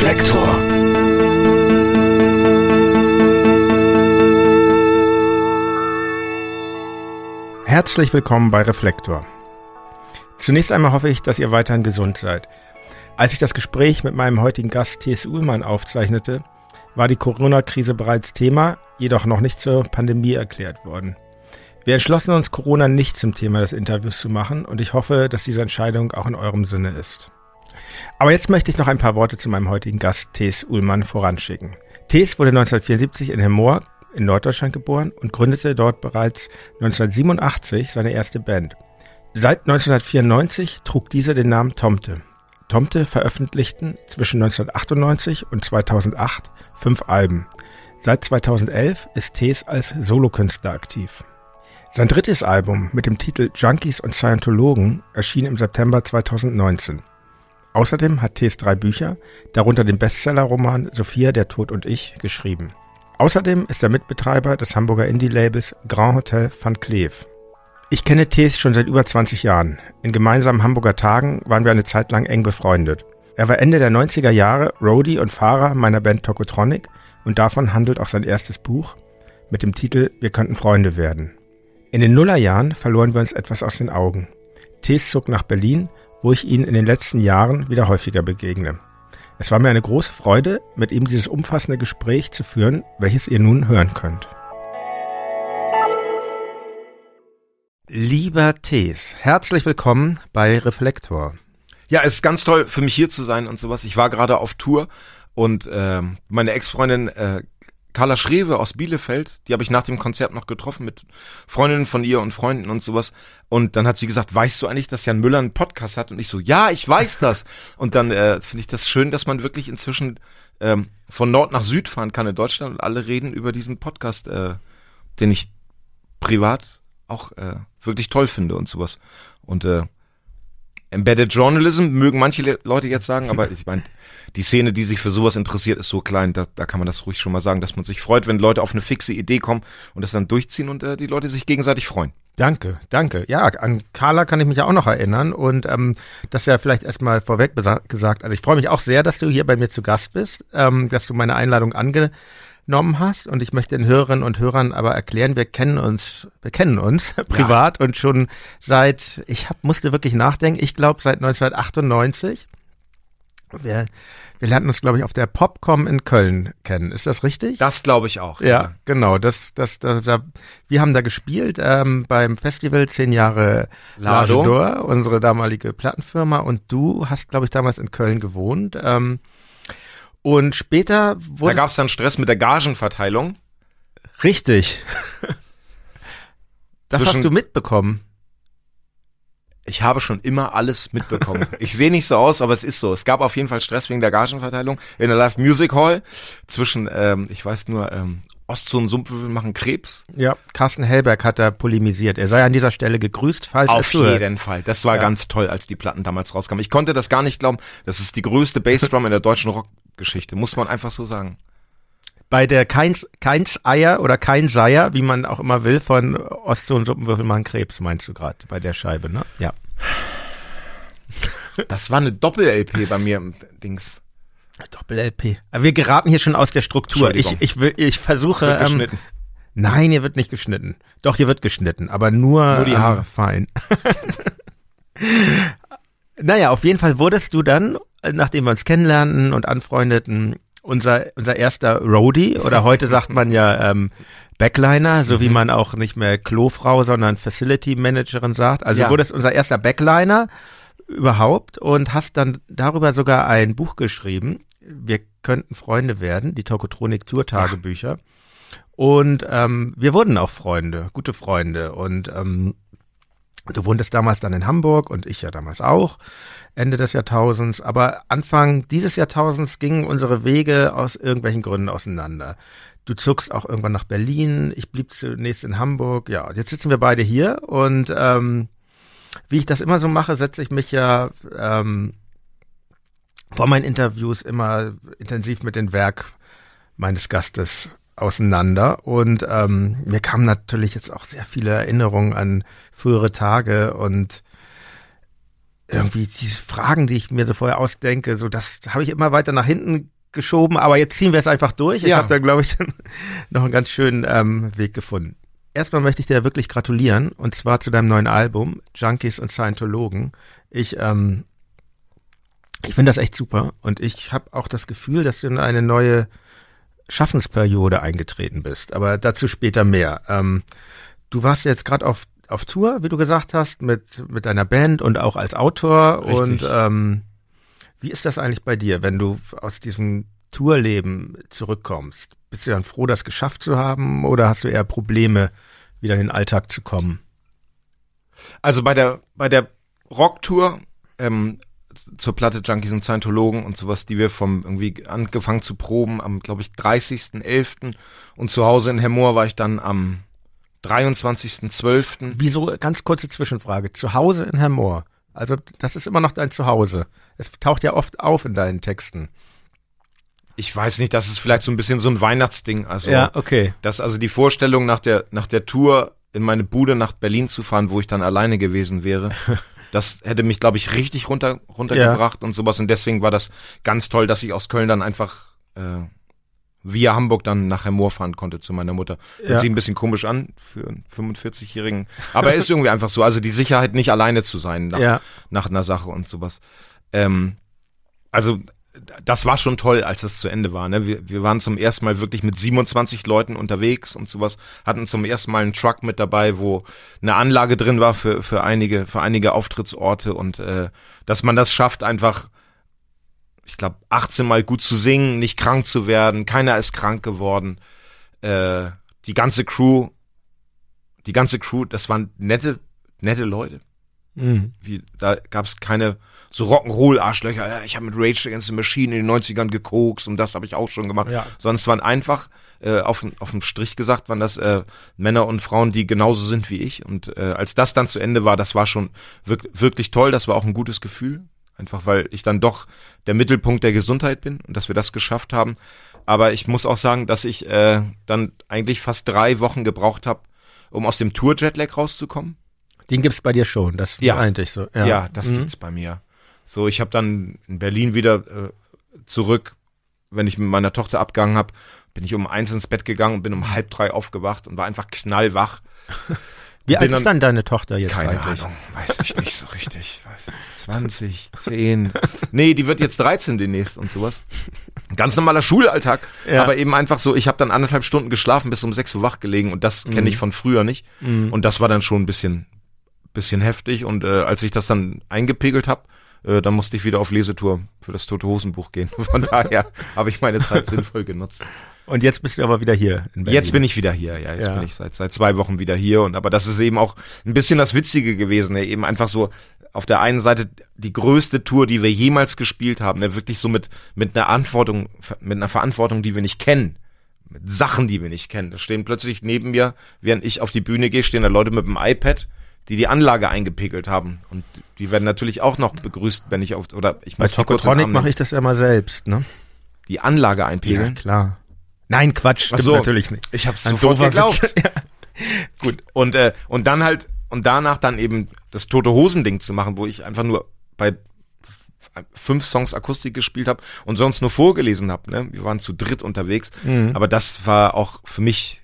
Reflektor. Herzlich willkommen bei Reflektor. Zunächst einmal hoffe ich, dass ihr weiterhin gesund seid. Als ich das Gespräch mit meinem heutigen Gast T.S. Uhlmann aufzeichnete, war die Corona-Krise bereits Thema, jedoch noch nicht zur Pandemie erklärt worden. Wir entschlossen uns, Corona nicht zum Thema des Interviews zu machen und ich hoffe, dass diese Entscheidung auch in eurem Sinne ist. Aber jetzt möchte ich noch ein paar Worte zu meinem heutigen Gast Thees Uhlmann voranschicken. Thees wurde 1974 in Hemmoor in Norddeutschland geboren und gründete dort bereits 1987 seine erste Band. Seit 1994 trug diese den Namen Tomte. Tomte veröffentlichten zwischen 1998 und 2008 fünf Alben. Seit 2011 ist Thees als Solokünstler aktiv. Sein drittes Album mit dem Titel Junkies und Scientologen erschien im September 2019. Außerdem hat Thees drei Bücher, darunter den Bestsellerroman Sophia, der Tod und ich, geschrieben. Außerdem ist er Mitbetreiber des Hamburger Indie-Labels Grand Hotel Van Cleef. Ich kenne Thees schon seit über 20 Jahren. In gemeinsamen Hamburger Tagen waren wir eine Zeit lang eng befreundet. Er war Ende der 90er Jahre Roadie und Fahrer meiner Band Tokotronic und davon handelt auch sein erstes Buch mit dem Titel Wir könnten Freunde werden. In den Nullerjahren verloren wir uns etwas aus den Augen. Tees zog nach Berlin, wo ich ihn in den letzten Jahren wieder häufiger begegne. Es war mir eine große Freude, mit ihm dieses umfassende Gespräch zu führen, welches ihr nun hören könnt. Lieber Tees, herzlich willkommen bei Reflektor. Ja, es ist ganz toll für mich hier zu sein und sowas. Ich war gerade auf Tour und äh, meine Ex-Freundin äh, Carla Schrewe aus Bielefeld, die habe ich nach dem Konzert noch getroffen mit Freundinnen von ihr und Freunden und sowas. Und dann hat sie gesagt, weißt du eigentlich, dass Jan Müller einen Podcast hat? Und ich so, ja, ich weiß das. Und dann äh, finde ich das schön, dass man wirklich inzwischen ähm, von Nord nach Süd fahren kann in Deutschland und alle reden über diesen Podcast, äh, den ich privat auch äh, wirklich toll finde und sowas. Und äh, Embedded Journalism mögen manche Leute jetzt sagen, aber ich meine, die Szene, die sich für sowas interessiert, ist so klein, da, da kann man das ruhig schon mal sagen, dass man sich freut, wenn Leute auf eine fixe Idee kommen und das dann durchziehen und äh, die Leute sich gegenseitig freuen. Danke, danke. Ja, an Carla kann ich mich ja auch noch erinnern und ähm, das ja vielleicht erstmal vorweg gesagt. Also ich freue mich auch sehr, dass du hier bei mir zu Gast bist, ähm, dass du meine Einladung ange genommen hast. Und ich möchte den Hörerinnen und Hörern aber erklären, wir kennen uns, wir kennen uns privat ja. und schon seit, ich hab, musste wirklich nachdenken, ich glaube seit 1998. Wir, wir lernten uns, glaube ich, auf der Popcom in Köln kennen. Ist das richtig? Das glaube ich auch. Ja, ja, genau. Das, das, das, da, wir haben da gespielt ähm, beim Festival zehn Jahre Lado, d'Or, unsere damalige Plattenfirma. Und du hast, glaube ich, damals in Köln gewohnt. Ähm, und später wurde. Da gab es dann Stress mit der Gagenverteilung. Richtig. das hast du mitbekommen. Ich habe schon immer alles mitbekommen. ich sehe nicht so aus, aber es ist so. Es gab auf jeden Fall Stress wegen der Gagenverteilung in der Live Music Hall zwischen, ähm, ich weiß nur, ähm, Ostzoo und Sumpfwürfel machen Krebs. Ja, Carsten Hellberg hat da polemisiert. Er sei an dieser Stelle gegrüßt, falls Auf jeden Fall. Das war ja. ganz toll, als die Platten damals rauskamen. Ich konnte das gar nicht glauben. Das ist die größte Bassdrum in der deutschen Rockgeschichte, muss man einfach so sagen. Bei der Keins, Keins Eier oder Kein Seier, wie man auch immer will, von Ostzoo und Suppenwürfel machen Krebs, meinst du gerade, bei der Scheibe, ne? Ja. Das war eine Doppel-LP bei mir im Dings. Doppel-LP. Wir geraten hier schon aus der Struktur. Ich, ich, will, ich versuche. Wird ähm, nein, hier wird nicht geschnitten. Doch, hier wird geschnitten, aber nur, nur die Haare. Ähm, fein. naja, auf jeden Fall wurdest du dann, nachdem wir uns kennenlernten und anfreundeten, unser, unser erster Roadie oder heute sagt man ja ähm, Backliner, so mhm. wie man auch nicht mehr Klofrau, sondern Facility Managerin sagt. Also ja. wurdest unser erster Backliner überhaupt und hast dann darüber sogar ein Buch geschrieben. Wir könnten Freunde werden, die Tokotronik Tour Tagebücher. Und ähm, wir wurden auch Freunde, gute Freunde. Und ähm, du wohntest damals dann in Hamburg und ich ja damals auch, Ende des Jahrtausends. Aber Anfang dieses Jahrtausends gingen unsere Wege aus irgendwelchen Gründen auseinander. Du zuckst auch irgendwann nach Berlin, ich blieb zunächst in Hamburg. Ja, jetzt sitzen wir beide hier und ähm, wie ich das immer so mache, setze ich mich ja ähm, vor meinen Interviews immer intensiv mit dem Werk meines Gastes auseinander und ähm, mir kamen natürlich jetzt auch sehr viele Erinnerungen an frühere Tage und irgendwie diese Fragen, die ich mir so vorher ausdenke, so das habe ich immer weiter nach hinten geschoben, aber jetzt ziehen wir es einfach durch. Ich Ja. habe da, glaube ich, noch einen ganz schönen ähm, Weg gefunden. Erstmal möchte ich dir wirklich gratulieren und zwar zu deinem neuen Album Junkies und Scientologen. Ich ähm, ich finde das echt super und ich habe auch das Gefühl, dass du in eine neue Schaffensperiode eingetreten bist. Aber dazu später mehr. Ähm, du warst jetzt gerade auf auf Tour, wie du gesagt hast, mit mit deiner Band und auch als Autor Richtig. und ähm, wie ist das eigentlich bei dir, wenn du aus diesem Tourleben zurückkommst? Bist du dann froh, das geschafft zu haben oder hast du eher Probleme, wieder in den Alltag zu kommen? Also bei der, bei der Rocktour, ähm, zur Platte Junkies und Scientologen und sowas, die wir vom irgendwie angefangen zu proben am, glaube ich, 30.11. und zu Hause in Hemmoor war ich dann am 23.12. Wieso, ganz kurze Zwischenfrage, zu Hause in Herr Mohr, also das ist immer noch dein Zuhause. Es taucht ja oft auf in deinen Texten. Ich weiß nicht, das ist vielleicht so ein bisschen so ein Weihnachtsding. Also, okay. dass also die Vorstellung nach der, nach der Tour in meine Bude nach Berlin zu fahren, wo ich dann alleine gewesen wäre, das hätte mich, glaube ich, richtig runter, runtergebracht und sowas. Und deswegen war das ganz toll, dass ich aus Köln dann einfach äh, via Hamburg dann nach Hermoor fahren konnte zu meiner Mutter. Hört Ja. sich ein bisschen komisch an für einen 45-Jährigen. Aber ist irgendwie einfach so. Also die Sicherheit, nicht alleine zu sein nach, Ja. nach einer Sache und sowas. Ähm, also das war schon toll, als es zu Ende war. Ne? Wir, wir waren zum ersten Mal wirklich mit 27 Leuten unterwegs und sowas, hatten zum ersten Mal einen Truck mit dabei, wo eine Anlage drin war für, für einige, für einige Auftrittsorte und äh, dass man das schafft, einfach, ich glaube, 18 Mal gut zu singen, nicht krank zu werden, keiner ist krank geworden. Äh, die ganze Crew, die ganze Crew, das waren nette, nette Leute Mhm. wie, da gab es keine so Rock'n'Roll-Arschlöcher, ja, ich habe mit Rage Against the Machine in den 90ern gekokst und das habe ich auch schon gemacht. Ja. Sondern es waren einfach, äh, auf, auf dem Strich gesagt, waren das äh, Männer und Frauen, die genauso sind wie ich. Und äh, als das dann zu Ende war, das war schon wirk wirklich toll, das war auch ein gutes Gefühl. Einfach weil ich dann doch der Mittelpunkt der Gesundheit bin und dass wir das geschafft haben. Aber ich muss auch sagen, dass ich äh, dann eigentlich fast drei Wochen gebraucht habe, um aus dem Tour-Jetlag rauszukommen. Den gibt's bei dir schon, das Ja. meinte ich so. Ja, das Mhm. gibt's bei mir. So, ich habe dann in Berlin wieder äh, zurück, wenn ich mit meiner Tochter abgegangen habe, bin ich um eins ins Bett gegangen und bin um halb drei aufgewacht und war einfach knallwach. Wie alt dann- ist dann deine Tochter jetzt Keine eigentlich? Ahnung, weiß ich nicht so richtig. Weiß nicht. 20, 10. Nee, die wird jetzt 13 demnächst und sowas. Ganz normaler Schulalltag, Ja. aber eben einfach so, ich habe dann anderthalb Stunden geschlafen, bis um 6 Uhr wach gelegen und das kenne ich von früher nicht. Und das war dann schon ein bisschen, bisschen heftig und äh, als ich das dann eingepegelt habe, äh, dann musste ich wieder auf Lesetour für das Tote Hosenbuch gehen. Von daher habe ich meine Zeit sinnvoll genutzt. Und jetzt bist du aber wieder hier in Berlin. Jetzt bin ich wieder hier, ja, jetzt Ja. bin ich seit seit zwei Wochen wieder hier und aber das ist eben auch ein bisschen das Witzige gewesen, ne? eben einfach so auf der einen Seite die größte Tour, die wir jemals gespielt haben, ne? wirklich so mit mit einer Verantwortung, mit einer Verantwortung, die wir nicht kennen, mit Sachen, die wir nicht kennen. Da stehen plötzlich neben mir, während ich auf die Bühne gehe, stehen da Leute mit dem iPad, die die Anlage eingepegelt haben und die werden natürlich auch noch begrüßt, wenn ich auf oder ich Bei muss Tokotronic mache ich das ja mal selbst, ne? die Anlage einpegeln. klar. Nein, Quatsch, so. natürlich nicht. Ich hab's Ein sofort geglaubt. Ja. Gut. Und, äh, und dann halt, und danach dann eben das tote Hosen-Ding zu machen, wo ich einfach nur bei fünf Songs Akustik gespielt habe und sonst nur vorgelesen habe. Ne? Wir waren zu dritt unterwegs. Aber das war auch für mich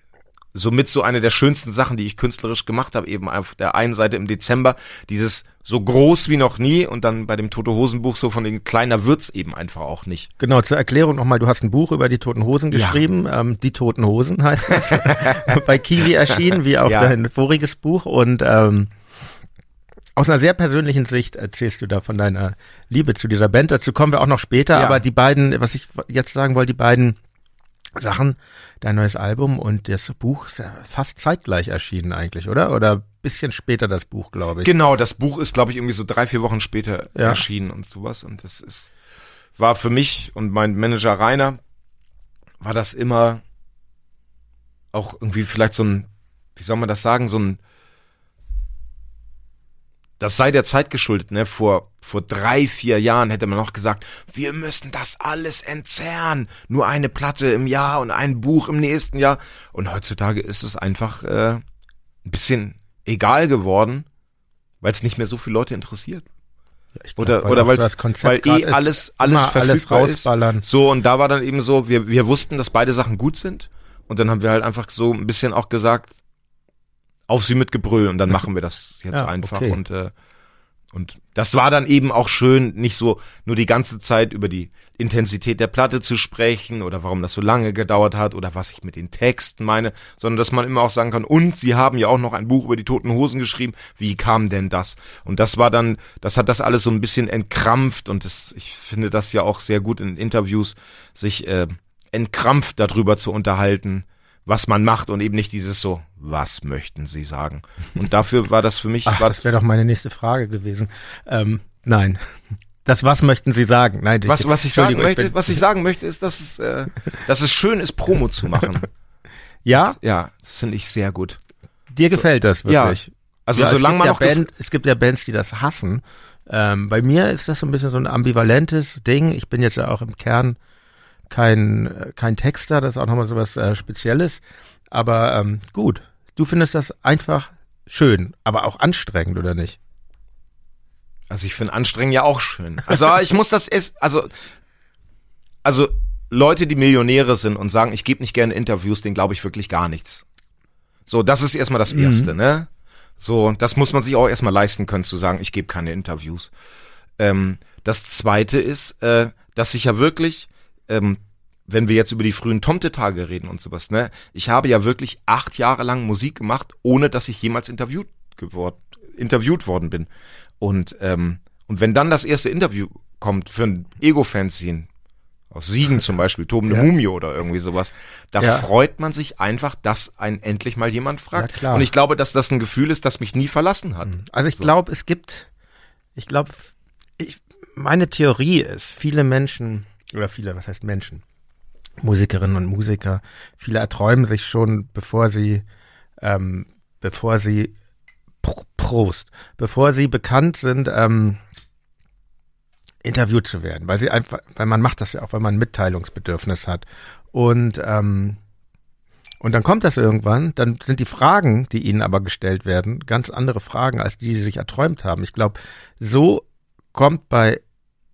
somit so eine der schönsten Sachen, die ich künstlerisch gemacht habe. Eben auf der einen Seite im Dezember dieses so groß wie noch nie und dann bei dem Tote Hosen Buch so von den kleiner wird's eben einfach auch nicht. Genau, zur Erklärung nochmal, du hast ein Buch über die Toten Hosen Ja. geschrieben, ähm, Die Toten Hosen heißt es, bei Kiwi erschienen, wie auch Ja. dein voriges Buch und ähm, aus einer sehr persönlichen Sicht erzählst du da von deiner Liebe zu dieser Band. Dazu kommen wir auch noch später, Ja. aber die beiden, was ich jetzt sagen wollte, die beiden Sachen, dein neues Album und das Buch ist ja fast zeitgleich erschienen eigentlich, oder? Oder bisschen später das Buch, glaube ich. Genau, das Buch ist, glaube ich, irgendwie so drei, vier Wochen später Ja. erschienen und sowas. Und das ist, war für mich und mein Manager Rainer, war das immer auch irgendwie vielleicht so ein, wie soll man das sagen, so ein, das sei der Zeit geschuldet, ne? Vor, vor drei, vier Jahren hätte man noch gesagt, wir müssen das alles entzerren. Nur eine Platte im Jahr und ein Buch im nächsten Jahr. Und heutzutage ist es einfach äh, ein bisschen egal geworden, weil es nicht mehr so viele Leute interessiert. Ich oder weil oder weil's, weil eh ist, alles alles immer alles verfügbar rausballern. ist. So und da war dann eben so, wir wir wussten, dass beide Sachen gut sind und dann haben wir halt einfach so ein bisschen auch gesagt, auf sie mit Gebrüll und dann machen wir das jetzt Ja, einfach okay. und äh, und das war dann eben auch schön, nicht so nur die ganze Zeit über die Intensität der Platte zu sprechen oder warum das so lange gedauert hat oder was ich mit den Texten meine, sondern dass man immer auch sagen kann, und sie haben ja auch noch ein Buch über die toten Hosen geschrieben, wie kam denn das? Und das war dann, das hat das alles so ein bisschen entkrampft und das, ich finde das ja auch sehr gut in Interviews, sich äh, entkrampft darüber zu unterhalten, was man macht und eben nicht dieses so, was möchten Sie sagen? Und dafür war das für mich, Ach, das wäre doch meine nächste Frage gewesen. Ähm, nein. Das was möchten Sie sagen? Nein, Was, was ich sagen möchte, bin- was ich sagen möchte, ist, dass es, äh, dass es schön ist, Promo zu machen. Ja, Ja, das finde ich sehr gut. dir gefällt das Ja, wirklich. Also ja, solange man es noch gibt ja gef- Band, es gibt ja Bands, die das hassen. Ähm, bei mir ist das so ein bisschen so ein ambivalentes Ding. Ich bin jetzt ja auch im Kern kein kein Texter, das ist auch nochmal so was äh, Spezielles. Aber ähm, gut, du findest das einfach schön, aber auch anstrengend oder nicht? Also ich finde anstrengend ja auch schön. Also ich muss das erst, also also Leute, die Millionäre sind und sagen, ich gebe nicht gerne Interviews, denen glaube ich wirklich gar nichts. So, das ist erstmal das Erste, ne? So, das muss man sich auch erstmal leisten können, zu sagen, ich gebe keine Interviews. Ähm, das Zweite ist, äh, dass ich ja wirklich, ähm, wenn wir jetzt über die frühen Tomte-Tage reden und sowas, ne? Ich habe ja wirklich acht Jahre lang Musik gemacht, ohne dass ich jemals interviewt, geworden, interviewt worden bin. Und, ähm, und wenn dann das erste Interview kommt für ein Ego-Fanzine, aus Siegen zum Beispiel, tobende Ja. Mumie oder irgendwie sowas, da Ja. freut man sich einfach, dass ein endlich mal jemand fragt. Ja. Und ich glaube, dass das ein Gefühl ist, das mich nie verlassen hat. Also ich So. glaube, es gibt, ich glaube, ich, meine Theorie ist, viele Menschen, oder viele, was heißt Menschen, Musikerinnen und Musiker, viele erträumen sich schon, bevor sie, ähm, bevor sie, Pro- Prost, bevor sie bekannt sind, ähm, interviewt zu werden, weil sie einfach, weil man macht das ja auch, weil man ein Mitteilungsbedürfnis hat. Und ähm, und dann kommt das irgendwann, dann sind die Fragen, die ihnen aber gestellt werden, ganz andere Fragen, als die sie sich erträumt haben. Ich glaube, so kommt bei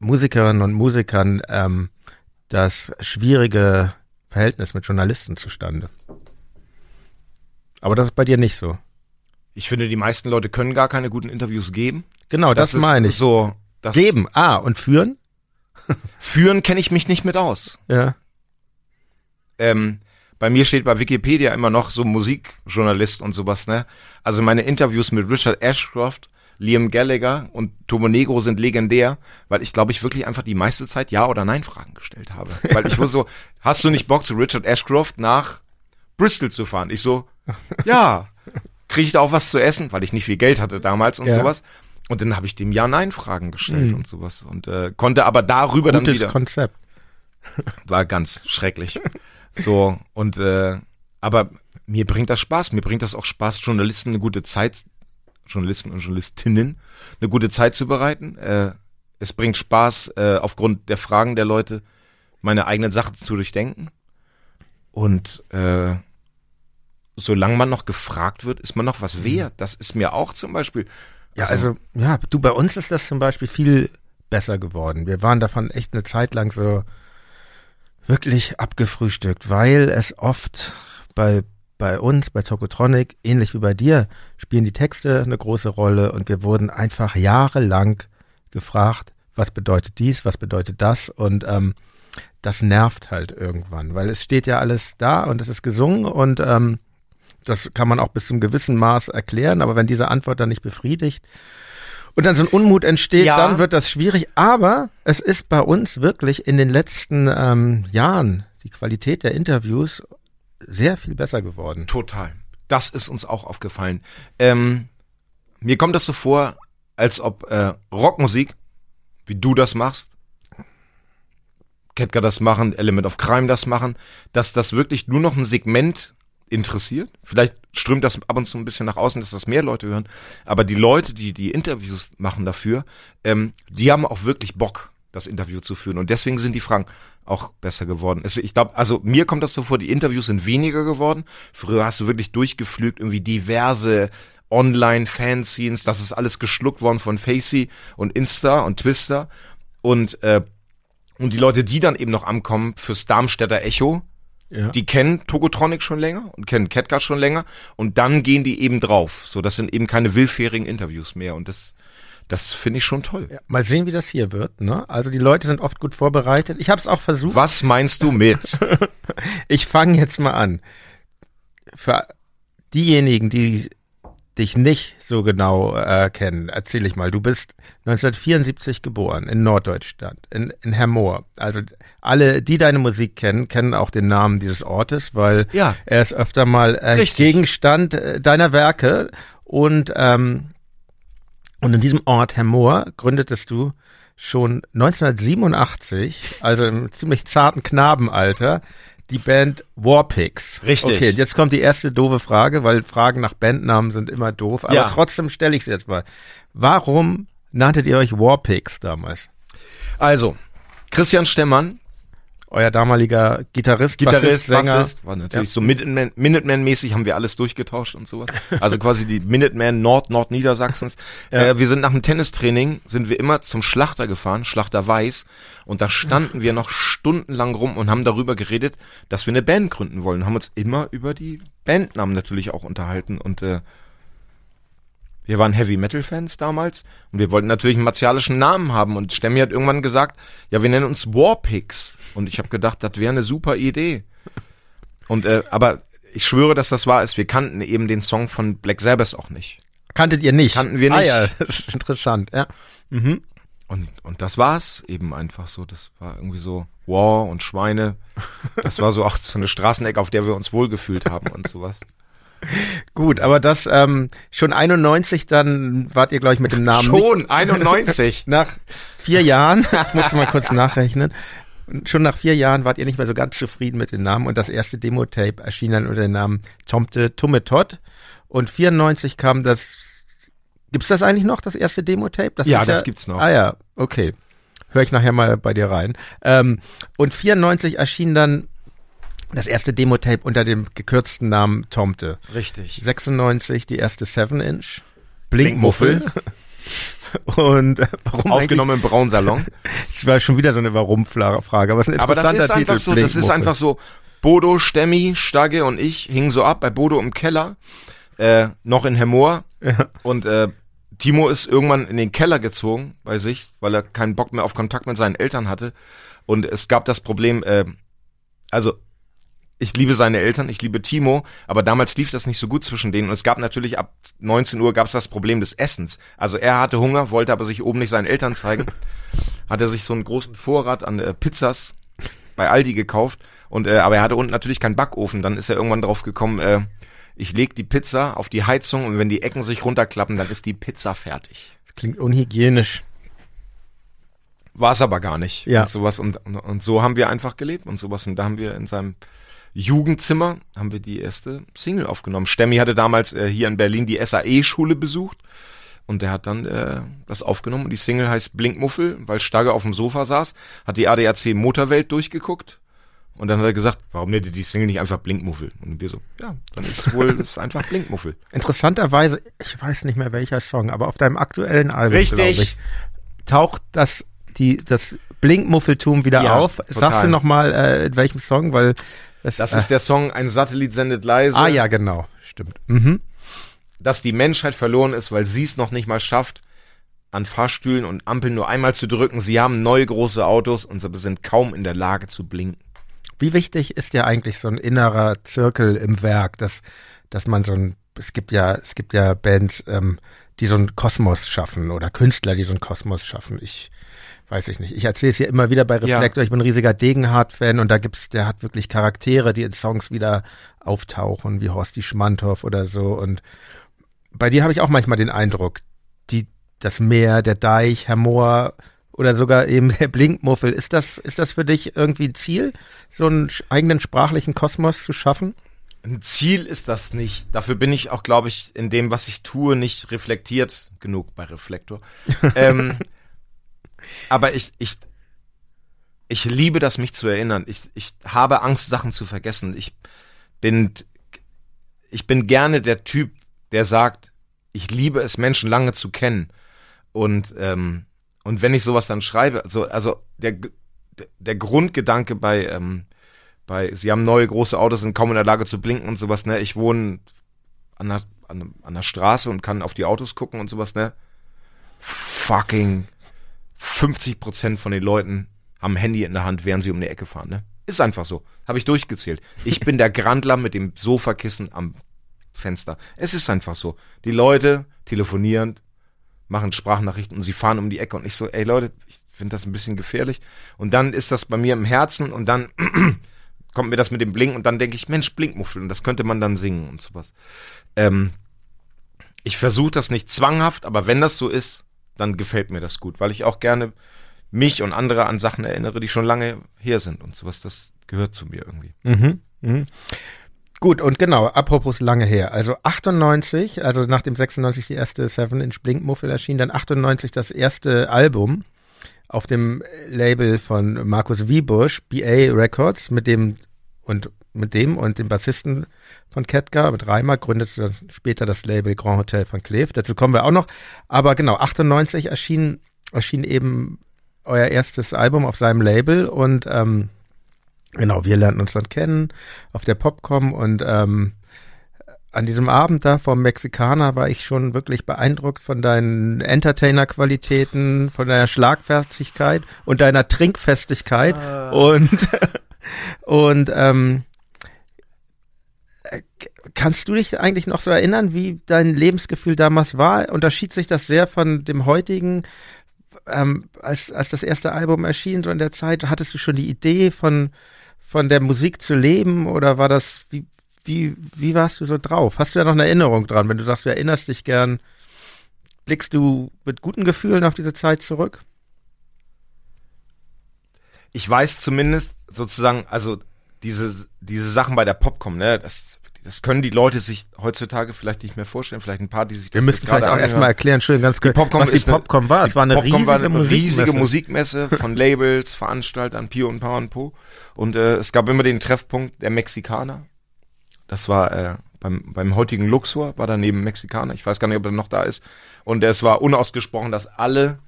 Musikerinnen und Musikern ähm, das schwierige Verhältnis mit Journalisten zustande. Aber das ist bei dir nicht so. Ich finde, die meisten Leute können gar keine guten Interviews geben. Genau, das, ist meine ich. So, das Geben, ah, und führen? Führen kenne ich mich nicht mit aus. Ja. Ähm, bei mir steht bei Wikipedia immer noch so Musikjournalist und sowas, ne? Also meine Interviews mit Richard Ashcroft, Liam Gallagher und Tomo Negro sind legendär, weil ich glaube ich wirklich einfach die meiste Zeit Ja oder Nein Fragen gestellt habe. Weil ich war so, hast du nicht Bock zu Richard Ashcroft nach Bristol zu fahren? Ich so, ja. Kriege ich da auch was zu essen, weil ich nicht viel Geld hatte damals und Ja. sowas. Und dann habe ich dem Ja-Nein-Fragen gestellt und sowas und äh, konnte aber darüber dann Gutes wieder Konzept. war ganz schrecklich. So, und äh, aber mir bringt das Spaß, mir bringt das auch Spaß, Journalisten eine gute Zeit, Journalisten und Journalistinnen eine gute Zeit zu bereiten. Äh, es bringt Spaß, äh, aufgrund der Fragen der Leute meine eigenen Sachen zu durchdenken. Und äh, solange man noch gefragt wird, ist man noch was wert. Das ist mir auch zum Beispiel. Ja, also, ja, du, bei uns ist das zum Beispiel viel besser geworden. Wir waren davon echt eine Zeit lang so wirklich abgefrühstückt, weil es oft bei, bei uns, bei Tokotronic, ähnlich wie bei dir, spielen die Texte eine große Rolle und wir wurden einfach jahrelang gefragt, was bedeutet dies, was bedeutet das und ähm, das nervt halt irgendwann, weil es steht ja alles da und es ist gesungen und ähm, das kann man auch bis zum gewissen Maß erklären, aber wenn diese Antwort dann nicht befriedigt und dann so ein Unmut entsteht, Ja. dann wird das schwierig. Aber es ist bei uns wirklich in den letzten ähm, Jahren die Qualität der Interviews sehr viel besser geworden. Total. Das ist uns auch aufgefallen. Ähm, mir kommt das so vor, als ob äh, Rockmusik, wie du das machst, Ketka das machen, Element of Crime das machen, dass das wirklich nur noch ein Segment interessiert. Vielleicht strömt das ab und zu ein bisschen nach außen, dass das mehr Leute hören. Aber die Leute, die die Interviews machen dafür, ähm, die haben auch wirklich Bock, das Interview zu führen. Und deswegen sind die Fragen auch besser geworden. Es, ich glaube, also mir kommt das so vor, die Interviews sind weniger geworden. Früher hast du wirklich durchgeflügt, irgendwie diverse Online-Fanzines, das ist alles geschluckt worden von Facey und Insta und Twister und äh, und die Leute, die dann eben noch ankommen fürs Darmstädter Echo, Ja. die kennen Togotronic schon länger und kennen Catcard schon länger und dann gehen die eben drauf. So, das sind eben keine willfährigen Interviews mehr und das, das finde ich schon toll. Ja, mal sehen, wie das hier wird. Ne? Also die Leute sind oft gut vorbereitet. Ich habe es auch versucht. Was meinst du mit? Ich fange jetzt mal an. Für diejenigen, die dich nicht so genau äh, kennen, erzähle ich mal. Du bist 1974 geboren in Norddeutschland, in, in Hermoor. Also alle, die deine Musik kennen, kennen auch den Namen dieses Ortes, weil Ja. er ist öfter mal äh. Gegenstand äh, deiner Werke. Und, ähm, und in diesem Ort Hermoor gründetest du schon 1987, also im ziemlich zarten Knabenalter, die Band Warpigs. Richtig. Okay, jetzt kommt die erste doofe Frage, weil Fragen nach Bandnamen sind immer doof, aber Ja. trotzdem stelle ich sie jetzt mal. Warum nanntet ihr euch Warpigs damals? Also, Christian Stemmann, Euer damaliger Gitarrist, Gitarrist, Sänger. Bassist, war natürlich so Minuteman- Minuteman-mäßig haben wir alles durchgetauscht und sowas. Also quasi die Minuteman Nord, Nordniedersachsens. Ja. Äh, wir sind nach dem Tennistraining, sind wir immer zum Schlachter gefahren, Schlachter Weiß. Und da standen wir noch stundenlang rum und haben darüber geredet, dass wir eine Band gründen wollen. Haben uns immer über die Bandnamen natürlich auch unterhalten und äh, wir waren Heavy Metal Fans damals und wir wollten natürlich einen martialischen Namen haben und Stemmi hat irgendwann gesagt, ja, wir nennen uns Warpigs und ich habe gedacht, das wäre eine super Idee. Und äh, aber ich schwöre, dass das wahr ist. Wir kannten eben den Song von Black Sabbath auch nicht. Kanntet ihr nicht? Kannten wir Ah nicht. ja, das ist interessant, ja. Mhm. Und und das war's eben einfach so. Das war irgendwie so War und Schweine. Das war so auch so eine Straßenecke, auf der wir uns wohlgefühlt haben und sowas. Gut, aber das ähm, schon 91, dann wart ihr, glaube ich, mit dem Namen Schon 91. nach vier Jahren, ich muss mal kurz nachrechnen, Und schon nach vier Jahren wart ihr nicht mehr so ganz zufrieden mit dem Namen und das erste Demo-Tape erschien dann unter dem Namen Tomte Tumme Tot und 94 kam das, gibt's das eigentlich noch, das erste Demo-Tape? Das Ja, ist das gibt's noch. Ah ja, okay. Hör ich nachher mal bei dir rein. Ähm, und 94 erschien dann das erste Demo-Tape unter dem gekürzten Namen Tomte. Richtig. 96 die erste 7-Inch. Blinkmuffel. Und äh, warum Aufgenommen im Braunsalon. Das war schon wieder so eine Warum-Frage, aber es ist ein Aber das ist einfach Titel, so, das ist einfach so, Bodo, Stemmi, Stagge und ich hingen so ab bei Bodo im Keller, äh, noch in Hemmoor. Ja. Und äh, Timo ist irgendwann in den Keller gezogen bei sich, weil er keinen Bock mehr auf Kontakt mit seinen Eltern hatte. Und es gab das Problem, äh, also ich liebe seine Eltern, ich liebe Timo, aber damals lief das nicht so gut zwischen denen. Und es gab natürlich ab 19 Uhr gab es das Problem des Essens. Also er hatte Hunger, wollte aber sich oben nicht seinen Eltern zeigen. hat er sich so einen großen Vorrat an äh, Pizzas bei Aldi gekauft. Und äh, aber er hatte unten natürlich keinen Backofen. Dann ist er irgendwann drauf gekommen, äh, ich leg die Pizza auf die Heizung und wenn die Ecken sich runterklappen, dann ist die Pizza fertig. Klingt unhygienisch. War es aber gar nicht. Ja. Und sowas und, und, und so haben wir einfach gelebt und sowas. Und da haben wir in seinem Jugendzimmer haben wir die erste Single aufgenommen. Stemmi hatte damals äh, hier in Berlin die SAE-Schule besucht und der hat dann äh, das aufgenommen und die Single heißt Blinkmuffel, weil Stagge auf dem Sofa saß, hat die ADAC Motorwelt durchgeguckt und dann hat er gesagt, warum nennt ihr die Single nicht einfach Blinkmuffel? Und wir so, ja, dann ist wohl das ist einfach Blinkmuffel. Interessanterweise, ich weiß nicht mehr welcher Song, aber auf deinem aktuellen Album, Richtig. ich, taucht das, die, das Blinkmuffeltum wieder Ja, auf. total. Sagst du nochmal, äh, in welchem Song? Weil das, Das äh, ist der Song Ein Satellit sendet leise. Ah ja, genau. Stimmt. Mhm. dass die Menschheit verloren ist, weil sie es noch nicht mal schafft, an Fahrstühlen und Ampeln nur einmal zu drücken. Sie haben neue große Autos und sie sind kaum in der Lage zu blinken. Wie wichtig ist ja eigentlich so ein innerer Zirkel im Werk, dass, dass man so ein, es gibt ja, es gibt ja Bands, ähm, die so einen Kosmos schaffen oder Künstler, die so einen Kosmos schaffen. Ich weiß ich nicht. Ich erzähle es hier immer wieder bei Ja. Reflektor. Ich bin ein riesiger Degenhardt-Fan und da gibt's, der hat wirklich Charaktere, die in Songs wieder auftauchen, wie Horsti Schmanthoff oder so. Und bei dir habe ich auch manchmal den Eindruck, die, das Meer, der Deich, Herr Moor oder sogar eben der Blinkmuffel, ist das, ist das für dich irgendwie ein Ziel, so einen eigenen sprachlichen Kosmos zu schaffen? Ein Ziel ist das nicht. Dafür bin ich auch, glaube ich, in dem, was ich tue, nicht reflektiert genug bei Reflektor. ähm, aber ich, ich, ich liebe das, mich zu erinnern. Ich, ich habe Angst, Sachen zu vergessen. Ich bin, ich bin gerne der Typ, der sagt, ich liebe es, Menschen lange zu kennen. Und, ähm, und wenn ich sowas dann schreibe, also, also der, der Grundgedanke bei, ähm, bei, sie haben neue große Autos, sind kaum in der Lage zu blinken und sowas, ne? Ich wohne an der, an, der Straße und kann auf die Autos gucken und sowas, ne? Fucking 50 Prozent von den Leuten haben Handy in der Hand, während sie um die Ecke fahren, ne? Ist einfach so. Habe ich durchgezählt. Ich bin der Grandler mit dem Sofakissen am Fenster. Es ist einfach so. Die Leute telefonieren, machen Sprachnachrichten und sie fahren um die Ecke und ich so, ey Leute, ich finde das ein bisschen gefährlich. Und dann ist das bei mir im Herzen und dann kommt mir das mit dem Blinken und dann denke ich, Mensch, Blinkmuffel und das könnte man dann singen und sowas. Ähm, ich versuche das nicht zwanghaft, aber wenn das so ist, dann gefällt mir das gut, weil ich auch gerne mich und andere an Sachen erinnere, die schon lange her sind und sowas. Das gehört zu mir irgendwie. Mhm, mh. Gut, und genau, apropos lange her. Also 98, also nach dem 96 die erste Seven Inch Blinkmuffel erschien, dann 98 das erste Album auf dem Label von Markus Wiebusch, BA Records, mit dem und mit dem und dem Bassisten von Ketka, mit Reimer, gründete dann später das Label Grand Hotel von Cleve. Dazu kommen wir auch noch. Aber genau, 98 erschien, erschien eben euer erstes Album auf seinem Label und ähm, genau, wir lernten uns dann kennen auf der Popcom und ähm, an diesem Abend da vom Mexikaner war ich schon wirklich beeindruckt von deinen Entertainer-Qualitäten, von deiner Schlagfertigkeit und deiner Trinkfestigkeit ah. und und ähm, kannst du dich eigentlich noch so erinnern, wie dein Lebensgefühl damals war? Unterschied sich das sehr von dem heutigen? Ähm, als, als das erste Album erschien, so in der Zeit, hattest du schon die Idee von, von der Musik zu leben oder war das, wie, wie, wie warst du so drauf? Hast du ja noch eine Erinnerung dran, wenn du sagst, du erinnerst dich gern, blickst du mit guten Gefühlen auf diese Zeit zurück? Ich weiß zumindest sozusagen, also diese, diese Sachen bei der Popcom, ne, das das können die Leute sich heutzutage vielleicht nicht mehr vorstellen. Vielleicht ein paar, die sich das Wir müssten vielleicht auch erstmal erklären, schön ganz kurz, was die Popcom war. Es war eine Popcom riesige, war eine riesige Musikmesse von Labels, Veranstaltern, Pio und Power und Po. Und äh, es gab immer den Treffpunkt der Mexikaner. Das war äh, beim, beim heutigen Luxor, war daneben Mexikaner. Ich weiß gar nicht, ob er noch da ist. Und es war unausgesprochen, dass alle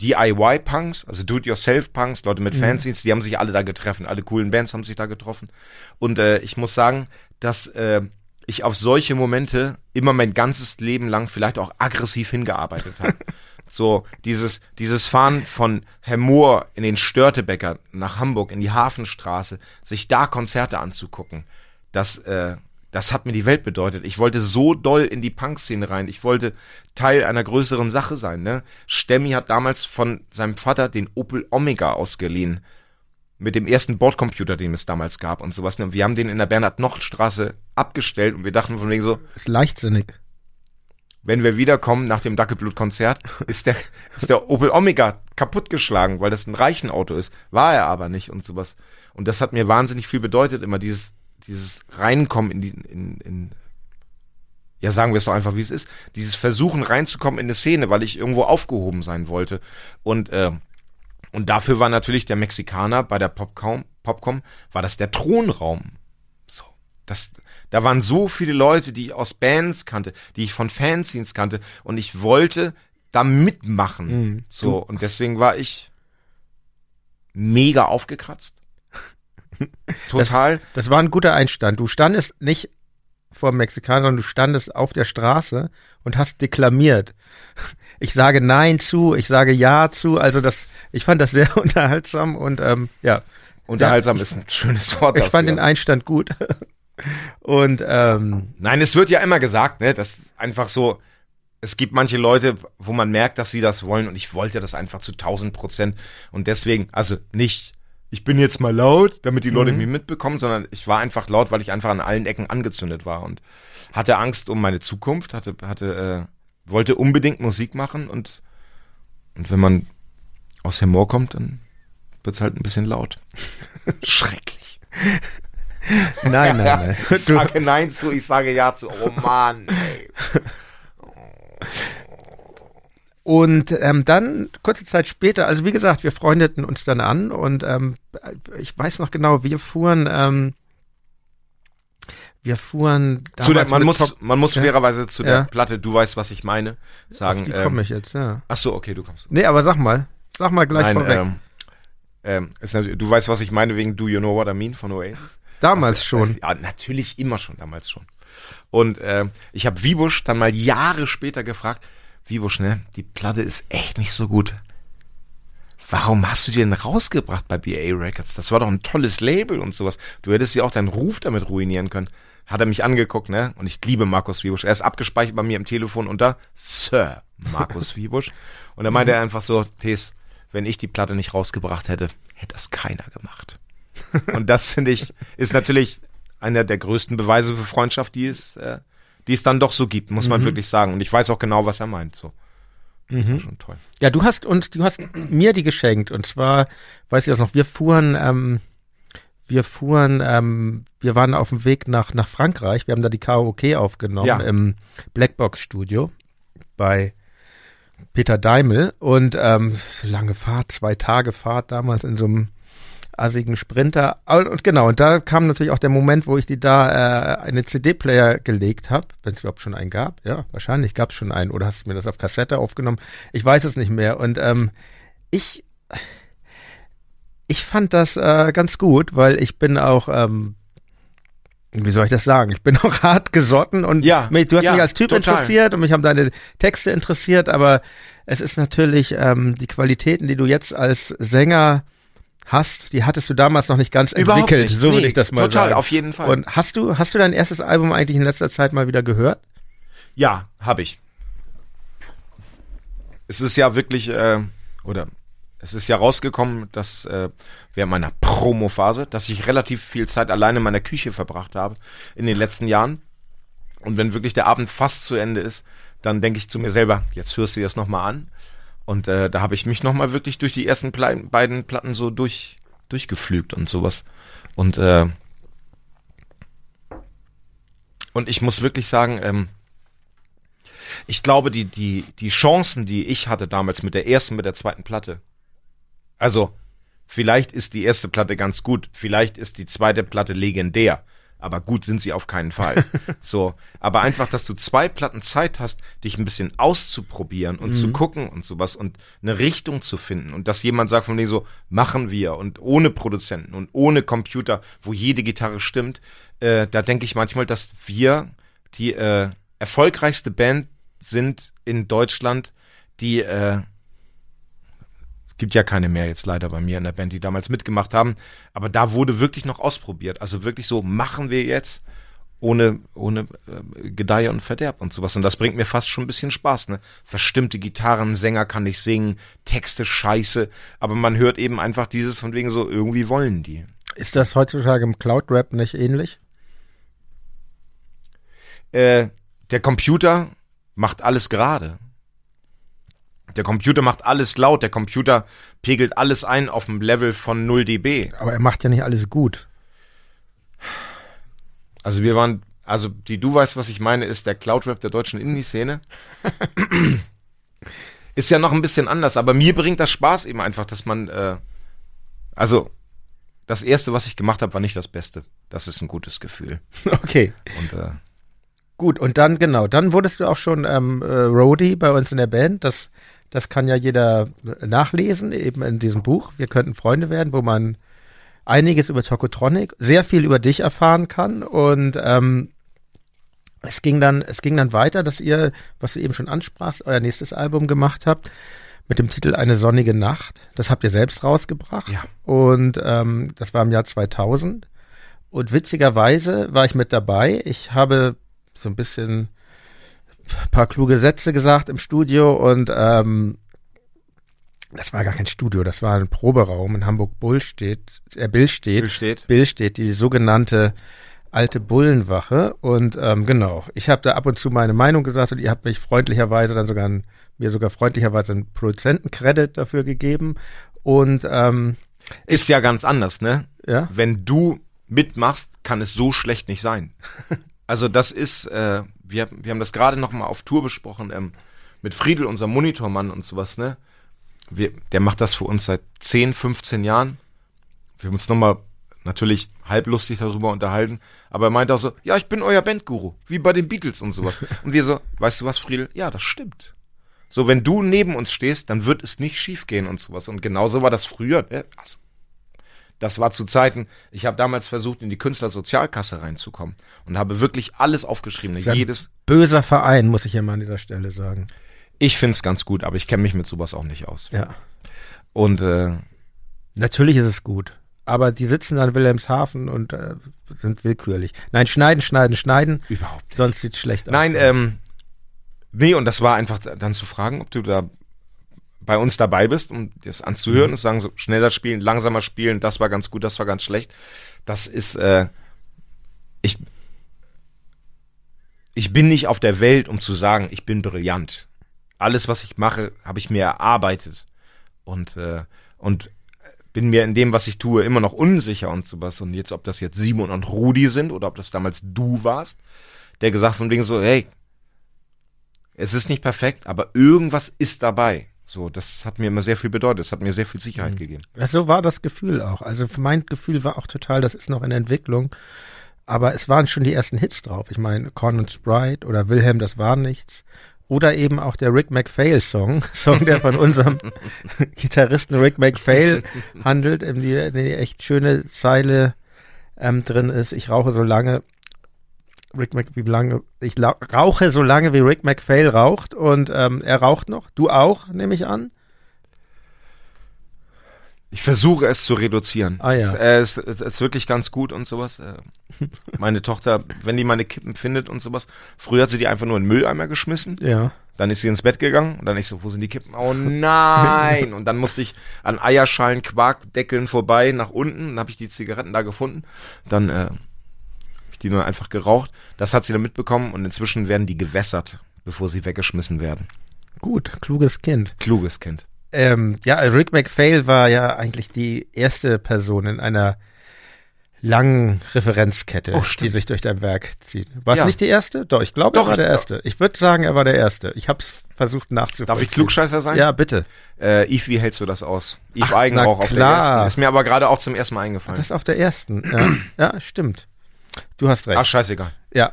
DIY-Punks, also Do-it-yourself-Punks, Leute mit mhm. Fanzines, die haben sich alle da getroffen, alle coolen Bands haben sich da getroffen. Und äh, ich muss sagen, dass äh, ich auf solche Momente immer mein ganzes Leben lang vielleicht auch aggressiv hingearbeitet habe. so dieses dieses Fahren von Herr Mohr in den Störtebäcker nach Hamburg in die Hafenstraße, sich da Konzerte anzugucken, das äh, das hat mir die Welt bedeutet. Ich wollte so doll in die Punk-Szene rein. Ich wollte Teil einer größeren Sache sein. Ne? Stemmi hat damals von seinem Vater den Opel Omega ausgeliehen mit dem ersten Bordcomputer, den es damals gab und sowas. Und wir haben den in der Bernhard-Nocht-Straße abgestellt und wir dachten von wegen so. Ist leichtsinnig. Wenn wir wiederkommen nach dem Dackelblut-Konzert, ist der, ist der Opel Omega kaputtgeschlagen, weil das ein Reichenauto ist. War er aber nicht und sowas. Und das hat mir wahnsinnig viel bedeutet, immer dieses, dieses Reinkommen in die, in, in, ja, sagen wir es doch einfach, wie es ist, dieses Versuchen reinzukommen in eine Szene, weil ich irgendwo aufgehoben sein wollte. Und, äh, und dafür war natürlich der Mexikaner bei der Popcom, Popcom war das der Thronraum. So, das, da waren so viele Leute, die ich aus Bands kannte, die ich von Fanzines kannte und ich wollte da mitmachen. Mhm. So, und deswegen war ich mega aufgekratzt. Total. Das, das war ein guter Einstand. Du standest nicht vor dem Mexikaner, sondern du standest auf der Straße und hast deklamiert ich sage Nein zu, ich sage Ja zu. Also das, ich fand das sehr unterhaltsam und ähm, ja. Unterhaltsam ja, ist ein schönes Wort. Ich dafür. fand den Einstand gut. und ähm, Nein, es wird ja immer gesagt, ne, dass einfach so, es gibt manche Leute, wo man merkt, dass sie das wollen und ich wollte das einfach zu 1000 Prozent und deswegen, also nicht, ich bin jetzt mal laut, damit die Leute mhm. mich mitbekommen, sondern ich war einfach laut, weil ich einfach an allen Ecken angezündet war und hatte Angst um meine Zukunft, hatte, hatte äh, wollte unbedingt Musik machen und, und wenn man aus Humor kommt, dann wird's halt ein bisschen laut. Schrecklich. Nein, nein, nein. ich sage Nein zu, ich sage Ja zu. Oh Mann, ey. Und ähm, dann, kurze Zeit später, also wie gesagt, wir freundeten uns dann an und ähm, ich weiß noch genau, wir fuhren ähm, wir fuhren zu der, man muss, Top- man muss Ja. fairerweise zu der Ja. Platte, du weißt, was ich meine, sagen. Auf die ähm, komme ich jetzt, ja. Ach so, okay, du kommst. Nee, aber sag mal. Sag mal gleich Nein, vorweg. ähm, ähm, ist du weißt, was ich meine wegen Do You Know What I Mean von Oasis? damals Also, schon. äh, Ja, natürlich immer schon, damals schon. Und ähm, ich habe Wiebusch dann mal Jahre später gefragt, Wiebusch, ne, die Platte ist echt nicht so gut. Warum hast du die denn rausgebracht bei BA Records? Das war doch ein tolles Label und sowas. Du hättest ja auch deinen Ruf damit ruinieren können. Hat er mich angeguckt, ne? Und ich liebe Markus Wiebusch. Er ist abgespeichert bei mir im Telefon unter Sir Markus Wiebusch. Und da meinte er einfach so, Tees, wenn ich die Platte nicht rausgebracht hätte, hätte das keiner gemacht. Und das finde ich, ist natürlich einer der größten Beweise für Freundschaft, die es, äh, die es dann doch so gibt, muss man wirklich sagen. Und ich weiß auch genau, was er meint. So. Das war schon toll. Ja, du hast uns, du hast mir die geschenkt. Und zwar, weiß ich das noch, wir fuhren, ähm, wir fuhren, ähm, wir waren auf dem Weg nach, nach Frankreich. Wir haben da die Karaoke aufgenommen Ja. im Blackbox-Studio bei Peter Daimel. Und ähm, lange Fahrt, zwei Tage Fahrt damals in so einem assigen Sprinter. Und, genau, und da kam natürlich auch der Moment, wo ich die da äh, eine CD-Player gelegt habe, wenn es überhaupt schon einen gab. Ja, wahrscheinlich gab es schon einen. Oder hast du mir das auf Kassette aufgenommen? Ich weiß es nicht mehr. Und ähm, ich, ich fand das äh, ganz gut, weil ich bin auch, ähm, wie soll ich das sagen? Ich bin auch hart gesotten und Ja, mich, du hast ja, mich als Typ total. interessiert und mich haben deine Texte interessiert, aber es ist natürlich ähm, die Qualitäten, die du jetzt als Sänger hast, die hattest du damals noch nicht ganz Überhaupt entwickelt, nicht. so Nee, würde ich das mal total, sagen. auf jeden Fall. Und hast du, hast du dein erstes Album eigentlich in letzter Zeit mal wieder gehört? Ja, habe ich. Es ist ja wirklich, äh, oder es ist ja rausgekommen, dass äh, während meiner Promo-Phase, dass ich relativ viel Zeit alleine in meiner Küche verbracht habe in den letzten Jahren. Und wenn wirklich der Abend fast zu Ende ist, dann denke ich zu mir selber, jetzt hörst du das nochmal an. Und äh, da habe ich mich nochmal wirklich durch die ersten Ple beiden Platten so durch, durchgeflügt und sowas. Und, äh, und ich muss wirklich sagen, ähm, ich glaube, die, die, die Chancen, die ich hatte damals mit der ersten, mit der zweiten Platte, also vielleicht ist die erste Platte ganz gut, vielleicht ist die zweite Platte legendär, aber gut sind sie auf keinen Fall. so, aber einfach, dass du zwei Platten Zeit hast, dich ein bisschen auszuprobieren und zu gucken und sowas und eine Richtung zu finden und dass jemand sagt von mir so, machen wir und ohne Produzenten und ohne Computer, wo jede Gitarre stimmt, äh, da denke ich manchmal, dass wir die äh, erfolgreichste Band sind in Deutschland, die äh, gibt ja keine mehr jetzt leider bei mir in der Band, die damals mitgemacht haben, aber da wurde wirklich noch ausprobiert. Also wirklich so, machen wir jetzt ohne, ohne äh, Gedeihe und Verderb und sowas. Und das bringt mir fast schon ein bisschen Spaß, ne? Verstimmte Gitarren, Sänger kann nicht singen, Texte scheiße, aber man hört eben einfach dieses von wegen so, irgendwie wollen die. Ist das heutzutage im Cloud-Rap nicht ähnlich? Äh, der Computer macht alles gerade. Der Computer macht alles laut, der Computer pegelt alles ein auf dem Level von 0 dB. Aber er macht ja nicht alles gut. Also wir waren, also die du weißt, was ich meine, ist der Cloud-Rap der deutschen Indie-Szene. ist ja noch ein bisschen anders, aber mir bringt das Spaß eben einfach, dass man, äh, also das erste, was ich gemacht habe, war nicht das Beste. Das ist ein gutes Gefühl. Okay. Und äh, Gut, und dann, genau, dann wurdest du auch schon ähm, äh, Roadie bei uns in der Band. Das, das kann ja jeder nachlesen, eben in diesem Buch. Wir könnten Freunde werden, wo man einiges über Tokotronic, sehr viel über dich erfahren kann. Und ähm, es ging dann, es ging dann weiter, dass ihr, was du eben schon ansprachst, euer nächstes Album gemacht habt mit dem Titel Eine sonnige Nacht. Das habt ihr selbst rausgebracht. Ja. Und ähm, das war im Jahr 2000. Und witzigerweise war ich mit dabei. Ich habe so ein bisschen paar kluge Sätze gesagt im Studio und ähm, das war gar kein Studio, das war ein Proberaum in Hamburg Bull steht, äh, Bill steht, Bill steht. Bill steht, die sogenannte alte Bullenwache und ähm, genau, ich habe da ab und zu meine Meinung gesagt und ihr habt mich freundlicherweise dann sogar ein, mir sogar freundlicherweise einen Produzentencredit dafür gegeben und ähm, ist ja ganz anders, ne? ja, wenn du mitmachst, kann es so schlecht nicht sein. Also das ist, äh, wir, wir haben das gerade noch mal auf Tour besprochen ähm, mit Friedel, unserem Monitormann und sowas, ne? Wir, der macht das für uns seit 10, 15 Jahren. Wir haben uns noch mal natürlich halblustig darüber unterhalten, aber er meinte auch so, ja, ich bin euer Bandguru, wie bei den Beatles und sowas. Und wir so, weißt du was, Friedel? Ja, das stimmt. So, wenn du neben uns stehst, dann wird es nicht schief gehen und sowas. Und genauso war das früher. Ne? Also, das war zu Zeiten, ich habe damals versucht, in die Künstlersozialkasse reinzukommen und habe wirklich alles aufgeschrieben. Jedes. Böser Verein, muss ich hier mal an dieser Stelle sagen. Ich find's ganz gut, aber ich kenne mich mit sowas auch nicht aus. Ja. Und äh, Natürlich ist es gut. Aber die sitzen an Wilhelmshaven und äh, sind willkürlich. Nein, schneiden, schneiden, schneiden. überhaupt. nicht. Sonst sieht's schlecht aus. Nein, ähm, nee, und das war einfach dann zu fragen, ob du da bei uns dabei bist, um das anzuhören Mhm. und zu sagen, so schneller spielen, langsamer spielen, das war ganz gut, das war ganz schlecht. Das ist, äh, ich, ich bin nicht auf der Welt, um zu sagen, ich bin brillant. Alles, was ich mache, habe ich mir erarbeitet und äh, und bin mir in dem, was ich tue, immer noch unsicher und sowas. Und jetzt, ob das jetzt Simon und Rudi sind oder ob das damals du warst, der gesagt von wegen so, hey, es ist nicht perfekt, aber irgendwas ist dabei. So, das hat mir immer sehr viel bedeutet. Das hat mir sehr viel Sicherheit gegeben. Ja, so war das Gefühl auch. Also mein Gefühl war auch total, das ist noch in Entwicklung. Aber es waren schon die ersten Hits drauf. Ich meine, Corn and Sprite oder Wilhelm, das war nichts. Oder eben auch der Rick McPhail Song, Song, der von unserem Gitarristen Rick McPhail handelt, in die, in die echt schöne Zeile ähm, drin ist. Ich rauche so lange, Rick Mc, wie lange, ich rauche so lange, wie Rick McPhail raucht und ähm, er raucht noch. Du auch, nehme ich an. Ich versuche es zu reduzieren. Ah, ja. Es, äh, es, es ist wirklich ganz gut und sowas. Äh, meine Tochter, wenn die meine Kippen findet und sowas, früher hat sie die einfach nur in den Mülleimer geschmissen. Ja. Dann ist sie ins Bett gegangen und dann ich so, wo sind die Kippen? Oh nein! und dann musste ich an Eierschalen, Quarkdeckeln vorbei nach unten. Dann habe ich die Zigaretten da gefunden. Dann äh, die nur einfach geraucht. Das hat sie dann mitbekommen und inzwischen werden die gewässert, bevor sie weggeschmissen werden. Gut, kluges Kind. Kluges Kind. Ähm, ja, Rick McPhail war ja eigentlich die erste Person in einer langen Referenzkette, Oh, die sich durch dein Werk zieht. War es Ja. nicht die erste? Doch, ich glaube, er war der erste. Ich würde sagen, er war der erste. Ich habe es versucht nachzuvollziehen. Darf ich Klugscheißer sein? Ja, bitte. Äh, Yves, wie hältst du das aus? Yves Ach, Eigenrauch auf der ersten. Ist mir aber gerade auch zum ersten Mal eingefallen. Das ist auf der ersten. Ja, ja stimmt. Du hast recht. Ach, scheißegal. Ja.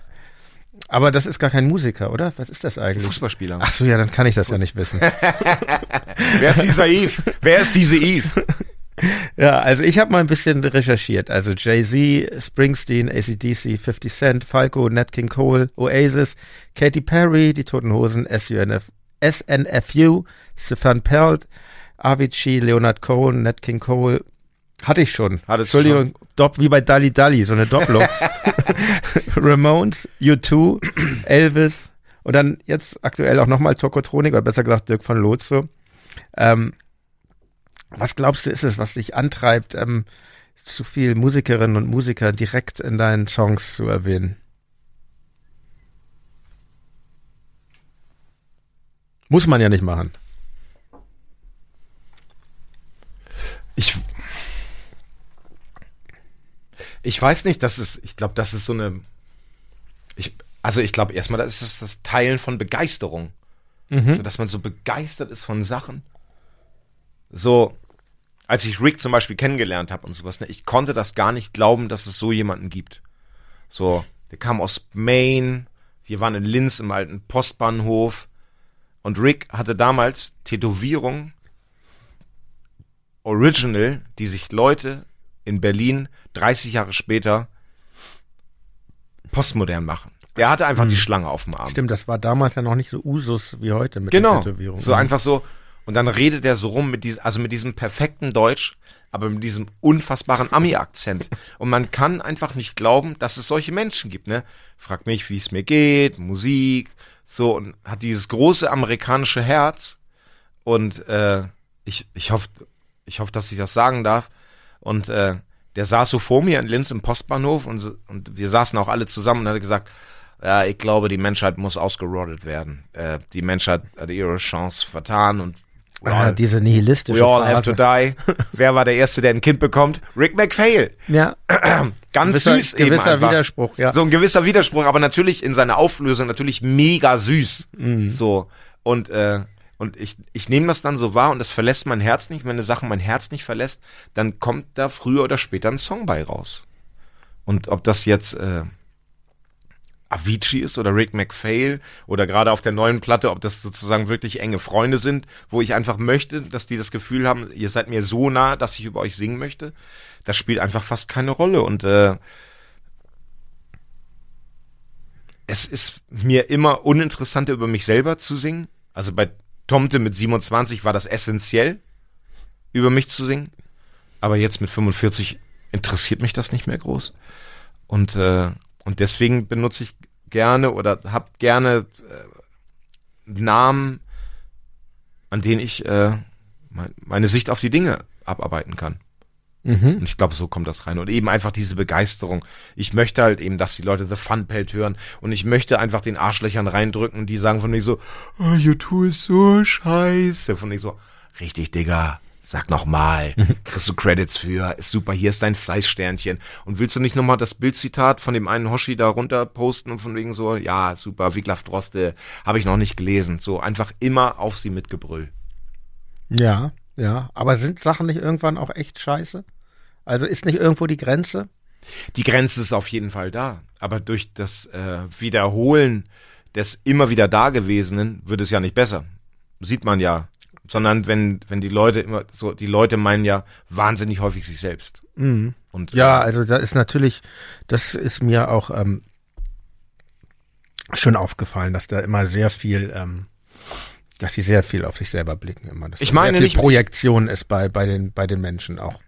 Aber das ist gar kein Musiker, oder? Was ist das eigentlich? Fußballspieler. Ach so, ja, dann kann ich das ja nicht wissen. Wer ist dieser Yves? Wer ist diese Yves? Ja, also ich habe mal ein bisschen recherchiert. Also Jay-Z, Springsteen, ACDC, 50 Cent, Falco, Nat King Cole, Oasis, Katy Perry, die Toten Hosen, SUNF, SNFU, Stefan Pelt, Avicii, Leonard Cohen, Nat King Cole. Hatte ich schon. Hattest Entschuldigung, Dopp, wie bei Dali Dali, so eine Doppelung. Ramones, U2, Elvis und dann jetzt aktuell auch nochmal Tokotronik, oder besser gesagt Dirk von Lotso. Ähm, was glaubst du, ist es, was dich antreibt, ähm, zu viel Musikerinnen und Musiker direkt in deinen Songs zu erwähnen? Muss man ja nicht machen. Ich, ich weiß nicht, das ist, ich glaube, das ist so eine, ich, also ich glaube erstmal, das ist das Teilen von Begeisterung. So, dass man so begeistert ist von Sachen. So, als ich Rick zum Beispiel kennengelernt habe und sowas, ne, ich konnte das gar nicht glauben, dass es so jemanden gibt. So, der kam aus Maine, wir waren in Linz im alten Postbahnhof und Rick hatte damals Tätowierungen Original, die sich Leute in Berlin 30 Jahre später postmodern machen. Der hatte einfach die Schlange auf dem Arm. Stimmt, das war damals ja noch nicht so Usus wie heute mit der Genau. Tätowierung. So einfach so. Und dann redet er so rum mit diesem, also mit diesem perfekten Deutsch, aber mit diesem unfassbaren Ami-Akzent. Und man kann einfach nicht glauben, dass es solche Menschen gibt, ne? Fragt mich, wie es mir geht, Musik, so, und hat dieses große amerikanische Herz. Und äh, ich, ich hoffe, ich hoffe, dass ich das sagen darf. Und äh, der saß so vor mir in Linz im Postbahnhof und, und wir saßen auch alle zusammen und hat gesagt, ja, ich glaube, die Menschheit muss ausgerottet werden. Äh, die Menschheit hat ihre Chance vertan und all, diese nihilistische we all have to die. Wer war der Erste, der ein Kind bekommt? Rick McPhail. Ja, Ganz gewisser, süß eben gewisser einfach. Widerspruch, ja. So ein gewisser Widerspruch, aber natürlich in seiner Auflösung natürlich mega süß. Mhm. So. Und äh, Und ich, ich nehme das dann so wahr und das verlässt mein Herz nicht. Wenn eine Sache mein Herz nicht verlässt, dann kommt da früher oder später ein Song bei raus. Und ob das jetzt äh, Avicii ist oder Rick McPhail oder gerade auf der neuen Platte, ob das sozusagen wirklich enge Freunde sind, wo ich einfach möchte, dass die das Gefühl haben, ihr seid mir so nah, dass ich über euch singen möchte, das spielt einfach fast keine Rolle. Und äh, es ist mir immer uninteressanter, über mich selber zu singen. Also bei Tomte mit 27 war das essentiell, über mich zu singen. Aber jetzt mit 45 interessiert mich das nicht mehr groß. Und, äh, und deswegen benutze ich gerne oder habe gerne äh, Namen, an denen ich äh, meine Sicht auf die Dinge abarbeiten kann. Mhm. Und ich glaube, so kommt das rein. Und eben einfach diese Begeisterung. Ich möchte halt eben, dass die Leute The Fun Pelt hören. Und ich möchte einfach den Arschlöchern reindrücken, die sagen von mir so, oh, YouTube ist so scheiße. Von mir so, richtig, Digga. Sag noch mal, kriegst du Credits für, ist super, hier ist dein Fleißsternchen. Und willst du nicht nochmal das Bildzitat von dem einen Hoshi da runter posten und von wegen so, ja, super, Wiglaf Droste, habe ich noch nicht gelesen. So einfach immer auf sie mit Gebrüll. Ja, ja, aber sind Sachen nicht irgendwann auch echt scheiße? Also ist nicht irgendwo die Grenze? Die Grenze ist auf jeden Fall da. Aber durch das äh, Wiederholen des immer wieder Dagewesenen wird es ja nicht besser. Sieht man ja. Sondern wenn, wenn die Leute immer so, die Leute meinen ja wahnsinnig häufig sich selbst. Mhm. Und, ja, äh, also da ist natürlich, das ist mir auch ähm, schon aufgefallen, dass da immer sehr viel ähm, dass sie sehr viel auf sich selber blicken immer. Dass ich meine sehr viel nicht, Projektion ist bei bei den bei den Menschen auch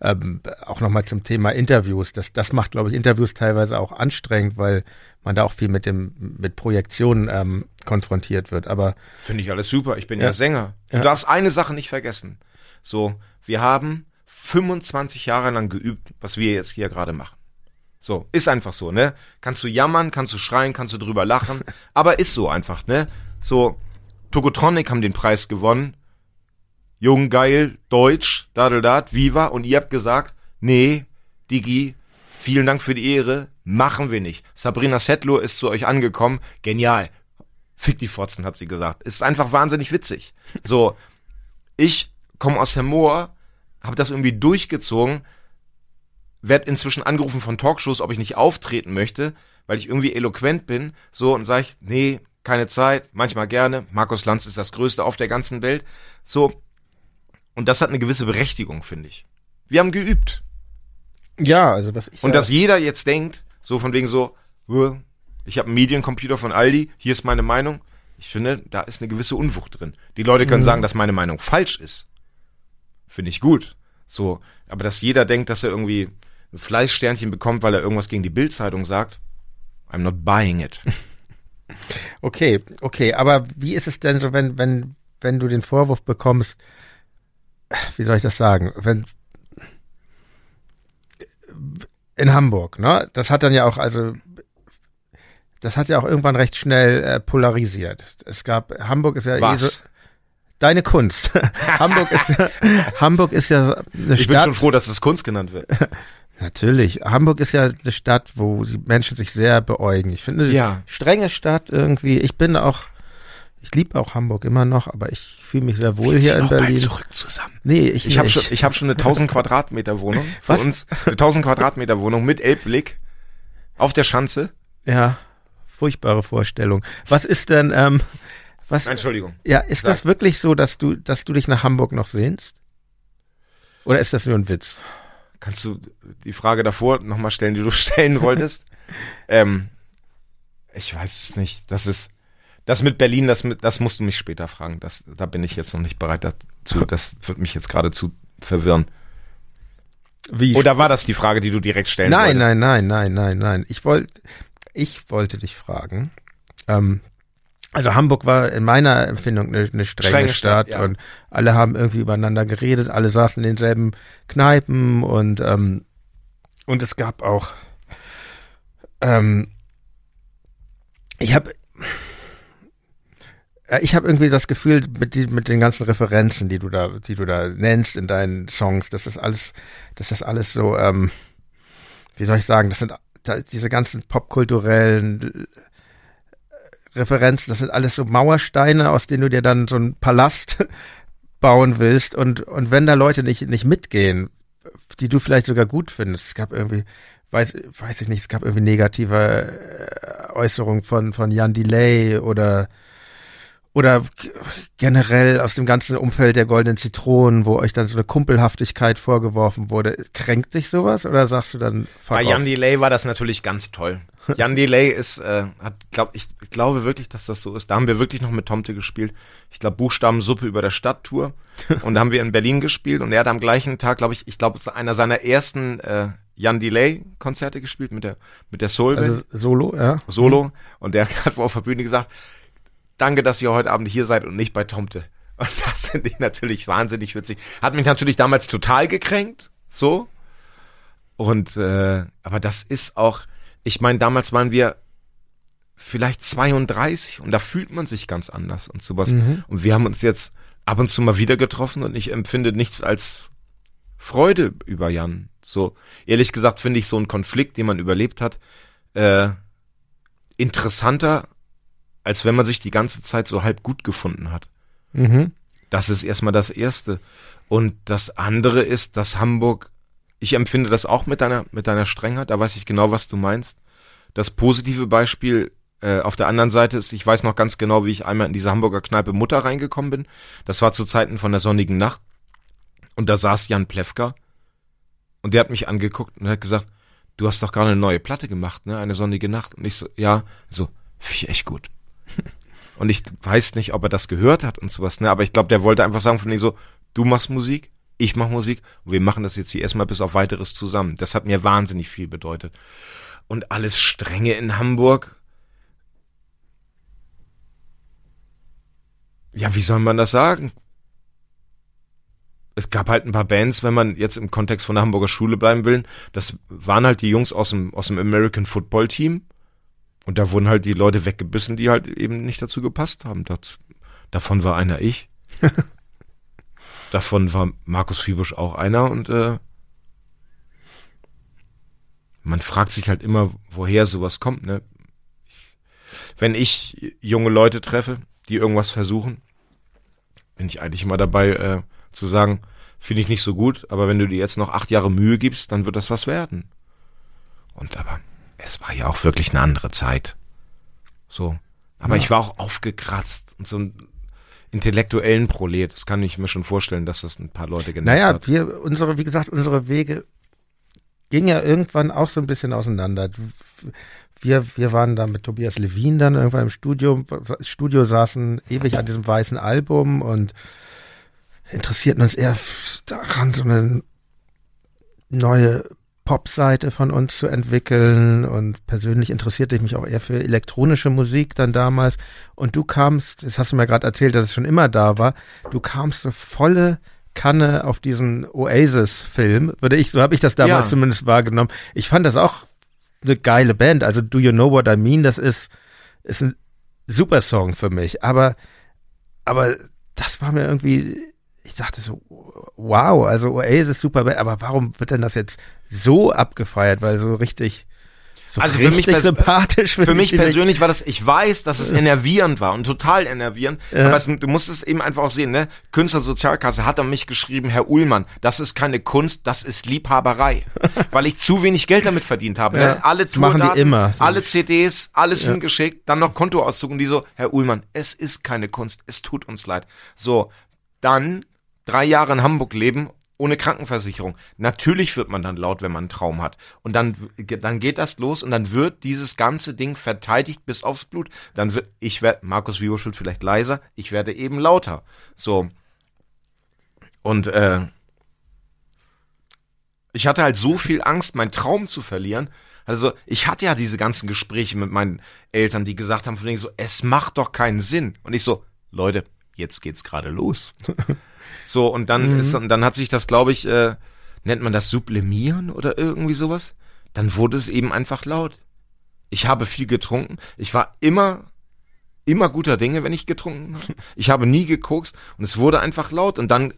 ähm, auch nochmal zum Thema Interviews. Das das macht glaube ich Interviews teilweise auch anstrengend, weil man da auch viel mit dem mit Projektionen ähm, konfrontiert wird. Aber finde ich alles super. Ich bin ja, ja Sänger. Du ja. darfst eine Sache nicht vergessen. So, wir haben 25 Jahre lang geübt, was wir jetzt hier gerade machen. So, ist einfach so, ne? Kannst du jammern, kannst du schreien, kannst du drüber lachen, aber ist so einfach, ne? So, Tokotronic haben den Preis gewonnen. Jung, geil, deutsch, dadeldat, viva. Und ihr habt gesagt, nee, Digi, vielen Dank für die Ehre, machen wir nicht. Sabrina Settler ist zu euch angekommen, genial. Fick die Fotzen, hat sie gesagt. Ist einfach wahnsinnig witzig. So, ich komme aus Hermoor, habe das irgendwie durchgezogen, werd inzwischen angerufen von Talkshows, ob ich nicht auftreten möchte, weil ich irgendwie eloquent bin, so und sage ich, nee, keine Zeit, manchmal gerne. Markus Lanz ist das Größte auf der ganzen Welt. So. Und das hat eine gewisse Berechtigung, finde ich. Wir haben geübt. Ja, also was ich. Und dass jeder jetzt denkt, so von wegen so, ich habe einen Mediencomputer von Aldi, hier ist meine Meinung. Ich finde, da ist eine gewisse Unwucht drin. Die Leute können mhm. sagen, dass meine Meinung falsch ist. Finde ich gut. So, aber dass jeder denkt, dass er irgendwie ein Fleißsternchen bekommt, weil er irgendwas gegen die Bildzeitung sagt, I'm not buying it. Okay, okay, aber wie ist es denn so, wenn, wenn, wenn du den Vorwurf bekommst, wie soll ich das sagen, wenn in Hamburg, ne? Das hat dann ja auch, also das hat ja auch irgendwann recht schnell äh, polarisiert. Es gab Hamburg ist ja Was? Eh so, deine Kunst. Hamburg ist ja, Hamburg ist ja eine ich Stadt. Ich bin schon froh, dass es Kunst genannt wird. Natürlich. Hamburg ist ja eine Stadt, wo die Menschen sich sehr beäugen. Ich finde, ja. strenge Stadt irgendwie. Ich bin auch, ich liebe auch Hamburg immer noch, aber ich fühle mich sehr wohl Wir hier in Berlin. zurück zusammen. Nee, ich Ich habe schon, ich habe schon eine 1000 Quadratmeter Wohnung für Was? uns. Eine 1000 Quadratmeter Wohnung mit Elbblick auf der Schanze. Ja, furchtbare Vorstellung. Was ist denn, ähm, was? Entschuldigung. Ja, ist Sag. das wirklich so, dass du, dass du dich nach Hamburg noch sehnst? Oder ist das nur ein Witz? Kannst du die Frage davor nochmal stellen, die du stellen wolltest? ähm, ich weiß es nicht. Das ist, das mit Berlin, das, mit, das musst du mich später fragen. Das, da bin ich jetzt noch nicht bereit dazu. Das wird mich jetzt gerade zu verwirren. Wie? Oder war das die Frage, die du direkt stellen nein, wolltest? Nein, nein, nein, nein, nein. Ich wollte, ich wollte dich fragen. Ähm, also Hamburg war in meiner Empfindung eine, eine strenge, strenge Stadt, Stadt ja. und alle haben irgendwie übereinander geredet, alle saßen in denselben Kneipen und ähm, und es gab auch ähm, ich habe äh, ich habe irgendwie das Gefühl mit, die, mit den ganzen Referenzen, die du da, die du da nennst in deinen Songs, dass das alles, dass das alles so, ähm, wie soll ich sagen, das sind da, diese ganzen popkulturellen Referenzen, das sind alles so Mauersteine, aus denen du dir dann so einen Palast bauen willst. Und, und wenn da Leute nicht, nicht mitgehen, die du vielleicht sogar gut findest, es gab irgendwie, weiß, weiß ich nicht, es gab irgendwie negative äh, Äußerungen von, von Jan Delay oder oder generell aus dem ganzen Umfeld der goldenen Zitronen, wo euch dann so eine Kumpelhaftigkeit vorgeworfen wurde. Kränkt dich sowas oder sagst du dann fuck Bei Jan Delay war das natürlich ganz toll. Jan Delay ist, äh, hat, glaub, ich glaube wirklich, dass das so ist. Da haben wir wirklich noch mit Tomte gespielt. Ich glaube, Buchstabensuppe über der Stadttour. und da haben wir in Berlin gespielt und er hat am gleichen Tag, glaube ich, ich glaube, es ist einer seiner ersten äh, Jan Delay Konzerte gespielt mit der mit der Soul also Solo, ja. Solo mhm. und der hat auf der Bühne gesagt, danke, dass ihr heute Abend hier seid und nicht bei Tomte. Und das finde ich natürlich wahnsinnig witzig. Hat mich natürlich damals total gekränkt, so. Und äh, aber das ist auch, ich meine, damals waren wir vielleicht 32 und da fühlt man sich ganz anders und sowas. Mhm. Und wir haben uns jetzt ab und zu mal wieder getroffen und ich empfinde nichts als Freude über Jan. So ehrlich gesagt finde ich so einen Konflikt, den man überlebt hat, äh, interessanter als wenn man sich die ganze Zeit so halb gut gefunden hat. Mhm. Das ist erstmal das Erste. Und das andere ist, dass Hamburg, ich empfinde das auch mit deiner, mit deiner Strengheit, da weiß ich genau, was du meinst. Das positive Beispiel äh, auf der anderen Seite ist, ich weiß noch ganz genau, wie ich einmal in diese Hamburger Kneipe Mutter reingekommen bin. Das war zu Zeiten von der sonnigen Nacht. Und da saß Jan Plewka und der hat mich angeguckt und hat gesagt, du hast doch gerade eine neue Platte gemacht, ne? Eine sonnige Nacht. Und ich so, ja, so, viel echt gut. Und ich weiß nicht, ob er das gehört hat und sowas, ne? Aber ich glaube, der wollte einfach sagen von mir so, du machst Musik, ich mach Musik und wir machen das jetzt hier erstmal bis auf weiteres zusammen. Das hat mir wahnsinnig viel bedeutet. Und alles Strenge in Hamburg. Ja, wie soll man das sagen? Es gab halt ein paar Bands, wenn man jetzt im Kontext von der Hamburger Schule bleiben will, das waren halt die Jungs aus dem, aus dem American Football Team und da wurden halt die Leute weggebissen, die halt eben nicht dazu gepasst haben. Das, davon war einer ich. davon war Markus Fiebusch auch einer und äh, man fragt sich halt immer, woher sowas kommt. Ne? Wenn ich junge Leute treffe, die irgendwas versuchen, bin ich eigentlich immer dabei äh, zu sagen, finde ich nicht so gut, aber wenn du dir jetzt noch acht Jahre Mühe gibst, dann wird das was werden. Und aber es war ja auch wirklich eine andere Zeit. So. Aber ja. ich war auch aufgekratzt und so ein intellektuellen Prolet. Das kann ich mir schon vorstellen, dass das ein paar Leute genervt naja, hat. Naja, wir, unsere, wie gesagt, unsere Wege gingen ja irgendwann auch so ein bisschen auseinander. Wir, wir waren da mit Tobias Levin dann irgendwann im Studio, Studio saßen ewig an diesem weißen Album und interessierten uns eher daran, so eine neue Pop-Seite von uns zu entwickeln und persönlich interessierte ich mich auch eher für elektronische Musik dann damals und du kamst, das hast du mir gerade erzählt, dass es schon immer da war, du kamst so volle Kanne auf diesen Oasis-Film, würde ich, so habe ich das damals ja. zumindest wahrgenommen. Ich fand das auch eine geile Band, also Do You Know What I Mean, das ist, ist ein super Song für mich, aber, aber das war mir irgendwie ich dachte so, wow, also Oasis super, aber warum wird denn das jetzt so abgefeiert? Weil so richtig, so also für mich sympathisch. Für mich persönlich war das, ich weiß, dass es enervierend war und total enervierend, ja. aber es, du musst es eben einfach auch sehen, ne? Künstlersozialkasse hat an mich geschrieben, Herr Uhlmann, das ist keine Kunst, das ist Liebhaberei. weil ich zu wenig Geld damit verdient habe. Ne? Ja. Ne? Alle Tourdaten, immer. alle CDs, alles ja. hingeschickt, dann noch Kontoauszug und die so, Herr Uhlmann, es ist keine Kunst, es tut uns leid. So, dann drei Jahre in Hamburg leben ohne Krankenversicherung. Natürlich wird man dann laut, wenn man einen Traum hat. Und dann, dann geht das los und dann wird dieses ganze Ding verteidigt bis aufs Blut. Dann wird, ich werde, Markus wird vielleicht leiser, ich werde eben lauter. So. Und, äh, ich hatte halt so viel Angst, meinen Traum zu verlieren. Also, ich hatte ja diese ganzen Gespräche mit meinen Eltern, die gesagt haben von denen so, es macht doch keinen Sinn. Und ich so, Leute, jetzt geht's gerade los. So, und dann mhm. ist, und dann hat sich das, glaube ich, äh, nennt man das Sublimieren oder irgendwie sowas? Dann wurde es eben einfach laut. Ich habe viel getrunken. Ich war immer, immer guter Dinge, wenn ich getrunken habe. Ich habe nie gekokst und es wurde einfach laut und dann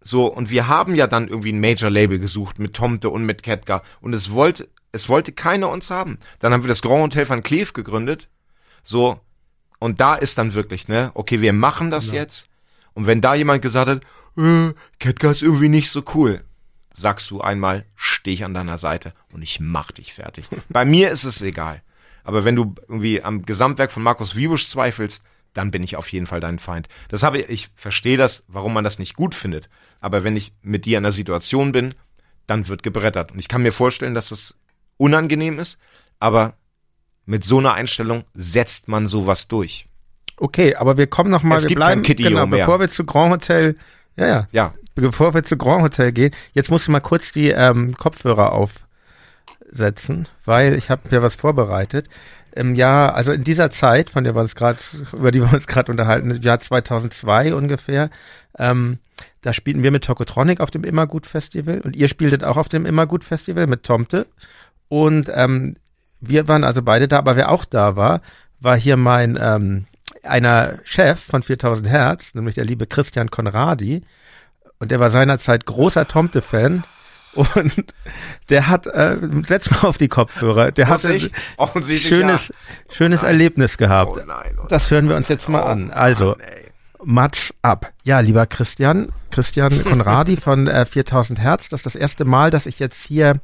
so, und wir haben ja dann irgendwie ein Major-Label gesucht mit Tomte und mit Ketka und es wollte, es wollte keiner uns haben. Dann haben wir das Grand Hotel van Cleef gegründet. So, Und da ist dann wirklich, ne, okay, wir machen das ja. jetzt. Und wenn da jemand gesagt hat, äh, Ketka ist irgendwie nicht so cool, sagst du einmal, steh ich an deiner Seite und ich mach dich fertig. Bei mir ist es egal. Aber wenn du irgendwie am Gesamtwerk von Markus Wiebusch zweifelst, dann bin ich auf jeden Fall dein Feind. Das habe ich, ich verstehe das, warum man das nicht gut findet. Aber wenn ich mit dir in einer Situation bin, dann wird gebrettert. Und ich kann mir vorstellen, dass das unangenehm ist, aber mit so einer Einstellung setzt man sowas durch. Okay, aber wir kommen noch mal, es wir gibt bleiben, genau, mehr. bevor wir zu Grand Hotel, ja, ja, Ja, bevor wir zu Grand Hotel gehen, jetzt musst du mal kurz die ähm, Kopfhörer aufsetzen, weil ich habe mir was vorbereitet. Im Jahr, also in dieser Zeit, von der wir uns gerade, über die wir uns gerade unterhalten, im Jahr 2002 ungefähr, ähm, da spielten wir mit Tokotronic auf dem Immergut Festival und ihr spieltet auch auf dem Immergut Festival mit Tomte und ähm, wir waren also beide da, aber wer auch da war, war hier mein ähm, einer Chef von 4000 Hertz, nämlich der liebe Christian Conradi und der war seinerzeit großer Tomte-Fan und der hat, äh, setz mal auf die Kopfhörer, der Muss hatte ich? Offensichtlich schönes, schönes Erlebnis gehabt. Oh nein, oh Das hören wir uns jetzt mal an. Also. Mats ab. Ja, lieber Christian, Christian Konradi von äh, 4000 Hertz. Das ist das erste Mal, dass ich jetzt hier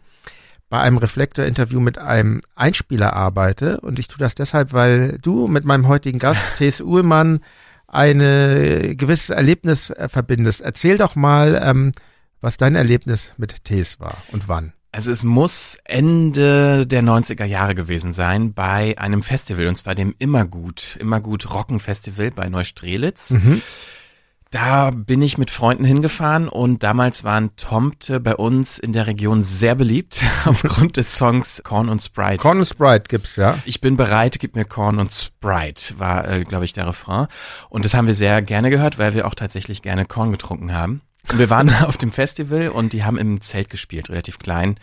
bei einem Reflektor-Interview mit einem Einspieler arbeite. Und ich tue das deshalb, weil du mit meinem heutigen Gast, T.S. Uhlmann, eine gewisses Erlebnis äh, verbindest. Erzähl doch mal, ähm, was dein Erlebnis mit T.S. war und wann. Also es muss Ende der 90er Jahre gewesen sein bei einem Festival, und zwar dem Immergut, Immergut Rocken Festival bei Neustrelitz. Mhm. Da bin ich mit Freunden hingefahren und damals waren Tomte bei uns in der Region sehr beliebt aufgrund des Songs Corn und Sprite. Corn und Sprite gibt's, ja. Ich bin bereit, gib mir Korn und Sprite, war, äh, glaube ich, der Refrain. Und das haben wir sehr gerne gehört, weil wir auch tatsächlich gerne Korn getrunken haben. Und wir waren auf dem Festival und die haben im Zelt gespielt, relativ klein.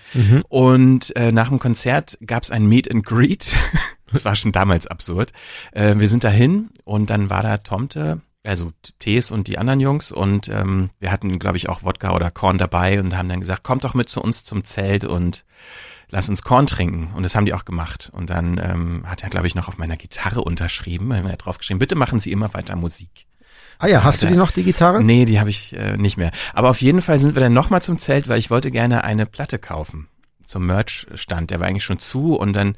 Und äh, nach dem Konzert gab es ein Meet and Greet. das war schon damals absurd. Äh, wir sind dahin und dann war da Tomte, also Tees und die anderen Jungs und ähm, wir hatten, glaube ich, auch Wodka oder Korn dabei und haben dann gesagt, kommt doch mit zu uns zum Zelt und lass uns Korn trinken. Und das haben die auch gemacht. Und dann ähm, hat er, glaube ich, noch auf meiner Gitarre unterschrieben, er hat draufgeschrieben, bitte machen Sie immer weiter Musik. Ah ja, hast du die noch, die Gitarre? Nee, die habe ich äh, nicht mehr. Aber auf jeden Fall sind wir dann nochmal zum Zelt, weil ich wollte gerne eine Platte kaufen zum Merch-Stand. Der war eigentlich schon zu und dann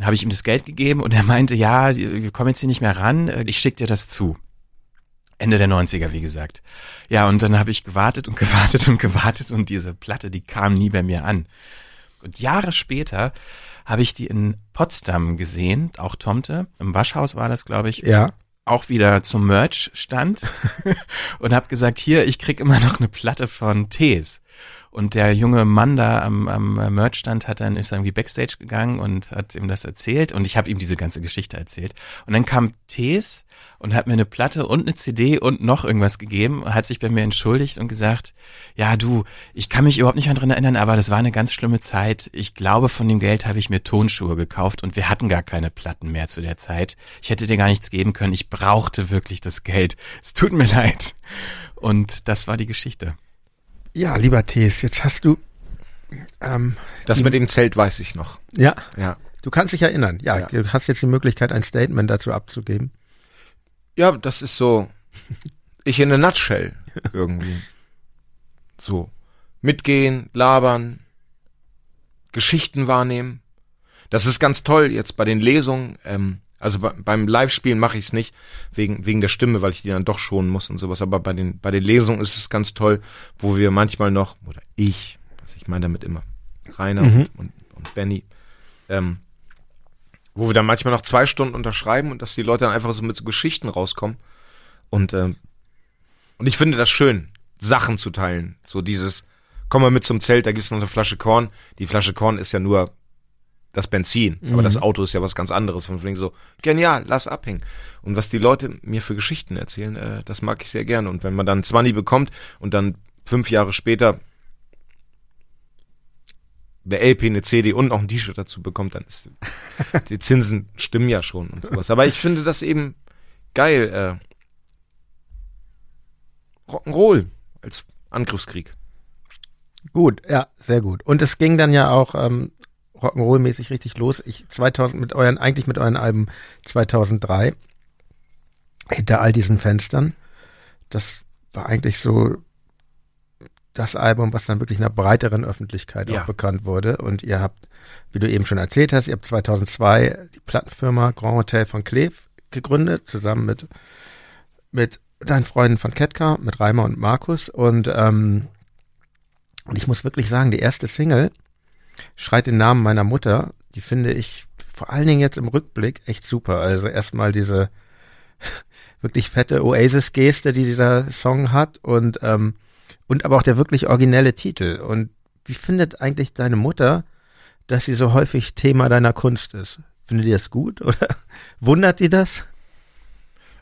habe ich ihm das Geld gegeben und er meinte, ja, wir kommen jetzt hier nicht mehr ran, ich schick dir das zu. Ende der 90er, wie gesagt. Ja, und dann habe ich gewartet und gewartet und gewartet und diese Platte, die kam nie bei mir an. Und Jahre später habe ich die in Potsdam gesehen, auch Tomte. Im Waschhaus war das, glaube ich Ja. auch wieder zum Merch stand und habe gesagt, hier, ich krieg immer noch eine Platte von Tees. Und der junge Mann da am, am Merchstand hat dann ist dann irgendwie backstage gegangen und hat ihm das erzählt und ich habe ihm diese ganze Geschichte erzählt. Und dann kam Tees und hat mir eine Platte und eine CD und noch irgendwas gegeben, hat sich bei mir entschuldigt und gesagt, ja du, ich kann mich überhaupt nicht mehr dran erinnern, aber das war eine ganz schlimme Zeit. Ich glaube, von dem Geld habe ich mir Tonschuhe gekauft und wir hatten gar keine Platten mehr zu der Zeit. Ich hätte dir gar nichts geben können. Ich brauchte wirklich das Geld. Es tut mir leid. Und das war die Geschichte. Ja, lieber Tees, jetzt hast du, ähm, Das mit dem Zelt weiß ich noch. ja, Ja. du kannst dich erinnern. Ja, Ja. du hast jetzt die Möglichkeit, ein Statement dazu abzugeben. Ja, das ist so. Ich in a nutshell irgendwie. So. Mitgehen, labern, Geschichten wahrnehmen. Das ist ganz toll jetzt bei den Lesungen. Ähm, also bei, beim Live-Spielen mache ich es nicht, wegen, wegen der Stimme, weil ich die dann doch schonen muss und sowas. Aber bei den, bei den Lesungen ist es ganz toll, wo wir manchmal noch, oder ich, also ich meine damit immer Rainer Mhm. und, und, und Benny, ähm, wo wir dann manchmal noch zwei Stunden unterschreiben und dass die Leute dann einfach so mit so Geschichten rauskommen. Und, ähm, und ich finde das schön, Sachen zu teilen. So dieses, komm mal mit zum Zelt, da gibt's noch eine Flasche Korn. Die Flasche Korn ist ja nur das Benzin, aber das Auto ist ja was ganz anderes. Von wegen so, genial, lass abhängen. Und was die Leute mir für Geschichten erzählen, äh, das mag ich sehr gerne. Und wenn man dann 20 bekommt und dann fünf Jahre später eine LP, eine CD und noch ein T-Shirt dazu bekommt, dann ist die Zinsen stimmen ja schon und sowas. Aber ich finde das eben geil. Äh, Rock'n'Roll als Angriffskrieg. Gut, ja, sehr gut. Und es ging dann ja auch ähm, Rock'n'Roll-mäßig richtig los. Ich 2000 mit euren, eigentlich mit euren Alben 2003. hinter all diesen Fenstern. Das war eigentlich so das Album, was dann wirklich einer breiteren Öffentlichkeit Ja. auch bekannt wurde. Und ihr habt, wie du eben schon erzählt hast, ihr habt 2002 die Plattenfirma Grand Hotel von Kleef gegründet, zusammen mit, mit deinen Freunden von Ketka, mit Reimer und Markus. Und, ähm, und ich muss wirklich sagen, die erste Single, Schreit den Namen meiner Mutter, die finde ich vor allen Dingen jetzt im Rückblick echt super. Also erstmal diese wirklich fette Oasis-Geste, die dieser Song hat und, ähm, und aber auch der wirklich originelle Titel. Und wie findet eigentlich deine Mutter, dass sie so häufig Thema deiner Kunst ist? Findet ihr das gut oder wundert die das?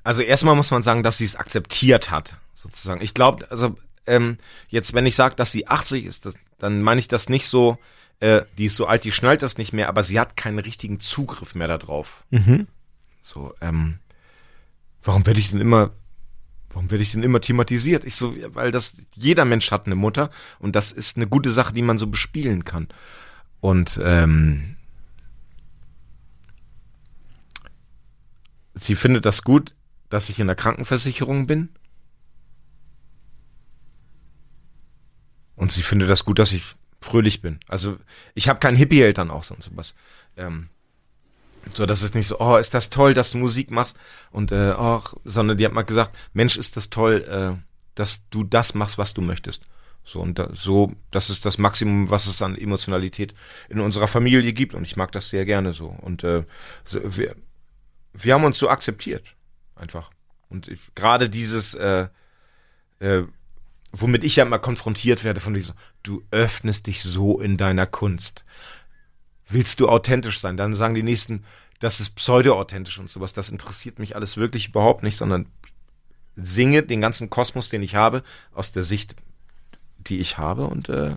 Also erstmal muss man sagen, dass sie es akzeptiert hat, sozusagen. Ich glaube, also ähm, jetzt, wenn ich sage, dass sie 80 ist, das, dann meine ich das nicht so, äh, die ist so alt, die schnallt das nicht mehr, aber sie hat keinen richtigen Zugriff mehr darauf. Mhm. So, ähm, warum werde ich denn immer, warum werde ich denn immer thematisiert? Ich so, weil das, jeder Mensch hat eine Mutter und das ist eine gute Sache, die man so bespielen kann. Und ähm, sie findet das gut, dass ich in der Krankenversicherung bin. Und sie findet das gut, dass ich fröhlich bin. Also ich habe keinen Hippie-Eltern auch sonst sowas. Ähm, so, das ist nicht so, oh, ist das toll, dass du Musik machst. Und äh, oh, sondern die hat mal gesagt, Mensch, ist das toll, äh, dass du das machst, was du möchtest. So und da, so, das ist das Maximum, was es an Emotionalität in unserer Familie gibt. Und ich mag das sehr gerne so. Und äh, wir, wir haben uns so akzeptiert. Einfach. Und gerade dieses äh, äh, womit ich ja immer konfrontiert werde von diesem, du öffnest dich so in deiner Kunst willst du authentisch sein? Dann sagen die nächsten, das ist pseudo-authentisch und sowas. Das interessiert mich alles wirklich überhaupt nicht, sondern singe den ganzen Kosmos, den ich habe, aus der Sicht, die ich habe und äh,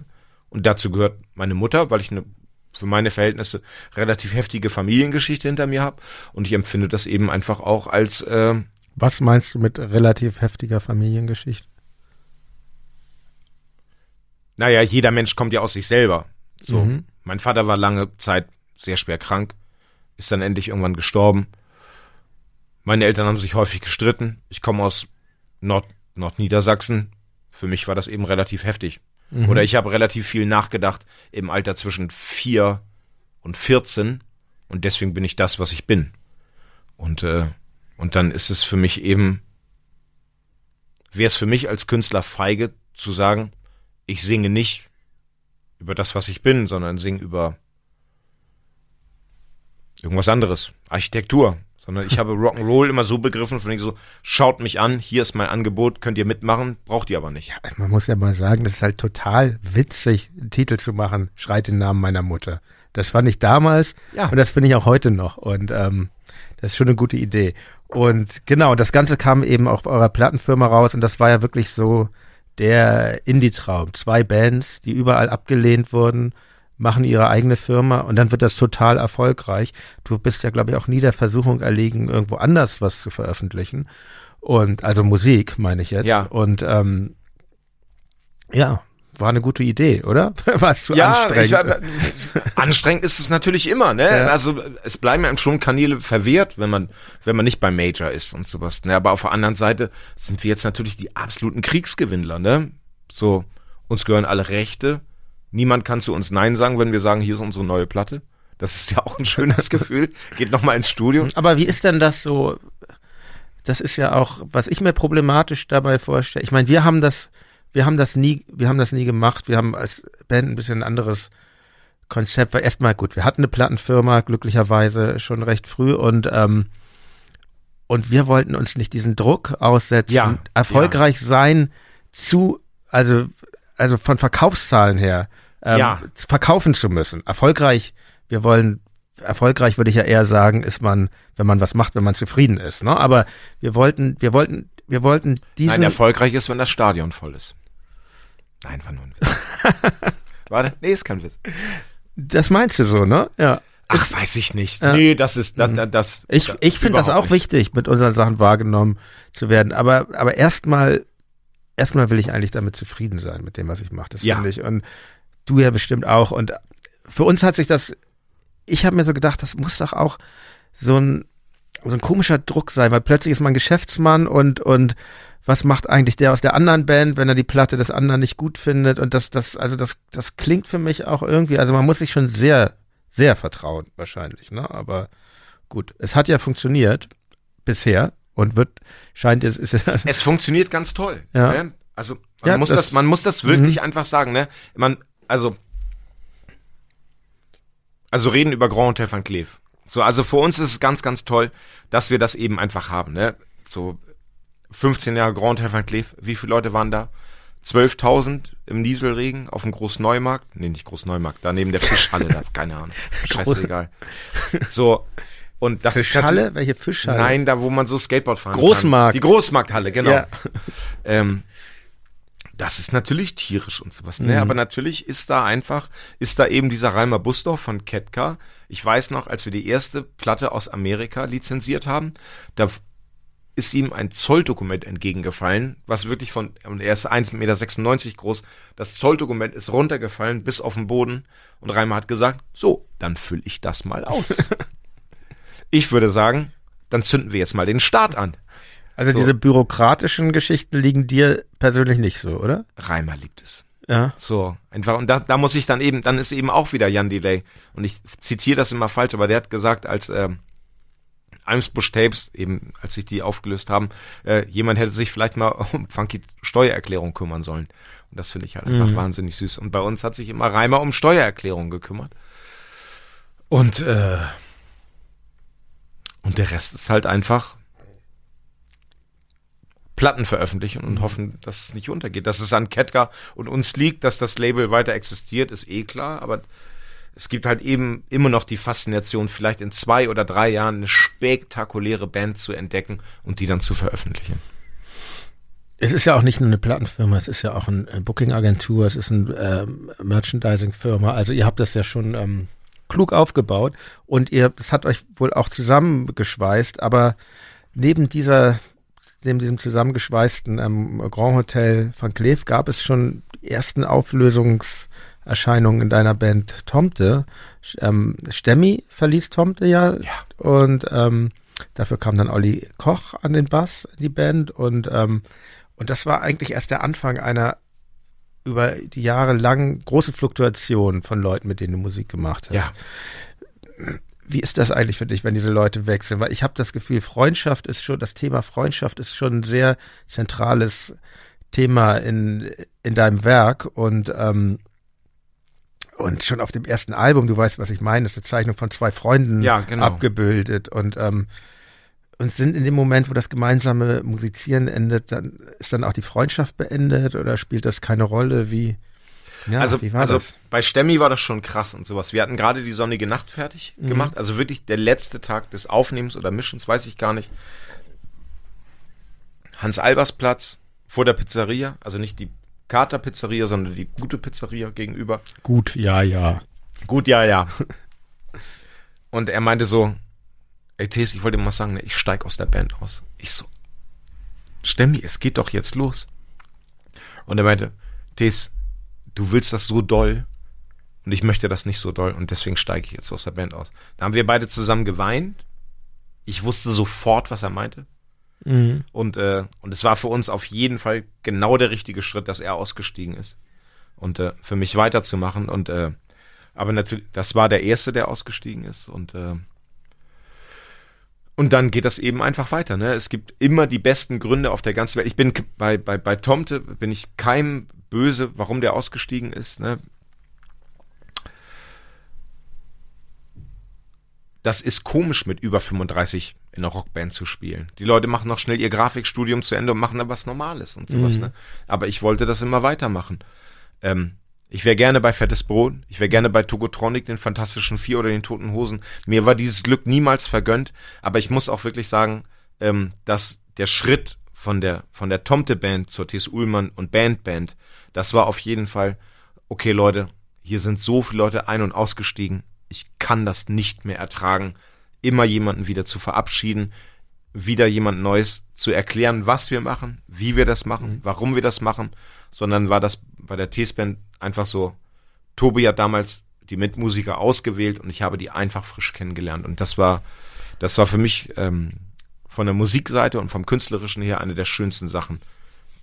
und dazu gehört meine Mutter, weil ich eine für meine Verhältnisse relativ heftige Familiengeschichte hinter mir habe und ich empfinde das eben einfach auch als äh, Was meinst du mit relativ heftiger Familiengeschichte? naja, jeder Mensch kommt ja aus sich selber. So. Mhm. Mein Vater war lange Zeit sehr schwer krank, ist dann endlich irgendwann gestorben. Meine Eltern haben sich häufig gestritten. Ich komme aus Nord Nordniedersachsen. Für mich war das eben relativ heftig. Mhm. Oder ich habe relativ viel nachgedacht im Alter zwischen vier und 14 und deswegen bin ich das, was ich bin. Und, äh, und dann ist es für mich eben, wäre es für mich als Künstler feige zu sagen, ich singe nicht über das, was ich bin, sondern singe über irgendwas anderes. Architektur. Sondern ich habe Rock'n'Roll immer so begriffen, von so, schaut mich an, hier ist mein Angebot, könnt ihr mitmachen, braucht ihr aber nicht. Man muss ja mal sagen, das ist halt total witzig, einen Titel zu machen, Schreit den Namen meiner Mutter. Das fand ich damals Ja. und das finde ich auch heute noch. Und ähm, das ist schon eine gute Idee. Und genau, das Ganze kam eben auch bei eurer Plattenfirma raus und das war ja wirklich so der Indie-Traum. Zwei Bands, die überall abgelehnt wurden, machen ihre eigene Firma und dann wird das total erfolgreich. Du bist ja, glaube ich, auch nie der Versuchung erlegen, irgendwo anders was zu veröffentlichen. Und also Musik, meine ich jetzt. Ja. Und ähm, ja, war eine gute Idee, oder? War zu Ich, anstrengend? anstrengend ist es natürlich immer, ne? Ja. Also es bleiben ja schon Kanäle verwehrt, wenn man, wenn man nicht beim Major ist und sowas. Ne? Aber auf der anderen Seite sind wir jetzt natürlich die absoluten Kriegsgewinnler, ne? So, uns gehören alle Rechte. Niemand kann zu uns Nein sagen, wenn wir sagen, hier ist unsere neue Platte. Das ist ja auch ein schönes Gefühl. Geht noch mal ins Studio. Aber wie ist denn das so? Das ist ja auch, was ich mir problematisch dabei vorstelle. Ich meine, wir haben das, wir haben das nie, wir haben das nie gemacht. Wir haben als Band ein bisschen ein anderes Konzept. Weil erstmal gut, wir hatten eine Plattenfirma glücklicherweise schon recht früh und ähm, und wir wollten uns nicht diesen Druck aussetzen, Ja, erfolgreich sein zu, also also von Verkaufszahlen her ähm, Ja. verkaufen zu müssen. Erfolgreich, wir wollen erfolgreich würde ich ja eher sagen, ist man, wenn man was macht, wenn man zufrieden ist. Ne? Aber wir wollten, wir wollten, wir wollten diesen. Nein, erfolgreich ist, wenn das Stadion voll ist. Nein, war nur ein Witz. Warte, nee, ist kein Witz. das meinst du so, ne? Ja. Ach, weiß ich nicht. Ja. Nee, das ist, das, das, Ich, ich finde das auch nicht. wichtig, mit unseren Sachen wahrgenommen zu werden. Aber, aber erstmal, erstmal will ich eigentlich damit zufrieden sein, mit dem, was ich mache. Das Ja. finde ich. Und du ja bestimmt auch. Und für uns hat sich das, ich habe mir so gedacht, das muss doch auch so ein, so ein komischer Druck sein, weil plötzlich ist man Geschäftsmann und, und was macht eigentlich der aus der anderen Band, wenn er die Platte des anderen nicht gut findet und das, das, also das, das klingt für mich auch irgendwie, also man muss sich schon sehr, sehr vertrauen, wahrscheinlich, ne, aber gut, es hat ja funktioniert bisher und wird, scheint es, ist Es funktioniert ganz toll. Ja. Ne? Also, man Ja, muss das- das, man muss das wirklich einfach sagen, ne, man, also, also reden über Grand Hotel Van Cleef. So, also für uns ist es ganz, ganz toll, dass wir das eben einfach haben, ne? So 15 Jahre Grand Hotel Van Cleef. Wie viele Leute waren da? 12.000 im Nieselregen auf dem Großneumarkt. Nee, nicht Großneumarkt, da neben der Fischhalle, da, keine Ahnung. Scheißegal. So, und das ist Fischhalle? natürlich- Welche Fischhalle? Nein, da wo man so Skateboard fahren Großmarkt. kann. Die Großmarkthalle, genau. Ja. Ähm, das ist natürlich tierisch und sowas, Mhm. ne? Aber natürlich ist da einfach, ist da eben dieser Reimer Busdorf von Ketka. Ich weiß noch, als wir die erste Platte aus Amerika lizenziert haben, da ist ihm ein Zolldokument entgegengefallen, was wirklich von, und er ist 1,96 Meter groß, das Zolldokument ist runtergefallen bis auf den Boden und Reimer hat gesagt, so, dann fülle ich das mal aus. ich würde sagen, dann zünden wir jetzt mal den Start an. Also So. diese bürokratischen Geschichten liegen dir persönlich nicht so, oder? Reimer liebt es. Ja. So, einfach, und da, da muss ich dann eben, dann ist eben auch wieder Jan Delay. Und ich zitiere das immer falsch, aber der hat gesagt, als ähm, Eimsbusch Tapes, eben als sich die aufgelöst haben, äh, jemand hätte sich vielleicht mal um Funky Steuererklärung kümmern sollen. Und das finde ich halt einfach wahnsinnig süß. Und bei uns hat sich immer Reimer um Steuererklärung gekümmert. Und, äh, und der Rest ist halt einfach Platten veröffentlichen und hoffen, dass es nicht untergeht. Dass es an Ketka und uns liegt, dass das Label weiter existiert, ist eh klar, aber es gibt halt eben immer noch die Faszination, vielleicht in zwei oder drei Jahren eine spektakuläre Band zu entdecken und die dann zu veröffentlichen. Es ist ja auch nicht nur eine Plattenfirma, es ist ja auch eine Booking-Agentur, es ist eine ähm, Merchandising-Firma. Also ihr habt das ja schon ähm, klug aufgebaut und ihr, das hat euch wohl auch zusammengeschweißt, aber neben dieser, neben diesem zusammengeschweißten ähm, Grand Hotel Van Cleef gab es schon ersten Auflösungserscheinungen in deiner Band Tomte. Ähm, Stemmi verließ Tomte ja, Ja. und ähm, dafür kam dann Olli Koch an den Bass in die Band und ähm, und das war eigentlich erst der Anfang einer über die Jahre lang große Fluktuation von Leuten, mit denen du Musik gemacht hast. Ja. Wie ist das eigentlich für dich, wenn diese Leute wechseln? Weil ich habe das Gefühl, Freundschaft ist schon, das Thema Freundschaft ist schon ein sehr zentrales Thema in, in deinem Werk und ähm, und schon auf dem ersten Album, du weißt, was ich meine, ist eine Zeichnung von zwei Freunden Ja, genau. abgebildet und ähm, und sind in dem Moment, wo das gemeinsame Musizieren endet, dann ist dann auch die Freundschaft beendet oder spielt das keine Rolle? Wie, ja, also, wie war also das? bei Stemmi war das schon krass und sowas. Wir hatten gerade die sonnige Nacht fertig Mhm. gemacht, also wirklich der letzte Tag des Aufnehmens oder Mischens, weiß ich gar nicht. Hans-Albers-Platz vor der Pizzeria, also nicht die Kater-Pizzeria, sondern die gute Pizzeria gegenüber. Gut, ja, ja. Gut, ja, ja. Und er meinte so, ey Thes, ich wollte dir mal sagen, ne, ich steig aus der Band aus. Ich so, Stemmi, es geht doch jetzt los. Und er meinte, Thes, du willst das so doll und ich möchte das nicht so doll und deswegen steige ich jetzt aus der Band aus. Da haben wir beide zusammen geweint. Ich wusste sofort, was er meinte. Mhm. Und, äh, und es war für uns auf jeden Fall genau der richtige Schritt, dass er ausgestiegen ist. Und äh, für mich weiterzumachen. Und äh, aber natürlich, das war der erste, der ausgestiegen ist. Und äh, und dann geht das eben einfach weiter. Ne? Es gibt immer die besten Gründe auf der ganzen Welt. Ich bin bei, bei, bei Tomte bin ich keinem böse, warum der ausgestiegen ist. Ne? Das ist komisch, mit über 35 in einer Rockband zu spielen. Die Leute machen noch schnell ihr Grafikstudium zu Ende und machen dann was Normales und sowas. Ne? Aber ich wollte das immer weitermachen. Ähm, ich wäre gerne bei Fettes Brot, ich wäre gerne bei Togotronic, den Fantastischen Vier oder den Toten Hosen. Mir war dieses Glück niemals vergönnt, aber ich muss auch wirklich sagen, ähm, dass der Schritt von der, von der Tomte-Band zur T.S. Ullmann und Band-Band, das war auf jeden Fall, okay Leute, hier sind so viele Leute ein- und ausgestiegen, ich kann das nicht mehr ertragen, immer jemanden wieder zu verabschieden, wieder jemand Neues zu erklären, was wir machen, wie wir das machen, warum wir das machen, sondern war das bei der T-Band einfach so, Tobi hat damals die Mitmusiker ausgewählt und ich habe die einfach frisch kennengelernt und das war, Das war für mich ähm, von der Musikseite und vom künstlerischen her eine der schönsten Sachen,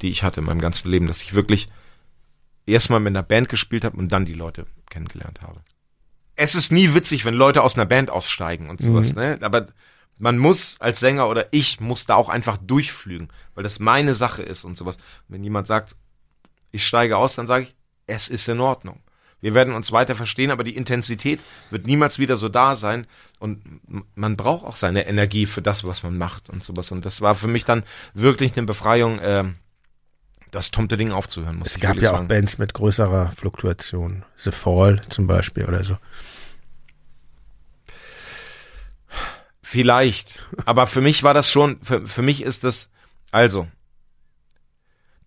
die ich hatte in meinem ganzen Leben, dass ich wirklich erstmal mit einer Band gespielt habe und dann die Leute kennengelernt habe. Es ist nie witzig, wenn Leute aus einer Band aussteigen und sowas, mhm. ne? Aber man muss als Sänger oder ich muss da auch einfach durchflügen, weil das meine Sache ist und sowas. Wenn jemand sagt, ich steige aus, dann sage ich, es ist in Ordnung. Wir werden uns weiter verstehen, aber die Intensität wird niemals wieder so da sein. Und man braucht auch seine Energie für das, was man macht und sowas. Und das war für mich dann wirklich eine Befreiung, äh, das Tomte Ding aufzuhören. Muss es gab ja sagen. auch Bands mit größerer Fluktuation. The Fall zum Beispiel oder so. Vielleicht. Aber für mich war das schon, für, für mich ist das, also,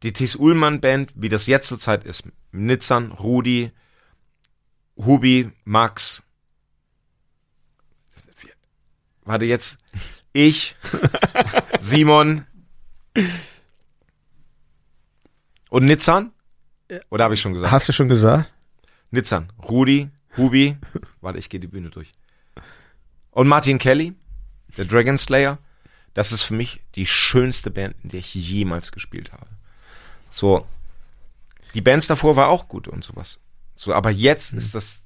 die Thies Ullmann Band, wie das jetzt zur Zeit ist, Nitzan, Rudi, Hubi, Max, warte jetzt, ich, Simon und Nitzan? Oder habe ich schon gesagt? Hast du schon gesagt? Nitzan, Rudi, Hubi, warte, ich gehe die Bühne durch. Und Martin Kelly der Dragon Slayer, das ist für mich die schönste Band, in der ich jemals gespielt habe. So, die Bands davor war auch gut und sowas. So, aber jetzt ist das.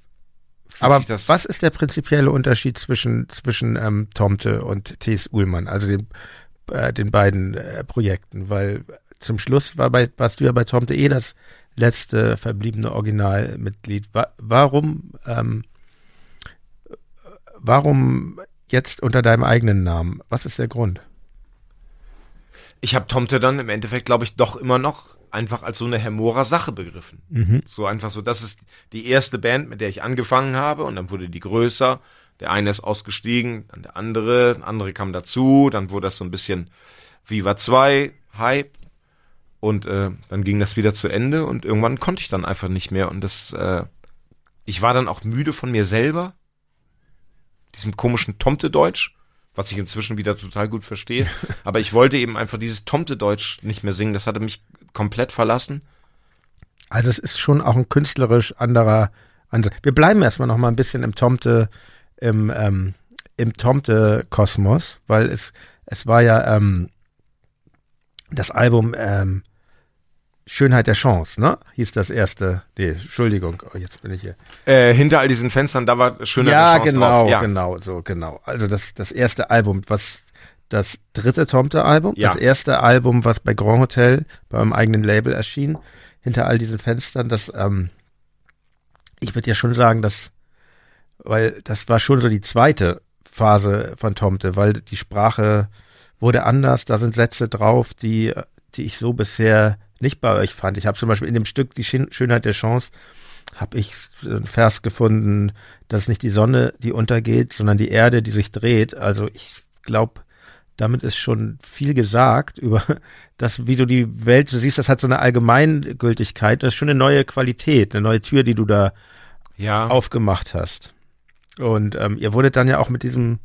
Aber das was ist der prinzipielle Unterschied zwischen zwischen ähm, Tomte und T.S. Ullmann, also den, äh, den beiden äh, Projekten? Weil zum Schluss war bei warst du ja bei Tomte eh das letzte verbliebene Originalmitglied. Wa warum ähm, warum jetzt unter deinem eigenen Namen. Was ist der Grund? Ich habe Tomte dann im Endeffekt, glaube ich, doch immer noch einfach als so eine Hemora-Sache begriffen. Mhm. So einfach so, das ist die erste Band, mit der ich angefangen habe und dann wurde die größer. Der eine ist ausgestiegen, dann der andere, der andere kam dazu, dann wurde das so ein bisschen Viva 2, Hype und äh, dann ging das wieder zu Ende und irgendwann konnte ich dann einfach nicht mehr und das, äh, ich war dann auch müde von mir selber diesem komischen Tomte-Deutsch, was ich inzwischen wieder total gut verstehe. Aber ich wollte eben einfach dieses Tomte-Deutsch nicht mehr singen. Das hatte mich komplett verlassen. Also es ist schon auch ein künstlerisch anderer, anderer. Wir bleiben erstmal noch mal ein bisschen im Tomte, im, ähm, im Tomte-Kosmos, weil es, es war ja ähm, das Album ähm, Schönheit der Chance, ne? Hieß das erste. Nee, Entschuldigung, oh, jetzt bin ich hier. Äh, hinter all diesen Fenstern, da war Schönheit ja, der Chance genau, drauf. Ja, genau, so, genau. Also das, das erste Album, was das dritte Tomte-Album, ja. das erste Album, was bei Grand Hotel beim eigenen Label erschien, hinter all diesen Fenstern, das, ähm, ich würde ja schon sagen, dass, weil das war schon so die zweite Phase von Tomte, weil die Sprache wurde anders, da sind Sätze drauf, die, die ich so bisher nicht bei euch fand. Ich habe zum Beispiel in dem Stück Die Schönheit der Chance, habe ich einen Vers gefunden, dass nicht die Sonne, die untergeht, sondern die Erde, die sich dreht. Also ich glaube, damit ist schon viel gesagt über das, wie du die Welt, du siehst, das hat so eine Allgemeingültigkeit, das ist schon eine neue Qualität, eine neue Tür, die du da ja. aufgemacht hast. Und ähm, ihr wurdet dann ja auch mit diesem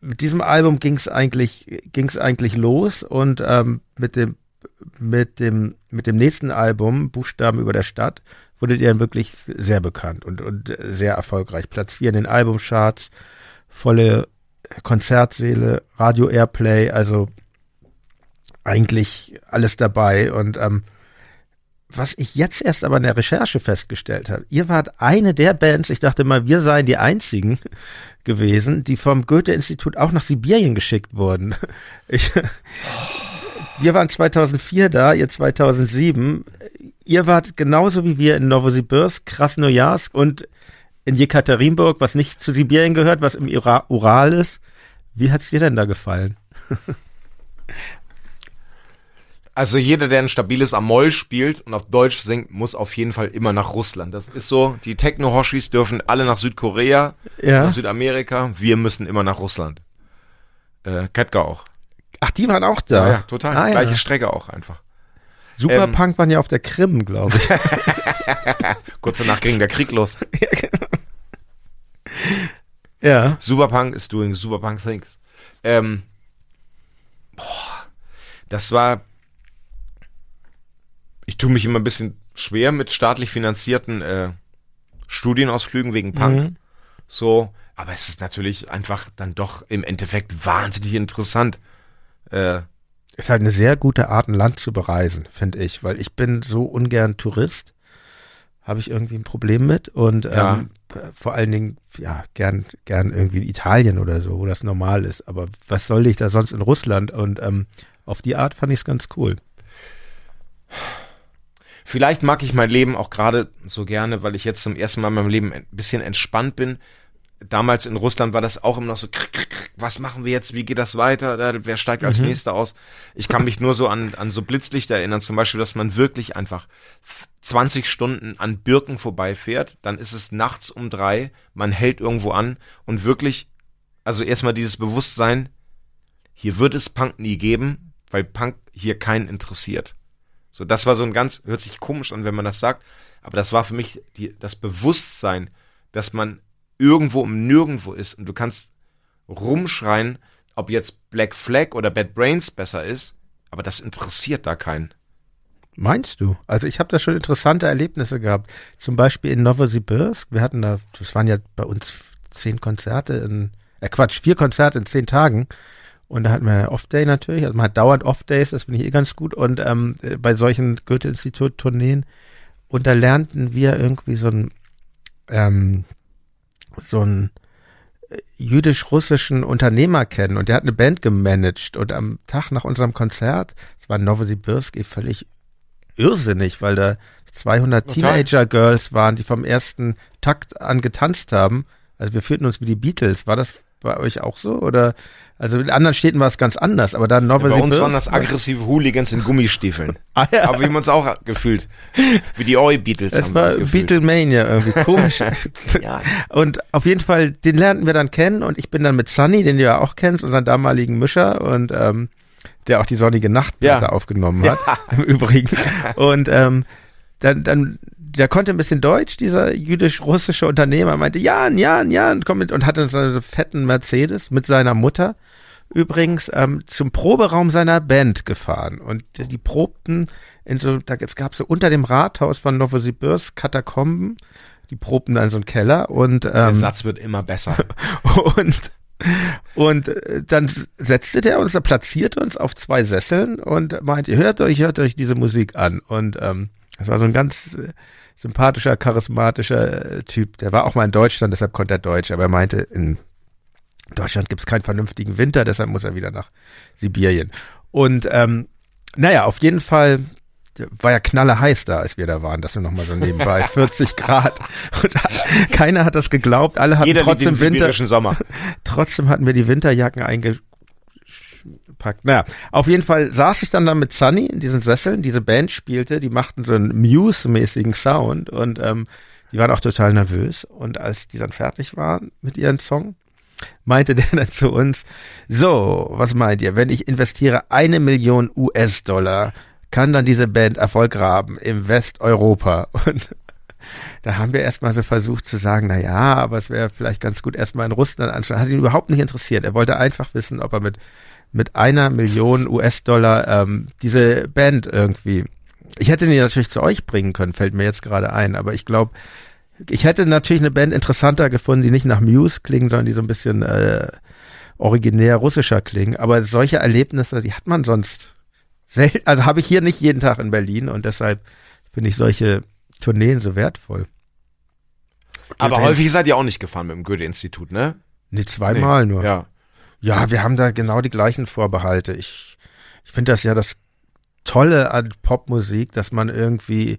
mit diesem Album ging es eigentlich ging's eigentlich los und ähm, mit dem mit dem mit dem nächsten Album Buchstaben über der Stadt wurdet ihr wirklich sehr bekannt und und sehr erfolgreich. Platz 4 in den Albumcharts, volle Konzertsäle, Radio Airplay, also eigentlich alles dabei und ähm, was ich jetzt erst aber in der Recherche festgestellt habe, ihr wart eine der Bands, ich dachte mal, wir seien die einzigen gewesen, die vom Goethe-Institut auch nach Sibirien geschickt wurden. Ich, wir waren 2004 da, ihr 2007. Ihr wart genauso wie wir in Novosibirsk, Krasnojarsk und in Jekaterinburg, was nicht zu Sibirien gehört, was im Ural ist. Wie hat's dir denn da gefallen? Also jeder, der ein stabiles Amol spielt und auf Deutsch singt, muss auf jeden Fall immer nach Russland. Das ist so. Die Techno-Hoshis dürfen alle nach Südkorea, ja. nach Südamerika. Wir müssen immer nach Russland. Äh, Ketka auch. Ach, die waren auch da? Ja, ja total. Ah, Gleiche ja. Strecke auch einfach. Superpunk ähm, waren ja auf der Krim, glaube ich. Kurz danach ging der Krieg los. ja, genau. Ja. Superpunk is doing Superpunk things. Ähm, boah, das war ich tue mich immer ein bisschen schwer mit staatlich finanzierten äh, Studienausflügen wegen Punk. Mhm. So, Aber es ist natürlich einfach dann doch im Endeffekt wahnsinnig interessant. Äh, ist halt eine sehr gute Art, ein Land zu bereisen, finde ich, weil ich bin so ungern Tourist, habe ich irgendwie ein Problem mit und ja. ähm, vor allen Dingen, ja, gern, gern irgendwie in Italien oder so, wo das normal ist. Aber was soll ich da sonst in Russland? Und ähm, auf die Art fand ich es ganz cool. Vielleicht mag ich mein Leben auch gerade so gerne, weil ich jetzt zum ersten Mal in meinem Leben ein bisschen entspannt bin. Damals in Russland war das auch immer noch so, was machen wir jetzt, wie geht das weiter, wer steigt als mhm. nächster aus? Ich kann mich nur so an, an so Blitzlichter erinnern, zum Beispiel, dass man wirklich einfach 20 Stunden an Birken vorbeifährt, dann ist es nachts um drei, man hält irgendwo an und wirklich, also erstmal dieses Bewusstsein, hier wird es Punk nie geben, weil Punk hier keinen interessiert. So, das war so ein ganz, hört sich komisch an, wenn man das sagt, aber das war für mich die, das Bewusstsein, dass man irgendwo im Nirgendwo ist und du kannst rumschreien, ob jetzt Black Flag oder Bad Brains besser ist, aber das interessiert da keinen. Meinst du? Also ich habe da schon interessante Erlebnisse gehabt. Zum Beispiel in Novosibirsk. Wir hatten da, das waren ja bei uns zehn Konzerte in, äh Quatsch, vier Konzerte in zehn Tagen. Und da hatten wir Off-Day natürlich, also man hat dauernd Off-Days, das finde ich eh ganz gut. Und ähm, bei solchen Goethe-Institut-Tourneen, und da lernten wir irgendwie so ein, ähm, so ein äh, jüdisch-russischen Unternehmer kennen und der hat eine Band gemanagt und am Tag nach unserem Konzert, das war Novosibirsk, eh völlig irrsinnig, weil da 200 Teenager-Girls waren, die vom ersten Takt an getanzt haben. Also wir fühlten uns wie die Beatles. War das bei euch auch so? Oder also in anderen Städten war es ganz anders, aber dann Novel ja, Bei uns waren das aggressive Hooligans in Gummistiefeln. ah, ja. Aber wir haben uns auch gefühlt. Wie die Oi Beatles. Es war Beatlemania irgendwie komisch. ja. Und auf jeden Fall, den lernten wir dann kennen und ich bin dann mit Sunny, den du ja auch kennst, unseren damaligen Mischer und ähm, der auch die sonnige Nacht ja. aufgenommen hat, ja. im Übrigen. Und ähm, dann, dann der konnte ein bisschen Deutsch, dieser jüdisch-russische Unternehmer, meinte, Jan, Jan, Jan, komm mit und hatte so einen fetten Mercedes mit seiner Mutter übrigens ähm, zum Proberaum seiner Band gefahren. Und die probten in so, da es gab so unter dem Rathaus von Novosibirsk Katakomben, die probten dann so einen Keller und ähm, der Satz wird immer besser. und und äh, dann setzte der uns, er platzierte uns auf zwei Sesseln und meinte, hört euch, hört euch diese Musik an. Und ähm, das war so ein ganz sympathischer, charismatischer äh, Typ. Der war auch mal in Deutschland, deshalb konnte er Deutsch, aber er meinte, in Deutschland gibt es keinen vernünftigen Winter, deshalb muss er wieder nach Sibirien. Und ähm, naja, auf jeden Fall war ja knalle heiß da, als wir da waren, das nur noch mal so nebenbei, 40 Grad. Und keiner hat das geglaubt, alle hatten Jeder trotzdem Winter. Sommer. Trotzdem hatten wir die Winterjacken eingepackt. Naja, auf jeden Fall saß ich dann da mit Sunny in diesen Sesseln, diese Band spielte, die machten so einen Muse-mäßigen Sound und ähm, die waren auch total nervös. Und als die dann fertig waren mit ihren Song, meinte der dann zu uns, so, was meint ihr, wenn ich investiere eine Million US-Dollar, kann dann diese Band Erfolg haben im Westeuropa? Und da haben wir erstmal so versucht zu sagen, na ja, aber es wäre vielleicht ganz gut erstmal in Russland anschauen. Hat ihn überhaupt nicht interessiert. Er wollte einfach wissen, ob er mit, mit einer Million US-Dollar ähm, diese Band irgendwie ich hätte die natürlich zu euch bringen können, fällt mir jetzt gerade ein, aber ich glaube, ich hätte natürlich eine Band interessanter gefunden, die nicht nach Muse klingen, sondern die so ein bisschen äh, originär russischer klingen. Aber solche Erlebnisse, die hat man sonst selten, also habe ich hier nicht jeden Tag in Berlin und deshalb finde ich solche Tourneen so wertvoll. Aber häufig seid ihr auch nicht gefahren mit dem Goethe-Institut, ne? Nee, zweimal nee. nur. Ja. Ja, wir haben da genau die gleichen Vorbehalte. Ich, ich finde das ja das Tolle an Popmusik, dass man irgendwie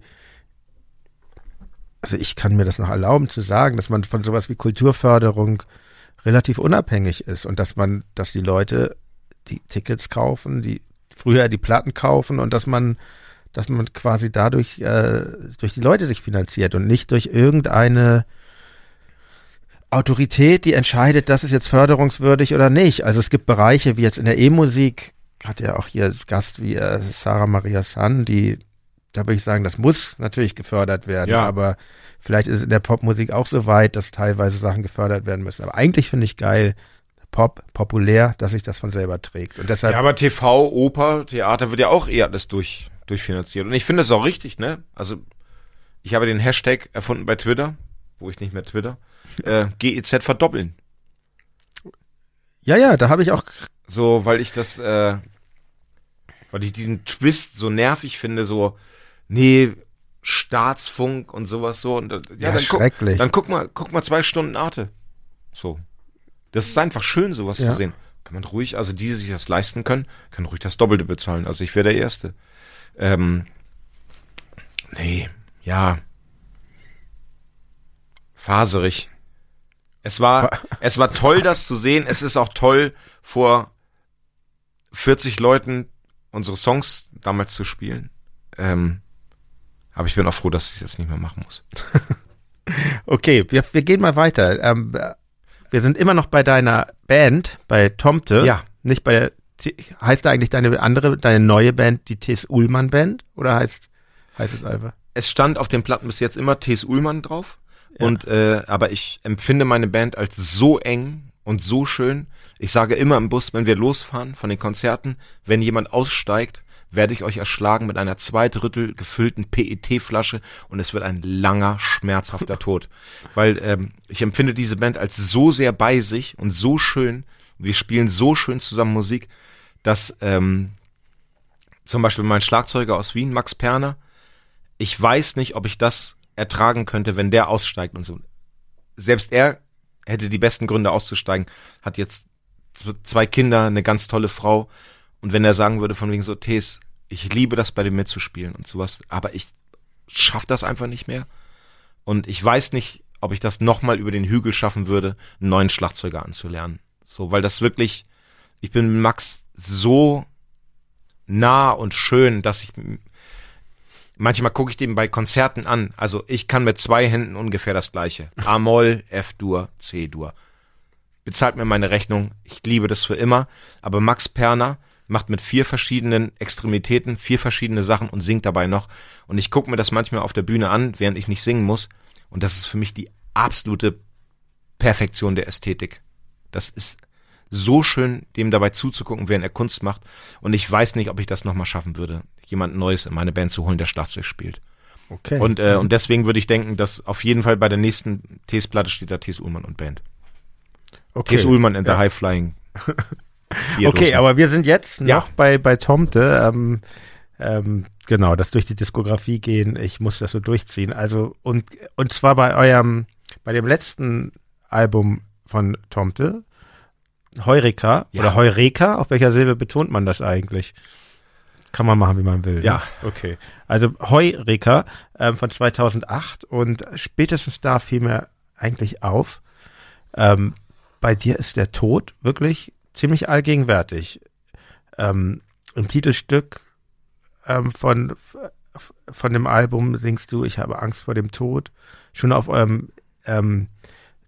also ich kann mir das noch erlauben zu sagen, dass man von sowas wie Kulturförderung relativ unabhängig ist und dass man, dass die Leute die Tickets kaufen, die früher die Platten kaufen und dass man, dass man quasi dadurch äh, durch die Leute sich finanziert und nicht durch irgendeine Autorität, die entscheidet, das ist jetzt förderungswürdig oder nicht. Also es gibt Bereiche wie jetzt in der E-Musik, hat ja auch hier Gast wie äh, Sarah Maria San, die da würde ich sagen, das muss natürlich gefördert werden, ja. aber vielleicht ist es in der Popmusik auch so weit, dass teilweise Sachen gefördert werden müssen. Aber eigentlich finde ich geil, Pop, populär, dass sich das von selber trägt. Und deshalb. Ja, aber TV, Oper, Theater wird ja auch eher alles durch, durchfinanziert. Und ich finde es auch richtig, ne? Also, ich habe den Hashtag erfunden bei Twitter, wo ich nicht mehr Twitter, äh, GEZ verdoppeln. Ja, ja, da habe ich auch. So, weil ich das, äh, weil ich diesen Twist so nervig finde, so, nee, Staatsfunk und sowas so. Und, äh, Ja, dann, guck, schrecklich. dann guck mal, guck mal zwei Stunden Arte. So. Das ist einfach schön, sowas Ja. zu sehen. Kann man ruhig, also die, die sich das leisten können, können ruhig das Doppelte bezahlen. Also ich wäre der Erste. Ähm, nee, ja. Faserig. Es war, es war toll, das zu sehen. Es ist auch toll, vor 40 Leuten unsere Songs damals zu spielen. Ähm, aber ich bin auch froh, dass ich das nicht mehr machen muss. Okay, wir, wir gehen mal weiter. Ähm, wir sind immer noch bei deiner Band, bei Tomte. Ja. Nicht bei der, heißt da eigentlich deine andere, deine neue Band die T.S. Ullmann Band? Oder heißt, heißt es einfach? Es stand auf den Platten bis jetzt immer T.S. Ullmann drauf. Ja. Und, äh, aber ich empfinde meine Band als so eng und so schön. Ich sage immer im Bus, wenn wir losfahren von den Konzerten, wenn jemand aussteigt, werde ich euch erschlagen mit einer zwei Drittel gefüllten PET-Flasche und es wird ein langer, schmerzhafter Tod. Weil ähm, ich empfinde diese Band als so sehr bei sich und so schön, wir spielen so schön zusammen Musik, dass ähm, zum Beispiel mein Schlagzeuger aus Wien, Max Perner, ich weiß nicht, ob ich das ertragen könnte, wenn der aussteigt und so. Selbst er hätte die besten Gründe auszusteigen, hat jetzt zwei Kinder, eine ganz tolle Frau. Und wenn er sagen würde von wegen so, Tees, ich liebe das bei dir mitzuspielen und sowas, aber ich schaff das einfach nicht mehr. Und ich weiß nicht, ob ich das nochmal über den Hügel schaffen würde, einen neuen Schlagzeuger anzulernen. So, weil das wirklich, ich bin Max so nah und schön, dass ich manchmal gucke ich dem bei Konzerten an. Also ich kann mit zwei Händen ungefähr das gleiche. A-Moll, F-Dur, C-Dur. Bezahlt mir meine Rechnung. Ich liebe das für immer. Aber Max Perner macht mit vier verschiedenen Extremitäten vier verschiedene Sachen und singt dabei noch. Und ich gucke mir das manchmal auf der Bühne an, während ich nicht singen muss. Und das ist für mich die absolute Perfektion der Ästhetik. Das ist so schön, dem dabei zuzugucken, während er Kunst macht. Und ich weiß nicht, ob ich das nochmal schaffen würde, jemand Neues in meine Band zu holen, der Schlagzeug spielt. Okay. Und, äh, und deswegen würde ich denken, dass auf jeden Fall bei der nächsten T-Platte steht da T.S. Ullmann und Band. okay. T.S. Ullmann in Ja. the High Flying. Okay, aber wir sind jetzt Ja. noch bei, bei Tomte. Ähm, ähm, genau, das durch die Diskografie gehen. Ich muss das so durchziehen. Also, und, und zwar bei eurem, bei dem letzten Album von Tomte, Heureka Ja. oder Heureka, auf welcher Silbe betont man das eigentlich? Kann man machen, wie man will. ne? Ja. Okay. Also Heureka ähm, von 2008 und spätestens da fiel mir eigentlich auf, ähm, bei dir ist der Tod wirklich ziemlich allgegenwärtig. Ähm, Im Titelstück ähm, von, von dem Album singst du, ich habe Angst vor dem Tod. Schon auf eurem ähm,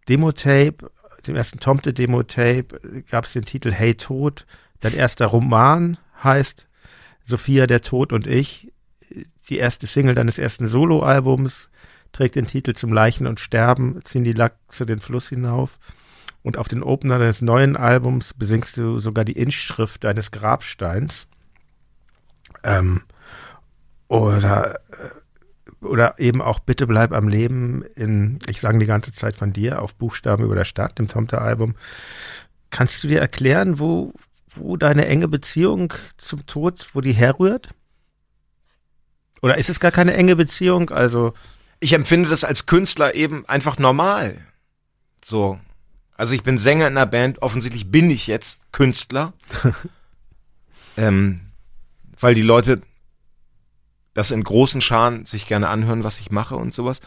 Demo-Tape, dem ersten Tomte-Demo-Tape, gab es den Titel Hey Tod. Dein erster Roman heißt Sophia, der Tod und ich. Die erste Single deines ersten Soloalbums trägt den Titel Zum Leichen und Sterben, ziehen die Lachse den Fluss hinauf. Und auf den Opener deines neuen Albums besingst du sogar die Inschrift deines Grabsteins. Ähm, oder, äh, oder eben auch Bitte bleib am Leben in, ich sang die ganze Zeit von dir, auf Buchstaben über der Stadt, dem Tomte-Album. Kannst du dir erklären, wo, wo deine enge Beziehung zum Tod, wo die herrührt? Oder ist es gar keine enge Beziehung? Also, ich empfinde das als Künstler eben einfach normal. So. Also ich bin Sänger in einer Band, offensichtlich bin ich jetzt Künstler. ähm, weil die Leute das in großen Scharen sich gerne anhören, was ich mache und sowas.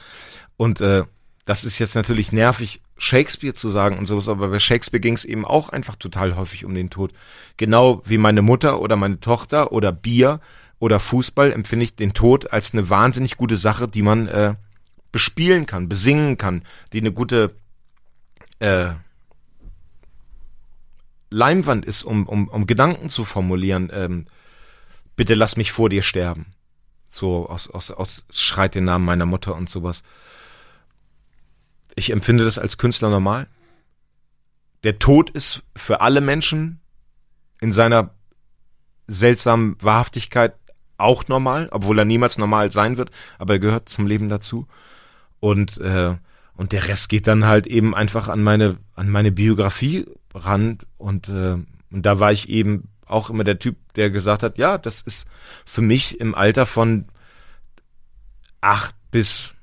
Und äh, das ist jetzt natürlich nervig, Shakespeare zu sagen und sowas, aber bei Shakespeare ging es eben auch einfach total häufig um den Tod. Genau wie meine Mutter oder meine Tochter oder Bier oder Fußball empfinde ich den Tod als eine wahnsinnig gute Sache, die man äh, bespielen kann, besingen kann, die eine gute äh, Leinwand ist, um, um, um Gedanken zu formulieren. Ähm, bitte lass mich vor dir sterben. So aus, aus, aus schreit den Namen meiner Mutter und sowas. Ich empfinde das als Künstler normal. Der Tod ist für alle Menschen in seiner seltsamen Wahrhaftigkeit auch normal, obwohl er niemals normal sein wird, aber er gehört zum Leben dazu. Und, äh, und der Rest geht dann halt eben einfach an meine, an meine Biografie ran und, äh, und da war ich eben auch immer der Typ, der gesagt hat, ja, das ist für mich im Alter von acht bis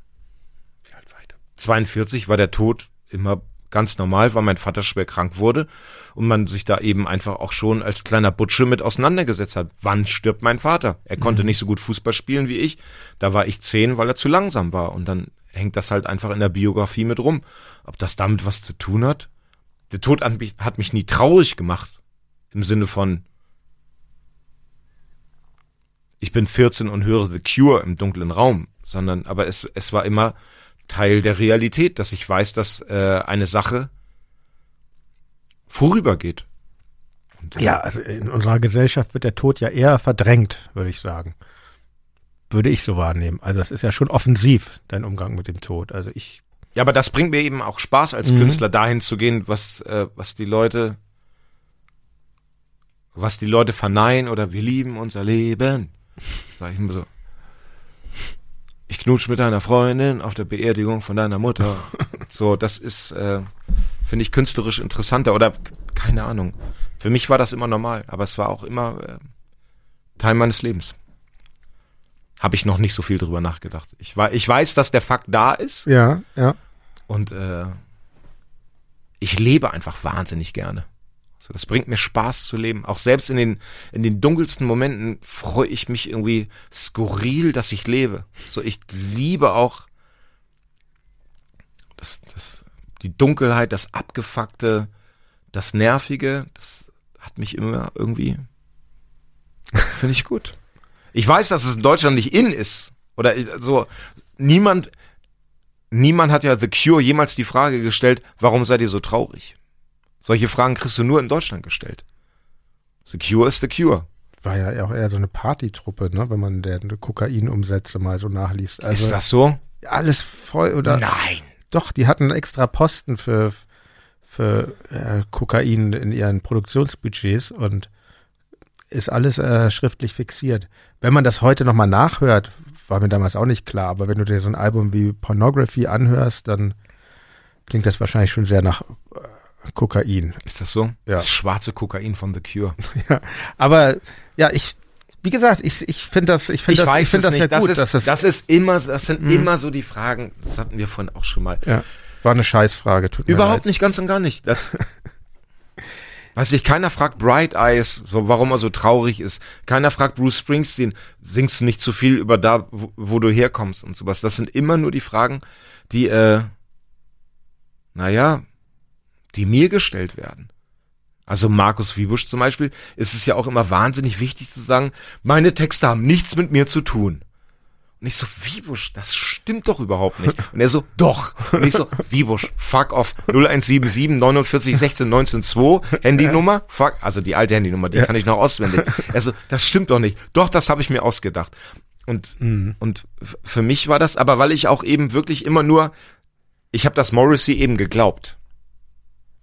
wie alt war ich da? 42 war der Tod immer ganz normal, weil mein Vater schwer krank wurde und man sich da eben einfach auch schon als kleiner Butsche mit auseinandergesetzt hat. Wann stirbt mein Vater? Er konnte mhm. nicht so gut Fußball spielen wie ich. Da war ich zehn, weil er zu langsam war. Und dann hängt das halt einfach in der Biografie mit rum. Ob das damit was zu tun hat? Der Tod hat mich, hat mich nie traurig gemacht. Im Sinne von, ich bin 14 und höre The Cure im dunklen Raum, sondern, aber es, es war immer Teil der Realität, dass ich weiß, dass äh, eine Sache vorübergeht. Und, äh, ja, also in unserer Gesellschaft wird der Tod ja eher verdrängt, würde ich sagen. Würde ich so wahrnehmen. Also es ist ja schon offensiv, dein Umgang mit dem Tod. Also ich. Ja, aber das bringt mir eben auch Spaß als mhm. Künstler, dahin zu gehen, was, äh, was die Leute, was die Leute verneinen oder wir lieben unser Leben. Sag ich immer so. Ich knutsch mit deiner Freundin auf der Beerdigung von deiner Mutter. so, das ist, äh, finde ich künstlerisch interessanter oder keine Ahnung. Für mich war das immer normal, aber es war auch immer äh, Teil meines Lebens. Habe ich noch nicht so viel drüber nachgedacht. Ich, war, ich weiß, dass der Fakt da ist. Ja, ja. Und äh, ich lebe einfach wahnsinnig gerne. So, das bringt mir Spaß zu leben. Auch selbst in den, in den dunkelsten Momenten freue ich mich irgendwie skurril, dass ich lebe. So, ich liebe auch das, das, die Dunkelheit, das Abgefuckte, das Nervige. Das hat mich immer irgendwie, finde ich gut. Ich weiß, dass es in Deutschland nicht in ist. Oder so, niemand, niemand hat ja The Cure jemals die Frage gestellt, warum seid ihr so traurig? Solche Fragen kriegst du nur in Deutschland gestellt. The Cure ist The Cure. War ja auch eher so eine Partytruppe, ne, wenn man deren Kokainumsätze mal so nachliest. Also, ist das so? Alles voll oder? Nein. Doch, die hatten extra Posten für, für äh, Kokain in ihren Produktionsbudgets und ist alles äh, schriftlich fixiert. Wenn man das heute nochmal nachhört, war mir damals auch nicht klar, aber wenn du dir so ein Album wie Pornography anhörst, dann klingt das wahrscheinlich schon sehr nach äh, Kokain. Ist das so? Ja. Das schwarze Kokain von The Cure. ja, aber ja, ich, wie gesagt, ich, ich finde das, ich finde das, weiß ich finde das ja das gut, ist, das, das ist immer, das sind Mhm. immer so die Fragen. Das hatten wir vorhin auch schon mal. ja, war eine Scheißfrage. Tut mir Überhaupt leid. nicht, ganz und gar nicht. Das, weiß ich, keiner fragt Bright Eyes, so, warum er so traurig ist. Keiner fragt Bruce Springsteen, singst du nicht zu viel über da, wo, wo du herkommst und sowas. Das sind immer nur die Fragen, die, äh, naja, die mir gestellt werden. Also Markus Wiebusch zum Beispiel, ist es ja auch immer wahnsinnig wichtig zu sagen, meine Texte haben nichts mit mir zu tun. Und ich so, Wiebusch, das stimmt doch überhaupt nicht. Und er so, doch. Und ich so, Wiebusch, fuck off, 0177 49 16 19 2, Handynummer, fuck, also die alte Handynummer, die Ja. kann ich noch auswendig. Er so, das stimmt doch nicht. Doch, das habe ich mir ausgedacht. Und, Mhm. und für mich war das, aber weil ich auch eben wirklich immer nur, ich habe das Morrissey eben geglaubt.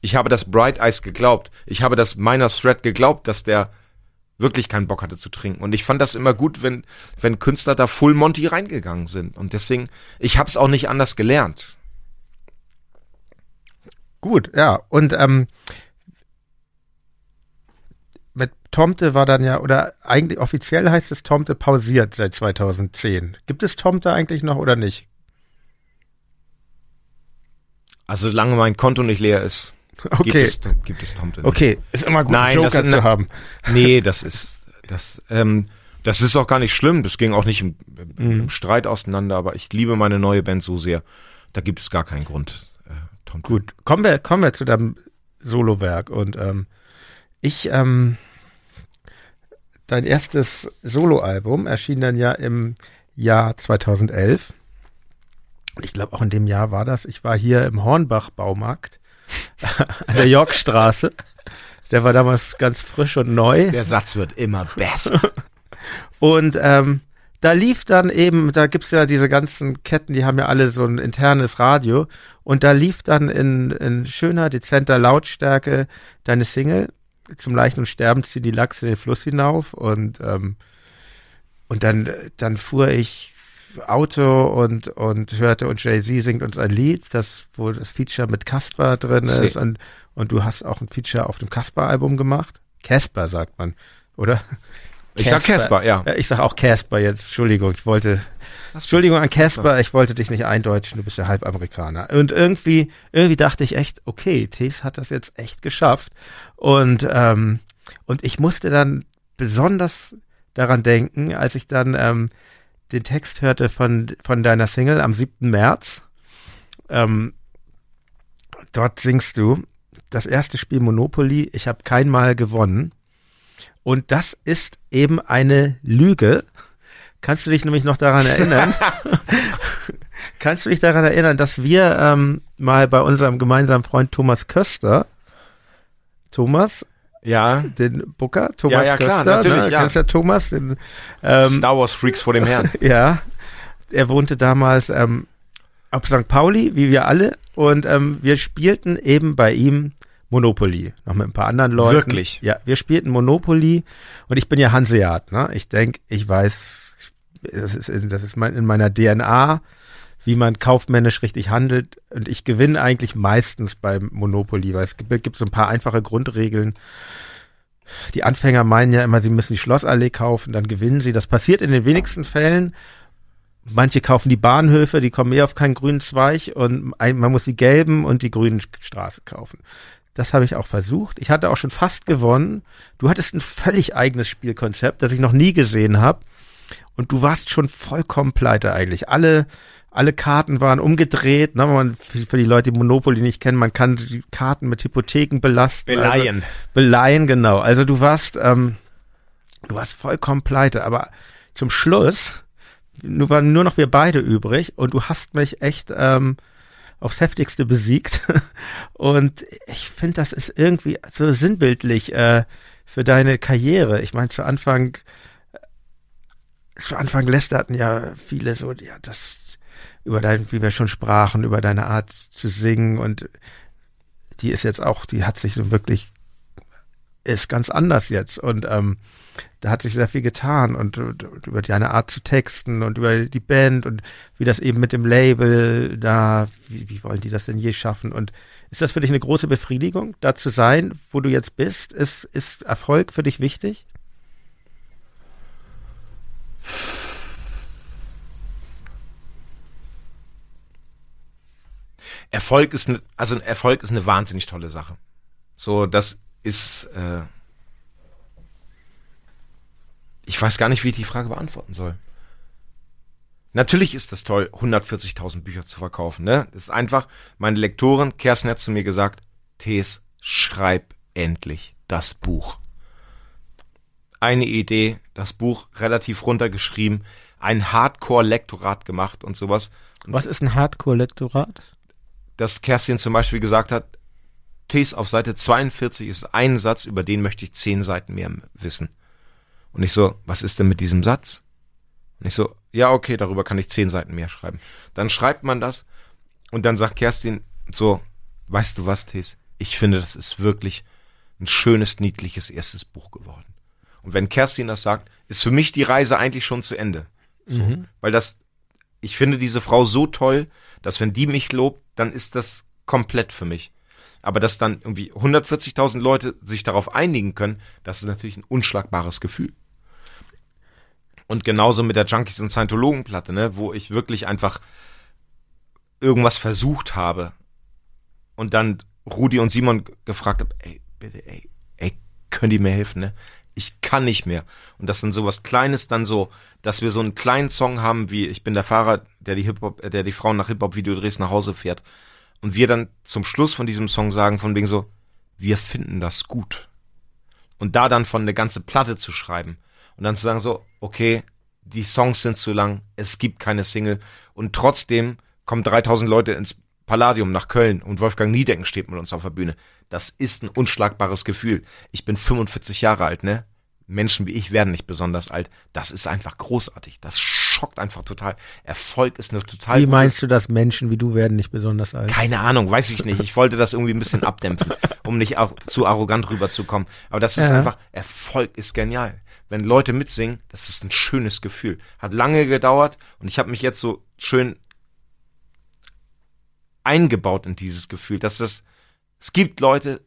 Ich habe das Bright Eyes geglaubt. Ich habe das Minor Threat geglaubt, dass der wirklich keinen Bock hatte zu trinken. Und ich fand das immer gut, wenn, wenn Künstler da Full Monty reingegangen sind. Und deswegen, ich habe es auch nicht anders gelernt. Gut, ja. Und ähm, mit Tomte war dann ja, oder eigentlich offiziell heißt es Tomte pausiert seit 2010. Gibt es Tomte eigentlich noch oder nicht? Also solange mein Konto nicht leer ist, gibt Okay, es, gibt es Tomte nicht. okay. Ist immer gut, Nein, Joker das- zu haben. Nee, das ist, das, ähm, das ist auch gar nicht schlimm. Das ging auch nicht im, im Streit auseinander, aber ich liebe meine neue Band so sehr. Da gibt es gar keinen Grund. Äh, Tomte. Gut, kommen wir, kommen wir zu deinem Solowerk. Und ähm, ich, ähm, dein erstes Soloalbum erschien dann ja im Jahr 2011. Ich glaube, auch in dem Jahr war das. Ich war hier im Hornbach-Baumarkt an der Yorkstraße. Der war damals ganz frisch und neu. Der Satz wird immer besser. Und ähm, da lief dann eben, da gibt's ja diese ganzen Ketten, die haben ja alle so ein internes Radio. Und da lief dann in, in schöner, dezenter Lautstärke deine Single. Zum Leichen und Sterben ziehen die Lachse den Fluss hinauf. Und, ähm, und dann, dann fuhr ich Auto und, und hörte und Jay-Z singt uns ein Lied, das, wo das Feature mit Casper drin See. ist und, und du hast auch ein Feature auf dem Casper-Album gemacht. Casper sagt man, oder? Ich sag Casper, ja. Ich sag auch Casper jetzt, Entschuldigung, ich wollte, Entschuldigung an Casper, ich wollte dich nicht eindeutschen, du bist ja halb Amerikaner. Und irgendwie, irgendwie dachte ich echt, okay, Tees hat das jetzt echt geschafft. Und, ähm, und ich musste dann besonders daran denken, als ich dann ähm, den Text hörte von, von deiner Single am 7. März. Ähm, dort singst du, das erste Spiel Monopoly, ich habe kein Mal gewonnen. Und das ist eben eine Lüge. Kannst du dich nämlich noch daran erinnern? Kannst du dich daran erinnern, dass wir ähm, mal bei unserem gemeinsamen Freund Thomas Köster, Thomas, Ja. den Booker, Thomas Ja, ja, klar, Köster, natürlich, ne? ja. Kennst du Thomas? Den, ähm, Star Wars Freaks vor dem Herrn. ja, er wohnte damals ähm, auf St. Pauli, wie wir alle, und ähm, wir spielten eben bei ihm Monopoly, noch mit ein paar anderen Leuten. Wirklich? Ja, wir spielten Monopoly und ich bin ja Hanseat, ne? Ich denke, ich weiß, das ist, in, das ist mein, in meiner DNA, wie man kaufmännisch richtig handelt und ich gewinne eigentlich meistens beim Monopoly, weil es gibt, gibt so ein paar einfache Grundregeln. Die Anfänger meinen ja immer, sie müssen die Schlossallee kaufen, dann gewinnen sie. Das passiert in den wenigsten Fällen. Manche kaufen die Bahnhöfe, die kommen eher auf keinen grünen Zweig und man muss die gelben und die grünen Straße kaufen. Das habe ich auch versucht. Ich hatte auch schon fast gewonnen. Du hattest ein völlig eigenes Spielkonzept, das ich noch nie gesehen habe. Und du warst schon vollkommen pleite eigentlich. Alle, alle Karten waren umgedreht. Ne? Man, für die Leute, die Monopoly nicht kennen, man kann die Karten mit Hypotheken belasten. Beleihen. Also, beleihen, genau. Also du warst, ähm, du warst vollkommen pleite. Aber zum Schluss, nur waren nur noch wir beide übrig und du hast mich echt ähm, aufs heftigste besiegt. und ich finde, das ist irgendwie so sinnbildlich äh, für deine Karriere. Ich meine, zu Anfang, zu Anfang lästerten ja viele so, ja, das über dein, wie wir schon sprachen, über deine Art zu singen und die ist jetzt auch, die hat sich so wirklich, ist ganz anders jetzt und ähm, da hat sich sehr viel getan und, und, und über deine Art zu texten und über die Band und wie das eben mit dem Label da, wie, wie wollen die das denn je schaffen und ist das für dich eine große Befriedigung, da zu sein, wo du jetzt bist? Ist, ist Erfolg für dich wichtig? Erfolg ist ne, also Erfolg ist eine wahnsinnig tolle Sache. So, das ist äh, ich weiß gar nicht, wie ich die Frage beantworten soll. Natürlich ist das toll, 140.000 Bücher zu verkaufen. Ne? Das ist einfach, meine Lektorin, Kerstin hat zu mir gesagt, Tees, schreib endlich das Buch. Eine Idee, das Buch relativ runtergeschrieben, ein Hardcore-Lektorat gemacht und sowas. Was ist ein Hardcore-Lektorat? Dass Kerstin zum Beispiel gesagt hat, Tees auf Seite 42 ist ein Satz, über den möchte ich zehn Seiten mehr wissen. Und ich so, was ist denn mit diesem Satz? Und ich so, ja, okay, darüber kann ich zehn Seiten mehr schreiben. Dann schreibt man das und dann sagt Kerstin so, weißt du was, Tees? Ich finde, das ist wirklich ein schönes, niedliches erstes Buch geworden. Und wenn Kerstin das sagt, ist für mich die Reise eigentlich schon zu Ende. So, Weil das, ich finde diese Frau so toll, dass wenn die mich lobt, dann ist das komplett für mich. Aber dass dann irgendwie 140.000 Leute sich darauf einigen können, das ist natürlich ein unschlagbares Gefühl. Und genauso mit der Junkies und Scientologen-Platte, ne, wo ich wirklich einfach irgendwas versucht habe und dann Rudi und Simon gefragt habe, ey, bitte, ey, ey, können die mir helfen, ne? Ich kann nicht mehr. Und das dann sowas Kleines dann so, dass wir so einen kleinen Song haben wie Ich bin der Fahrer, der die Hip-Hop, äh, der die Frauen nach Hip-Hop-Video drehst nach Hause fährt. Und wir dann zum Schluss von diesem Song sagen, von wegen so, wir finden das gut. Und da dann von eine ganze Platte zu schreiben und dann zu sagen so, okay, die Songs sind zu lang, es gibt keine Single und trotzdem kommen 3000 Leute ins Palladium nach Köln und Wolfgang Niedecken steht mit uns auf der Bühne. Das ist ein unschlagbares Gefühl. Ich bin 45 Jahre alt, ne? Menschen wie ich werden nicht besonders alt. Das ist einfach großartig. Das schockt einfach total. Erfolg ist eine total Wie meinst du, dass Menschen wie du werden nicht besonders alt? keine Ahnung, weiß ich nicht. Ich wollte das irgendwie ein bisschen abdämpfen, um nicht auch zu arrogant rüberzukommen. Aber das ist Ja. einfach, Erfolg ist genial. wenn Leute mitsingen, das ist ein schönes Gefühl. Hat lange gedauert und ich habe mich jetzt so schön eingebaut in dieses Gefühl, dass das, es gibt Leute,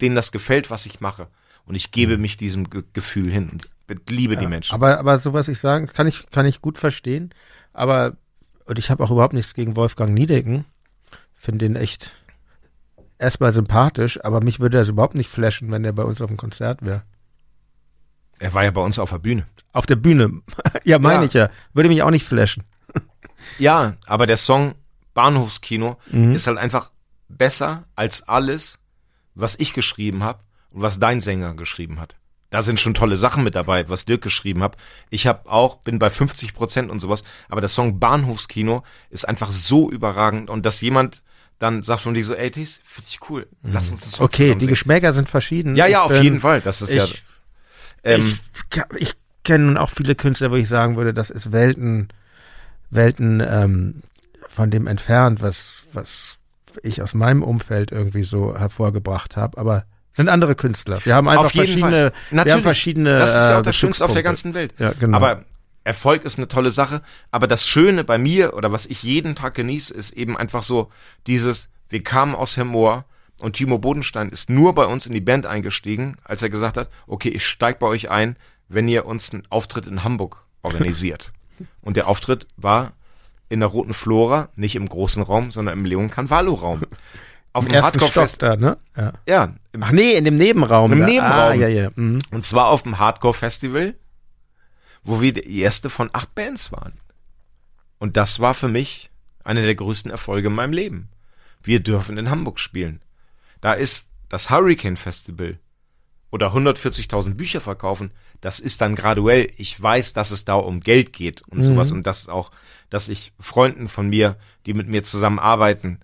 denen das gefällt, was ich mache. Und ich gebe mich diesem Ge Gefühl hin und liebe die Menschen. Aber, aber so was ich sagen, kann ich, kann ich gut verstehen. Aber, und ich habe auch überhaupt nichts gegen Wolfgang Niedecken. Finde den echt erstmal sympathisch, aber mich würde das überhaupt nicht flashen, wenn der bei uns auf dem Konzert wäre. er war ja bei uns auf der Bühne. Auf der Bühne. ja, meine Ja. ich ja. Würde mich auch nicht flashen. Ja, aber der Song Bahnhofskino Mhm. ist halt einfach besser als alles, was ich geschrieben habe und was dein Sänger geschrieben hat. Da sind schon tolle Sachen mit dabei, was Dirk geschrieben hat. Ich habe auch, bin bei 50 Prozent und sowas, aber der Song Bahnhofskino ist einfach so überragend und dass jemand dann sagt von dir so, ey, Tis, finde ich cool, lass uns das Okay, die Geschmäcker sind verschieden. Ja, ja, Ich auf bin- jeden Fall, das ist ja, ich, ähm, ich, ich kenne nun auch viele Künstler, wo ich sagen würde, das ist Welten, Welten ähm, von dem entfernt, was, was ich aus meinem Umfeld irgendwie so hervorgebracht habe. Aber sind andere Künstler. Wir haben einfach verschiedene, wir haben verschiedene. Das ist ja auch äh, das Schönste auf der ganzen Welt. Ja, genau. Aber Erfolg ist eine tolle Sache. Aber das Schöne bei mir oder was ich jeden Tag genieße, ist eben einfach so dieses, wir kamen aus Hemmoor und Timo Bodenstein ist nur bei uns in die Band eingestiegen, als er gesagt hat, okay, ich steig bei euch ein, wenn ihr uns einen Auftritt in Hamburg organisiert. und der Auftritt war in der Roten Flora, nicht im großen Raum, sondern im Leon Canvalo Raum. Auf dem ersten Stock Hardcore-Fest. da, ne? Ja. Ja, Ach nee, in dem Nebenraum. Im da. Nebenraum. Ah, ja, ja. Mhm. Und zwar auf dem Hardcore-Festival, wo wir die erste von acht Bands waren. Und das war für mich einer der größten Erfolge in meinem Leben. Wir dürfen in Hamburg spielen. Da ist das Hurricane Festival oder 140.000 Bücher verkaufen. Das ist dann graduell. Ich weiß, dass es da um Geld geht und sowas und das auch, dass ich Freunden von mir, die mit mir zusammenarbeiten,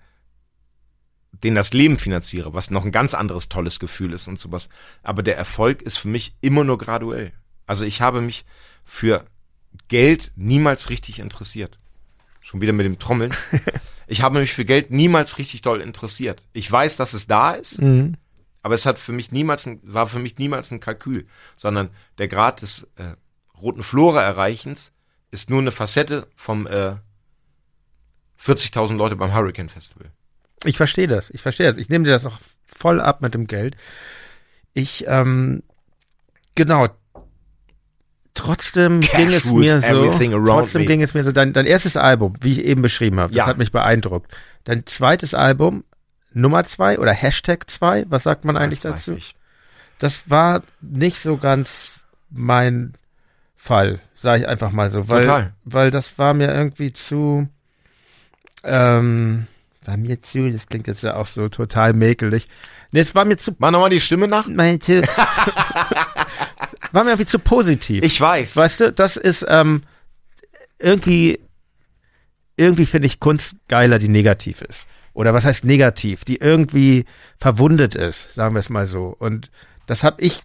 denen das Leben finanziere, was noch ein ganz anderes tolles Gefühl ist und sowas. Aber der Erfolg ist für mich immer nur graduell. Also ich habe mich für Geld niemals richtig interessiert. Schon wieder mit dem Trommeln. Ich habe mich für Geld niemals richtig doll interessiert. Ich weiß, dass es da ist, Mhm. aber es hat für mich niemals ein, war für mich niemals ein Kalkül, sondern der Grad des äh, roten Flora erreichens ist nur eine Facette vom äh, 40.000 Leute beim Hurricane Festival. Ich verstehe das. Ich verstehe das. Ich nehme dir das auch voll ab mit dem Geld. Ich, ähm, genau. Trotzdem Cash ging es mir so, trotzdem me. ging es mir so, dein, dein erstes Album, wie ich eben beschrieben habe, das Ja. hat mich beeindruckt. Dein zweites Album, Nummer zwei oder Hashtag zwei, was sagt man eigentlich Das dazu? Das war nicht so ganz mein Fall, sage ich einfach mal so, weil, Total. weil das war mir irgendwie zu, ähm, war mir zu, das klingt jetzt ja auch so total mäkelig. Nee, es war mir zu, Mach nochmal die Stimme nach. mein, zu war mir irgendwie zu positiv. Ich weiß. Weißt du, das ist ähm, irgendwie, irgendwie finde ich Kunst geiler, die negativ ist. Oder was heißt negativ? Die irgendwie verwundet ist, sagen wir es mal so. Und das habe ich,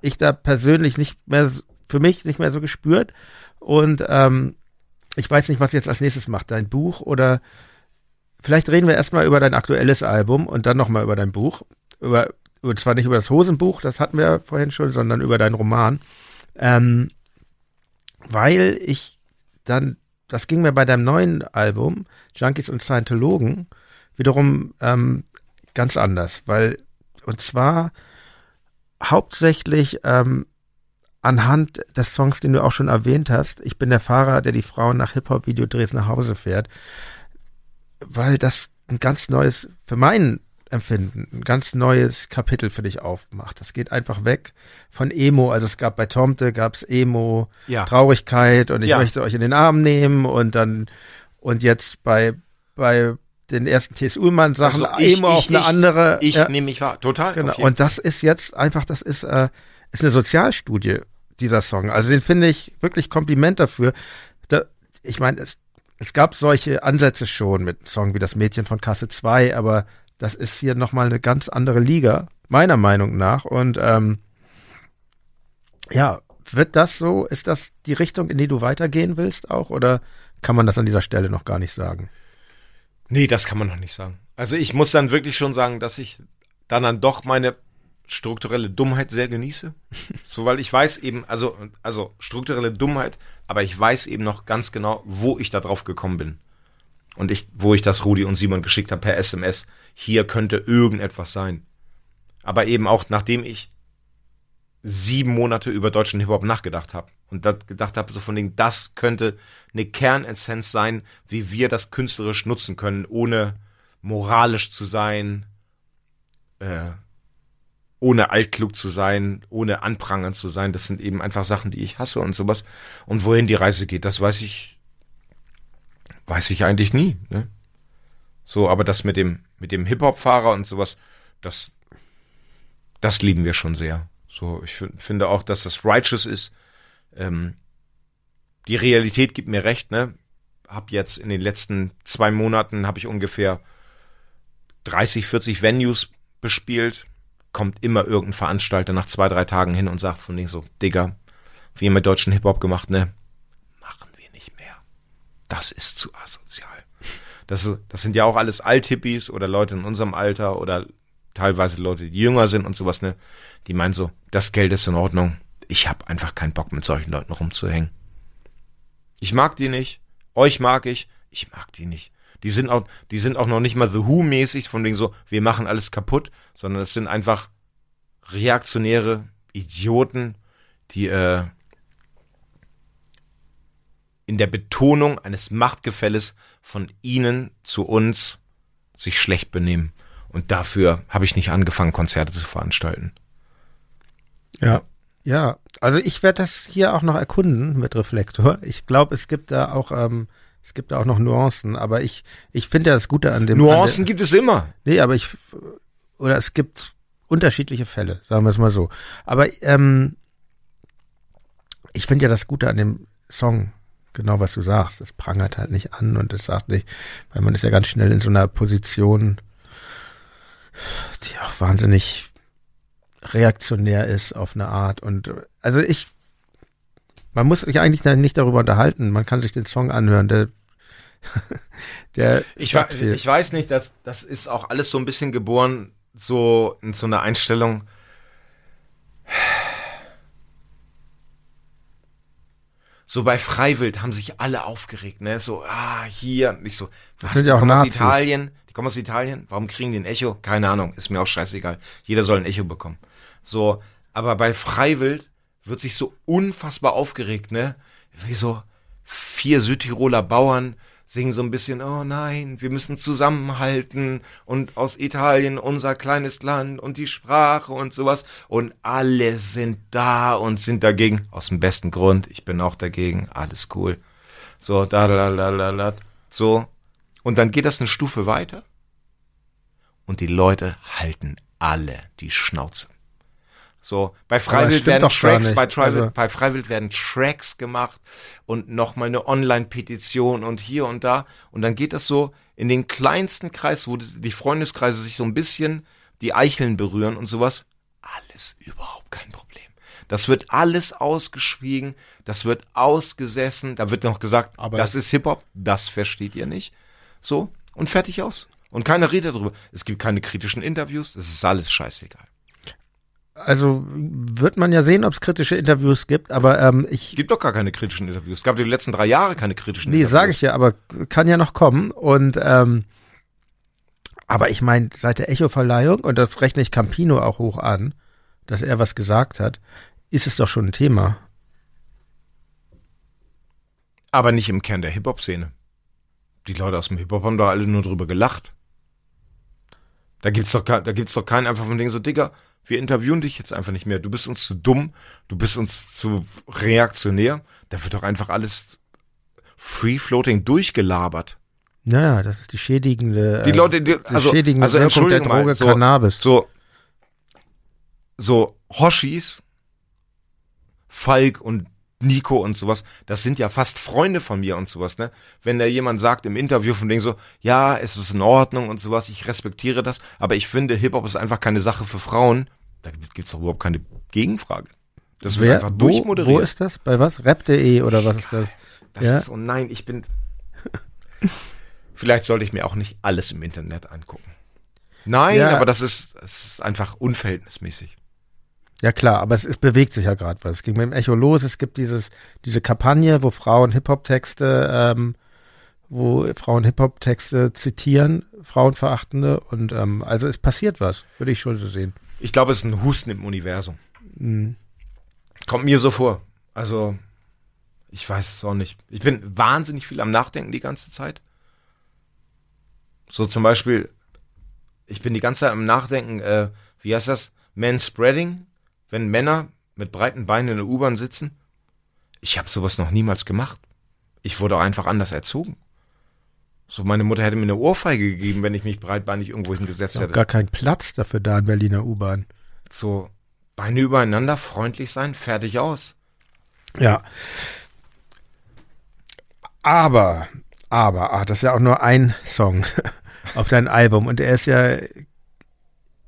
ich da persönlich nicht mehr, für mich nicht mehr so gespürt. Und ähm, ich weiß nicht, was jetzt als nächstes macht. Dein Buch oder vielleicht reden wir erstmal über dein aktuelles Album und dann nochmal über dein Buch. Über, und zwar nicht über das Hosenbuch, das hatten wir vorhin schon, sondern über deinen Roman. Ähm, weil ich dann, das ging mir bei deinem neuen Album, Junkies und Scientologen, wiederum ähm, ganz anders, weil, und zwar hauptsächlich ähm, anhand des Songs, den du auch schon erwähnt hast, ich bin der Fahrer, der die Frauen nach Hip-Hop-Videodrehs nach Hause fährt, weil das ein ganz neues, für mein Empfinden, ein ganz neues Kapitel für dich aufmacht. Das geht einfach weg von Emo, also es gab bei Tomte, gab's Emo, Ja. Traurigkeit und ich Ja. möchte euch in den Arm nehmen und dann, und jetzt bei, bei den ersten T.S. Ullmann Sachen Also ich- Emo auf ich- eine andere. Ich ja. nehme mich wahr. Total. Genau. auf Und das ist jetzt einfach, das ist, äh, ist eine Sozialstudie, dieser Song. Also den finde ich wirklich Kompliment dafür. Da, ich meine, es, es gab solche Ansätze schon mit Song wie das Mädchen von Kasse 2, aber das ist hier nochmal eine ganz andere Liga, meiner Meinung nach. Und ähm, ja, wird das so, ist das die Richtung, in die du weitergehen willst auch? Oder kann man das an dieser Stelle noch gar nicht sagen? Nee, das kann man noch nicht sagen. Also ich muss dann wirklich schon sagen, dass ich dann dann doch meine strukturelle Dummheit sehr genieße. so, weil ich weiß eben, also, also strukturelle Dummheit, aber ich weiß eben noch ganz genau, wo ich da drauf gekommen bin. Und ich, wo ich das Rudi und Simon geschickt habe per SMS. Hier könnte irgendetwas sein. Aber eben auch, nachdem ich sieben Monate über deutschen Hip-Hop nachgedacht habe und das gedacht habe, so von dem, das könnte eine Kernessenz sein, wie wir das künstlerisch nutzen können, ohne moralisch zu sein, äh, ohne altklug zu sein, ohne anprangern zu sein. Das sind eben einfach Sachen, die ich hasse und sowas. Und wohin die Reise geht, das weiß ich, weiß ich eigentlich nie. Ne? So, aber das mit dem, mit dem Hip-Hop-Fahrer und sowas, das, das lieben wir schon sehr. So, ich finde auch, dass das righteous ist. Ähm, die Realität gibt mir recht, ne? Hab jetzt in den letzten zwei Monaten habe ich ungefähr 30, 40 Venues bespielt. Kommt immer irgendein Veranstalter nach zwei, drei Tagen hin und sagt von denen so, Digga, wie ihr mit deutschen Hip-Hop gemacht, ne? Machen wir nicht mehr. Das ist zu asozial. Das, das sind ja auch alles Althippies oder Leute in unserem Alter oder teilweise Leute, die jünger sind und sowas, ne? Die meinen so, das Geld ist in Ordnung. Ich habe einfach keinen Bock, mit solchen Leuten rumzuhängen. Ich mag die nicht. Euch mag ich. Ich mag die nicht. Die sind auch, die sind auch noch nicht mal The Who-mäßig, von wegen so, wir machen alles kaputt, sondern es sind einfach reaktionäre Idioten, die äh, in der Betonung eines Machtgefälles von ihnen zu uns sich schlecht benehmen. Und dafür habe ich nicht angefangen, Konzerte zu veranstalten. Ja. Ja, also ich werde das hier auch noch erkunden mit Reflektor. Ich glaube, es gibt da auch, ähm, es gibt auch noch Nuancen, aber ich, ich finde ja das Gute an dem. Nuancen an gibt es immer. Nee, aber ich, oder es gibt unterschiedliche Fälle, sagen wir es mal so. Aber ähm, ich finde ja das Gute an dem Song, genau was du sagst, es prangert halt nicht an und es sagt nicht, weil man ist ja ganz schnell in so einer Position, die auch wahnsinnig reaktionär ist auf eine Art. Und also ich, man muss sich eigentlich nicht darüber unterhalten. Man kann sich den Song anhören. Der, der ich, ich weiß nicht, das, das ist auch alles so ein bisschen geboren, so in so einer Einstellung. So bei Freiwild haben sich alle aufgeregt, ne? So, ah, hier, nicht so, was, das sind ja auch aus Italien, die kommen aus Italien, warum kriegen die ein Echo? Keine Ahnung, ist mir auch scheißegal. Jeder soll ein Echo bekommen. So, aber bei Freiwild wird sich so unfassbar aufgeregt, ne? Wie so vier Südtiroler Bauern singen so ein bisschen, oh nein, wir müssen zusammenhalten und aus Italien unser kleines Land und die Sprache und sowas. Und alle sind da und sind dagegen. Aus dem besten Grund, ich bin auch dagegen, alles cool. So, da, da, da, da, da, so. Und dann geht das eine Stufe weiter und die Leute halten alle die Schnauze. So, bei Freiwild werden Tracks, bei, Tribal, also. bei Freiwild werden Tracks gemacht und nochmal eine Online-Petition und hier und da. Und dann geht das so in den kleinsten Kreis, wo die Freundeskreise sich so ein bisschen die Eicheln berühren und sowas. Alles überhaupt kein Problem. Das wird alles ausgeschwiegen, das wird ausgesessen, da wird noch gesagt, Aber das ist Hip-Hop, das versteht ihr nicht. So, und fertig aus. Und keiner redet darüber. Es gibt keine kritischen Interviews, es ist alles scheißegal. Also wird man ja sehen, ob es kritische Interviews gibt, aber ähm, ich. Gibt doch gar keine kritischen Interviews. Es gab die letzten drei Jahre keine kritischen nee, Interviews. Nee, sage ich ja, aber kann ja noch kommen. Und ähm, aber ich meine, seit der Echo-Verleihung, und das rechne ich Campino auch hoch an, dass er was gesagt hat, ist es doch schon ein Thema. Aber nicht im Kern der Hip-Hop-Szene. Die Leute aus dem Hip-Hop haben da alle nur drüber gelacht. Da gibt's doch, da gibt's doch keinen einfach von Ding so, Digga, wir interviewen dich jetzt einfach nicht mehr. Du bist uns zu dumm, du bist uns zu reaktionär. Da wird doch einfach alles free-floating durchgelabert. Naja, das ist die schädigende, die Leute, die, also, die schädigende also Wirkung der Droge mal, so, Cannabis. So, so Hoshis, Falk und Nico und sowas, das sind ja fast Freunde von mir und sowas, ne? Wenn da jemand sagt im Interview von denen so, ja, es ist in Ordnung und sowas, ich respektiere das, aber ich finde, Hip-Hop ist einfach keine Sache für Frauen, da gibt's doch überhaupt keine Gegenfrage. Das wird einfach wo, durchmoderiert. Wo ist das? Bei was? Rap.de oder was ist das? Das ja? ist, oh nein, ich bin. Vielleicht sollte ich mir auch nicht alles im Internet angucken. Nein, ja. aber das ist, das ist einfach unverhältnismäßig. Ja klar, aber es, es bewegt sich ja gerade was. Es ging mit dem Echo los. Es gibt dieses diese Kampagne, wo Frauen Hip-Hop-Texte, ähm, wo Frauen Hip-Hop-Texte zitieren, Frauenverachtende. Und ähm, also es passiert was, würde ich schon so sehen. Ich glaube, es ist ein Husten im Universum. Mhm. Kommt mir so vor. Also, ich weiß es auch nicht. Ich bin wahnsinnig viel am Nachdenken die ganze Zeit. So zum Beispiel, ich bin die ganze Zeit am Nachdenken, äh, wie heißt das? Manspreading, wenn Männer mit breiten Beinen in der U-Bahn sitzen. Ich habe sowas noch niemals gemacht. Ich wurde auch einfach anders erzogen. So, meine Mutter hätte mir eine Ohrfeige gegeben, wenn ich mich breitbeinig irgendwo hingesetzt hätte. gar kein Platz dafür da in Berliner U-Bahn. So, Beine übereinander, freundlich sein, fertig aus. Ja. Aber, aber, ah, das ist ja auch nur ein Song auf dein Album und er ist ja,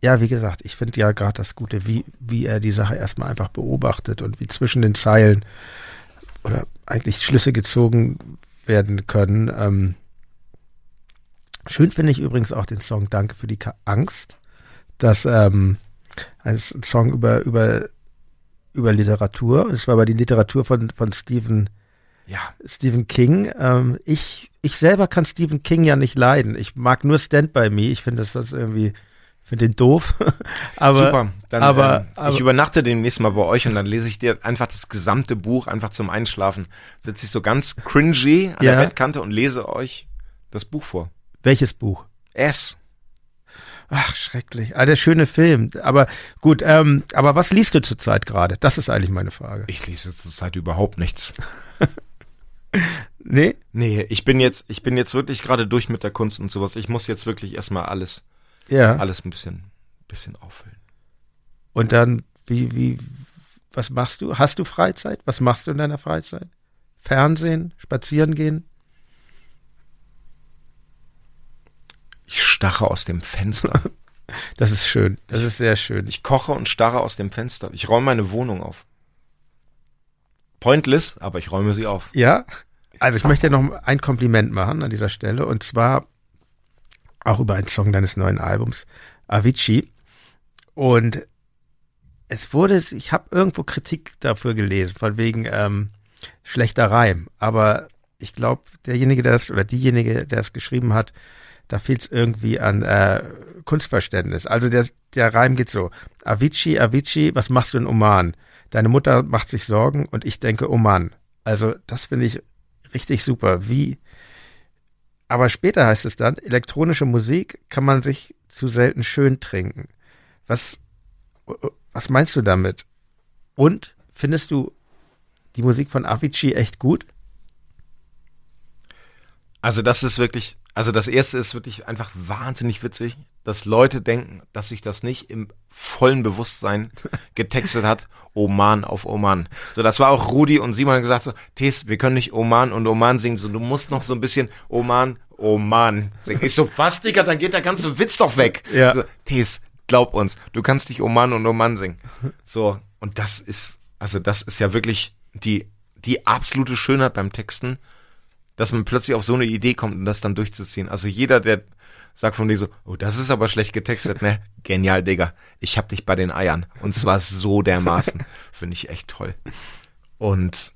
ja, wie gesagt, ich finde ja gerade das Gute, wie, wie er die Sache erstmal einfach beobachtet und wie zwischen den Zeilen oder eigentlich Schlüsse gezogen werden können. Ähm, schön finde ich übrigens auch den Song Danke für die Ka Angst, dass ähm, ein Song über, über, über Literatur, und es war aber die Literatur von, von Stephen Ja, Stephen King. Ähm, ich, ich selber kann Stephen King ja nicht leiden. Ich mag nur Stand By Me. Ich finde das, das irgendwie, finde den doof. aber, super. Dann, aber, ähm, aber ich übernachte demnächst mal bei euch und dann lese ich dir einfach das gesamte Buch einfach zum Einschlafen. Sitze ich so ganz cringy an Ja. der Bettkante und lese euch das Buch vor. welches Buch? S. Ach, schrecklich. Ah, der schöne Film. Aber gut, ähm, aber was liest du zurzeit gerade? Das ist eigentlich meine Frage. Ich lese zurzeit überhaupt nichts. Nee? Nee, ich bin jetzt, ich bin jetzt wirklich gerade durch mit der Kunst und sowas. Ich muss jetzt wirklich erstmal alles, Ja. alles ein bisschen, bisschen auffüllen. Und dann, wie, wie, was machst du? Hast du Freizeit? Was machst du in deiner Freizeit? Fernsehen? Spazieren gehen? Ich starre aus dem Fenster. Das ist schön. Das ist sehr schön. Ich koche und starre aus dem Fenster. Ich räume meine Wohnung auf. Pointless, aber ich räume sie auf. Ja, also ich möchte dir noch ein Kompliment machen an dieser Stelle und zwar auch über einen Song deines neuen Albums, Avicii. Und es wurde, ich habe irgendwo Kritik dafür gelesen, von wegen ähm, schlechter Reim. Aber ich glaube, derjenige, der das oder diejenige, der es geschrieben hat, da fehlt es irgendwie an äh, Kunstverständnis. Also der, der Reim geht so: Avicii, Avicii, was machst du in Oman? Deine Mutter macht sich Sorgen und ich denke, Mann. Also das finde ich richtig super. Wie? Aber später heißt es dann, elektronische Musik kann man sich zu selten schön trinken. Was, was meinst du damit? Und findest du die Musik von Avicii echt gut? Also das ist wirklich, also das erste ist wirklich einfach wahnsinnig witzig, dass Leute denken, dass sich das nicht im vollen Bewusstsein getextet hat. Oman auf Oman. So, das war auch Rudi und Simon gesagt so, Tes, wir können nicht Oman und Oman singen, so, du musst noch so ein bisschen Oman, Oman singen. Ich so, was, Digga, dann geht der ganze Witz doch weg. Ja. So, Tes, glaub uns, du kannst nicht Oman und Oman singen. So, und das ist, also das ist ja wirklich die, die absolute Schönheit beim Texten, dass man plötzlich auf so eine Idee kommt und das dann durchzuziehen. Also jeder, der sagt von dir so, oh, das ist aber schlecht getextet, ne? Genial, Digga. Ich hab dich bei den Eiern. Und zwar so dermaßen. Finde ich echt toll. Und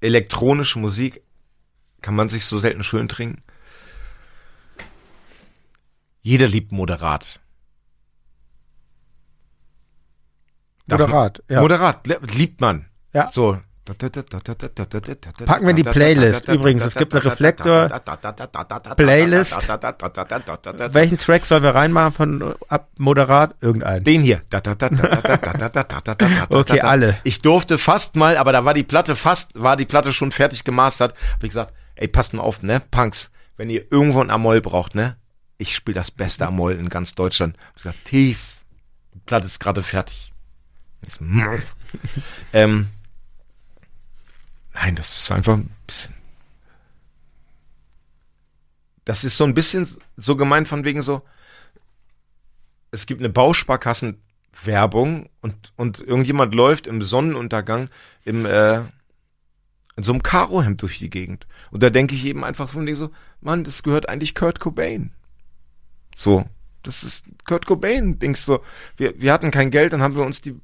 elektronische Musik kann man sich so selten schön trinken. Jeder liebt moderat. Moderat, ja. Moderat, liebt man. Ja. So. Packen wir in die Playlist. Übrigens, es gibt eine Reflektor- Playlist. Welchen Track sollen wir reinmachen von ab Moderat? Irgendeinen. Den hier. Okay, alle. Ich durfte fast mal, aber da war die Platte fast, war die Platte schon fertig gemastert. Hab ich gesagt, ey, passt mal auf, ne, Punks, wenn ihr irgendwo ein Amol braucht, ne, ich spiele das beste Amol in ganz Deutschland. Ich gesagt, Tees, die Platte ist gerade fertig. Ich so, ähm, nein, das ist einfach ein bisschen. Das ist so ein bisschen so gemeint von wegen so, es gibt eine Bausparkassen-Werbung und, und irgendjemand läuft im Sonnenuntergang im, äh, in so einem Karohemd durch die Gegend. Und da denke ich eben einfach von dir so, Mann, das gehört eigentlich Kurt Cobain. So, das ist Kurt Cobain, denkst du. Wir, wir hatten kein Geld, dann haben wir uns die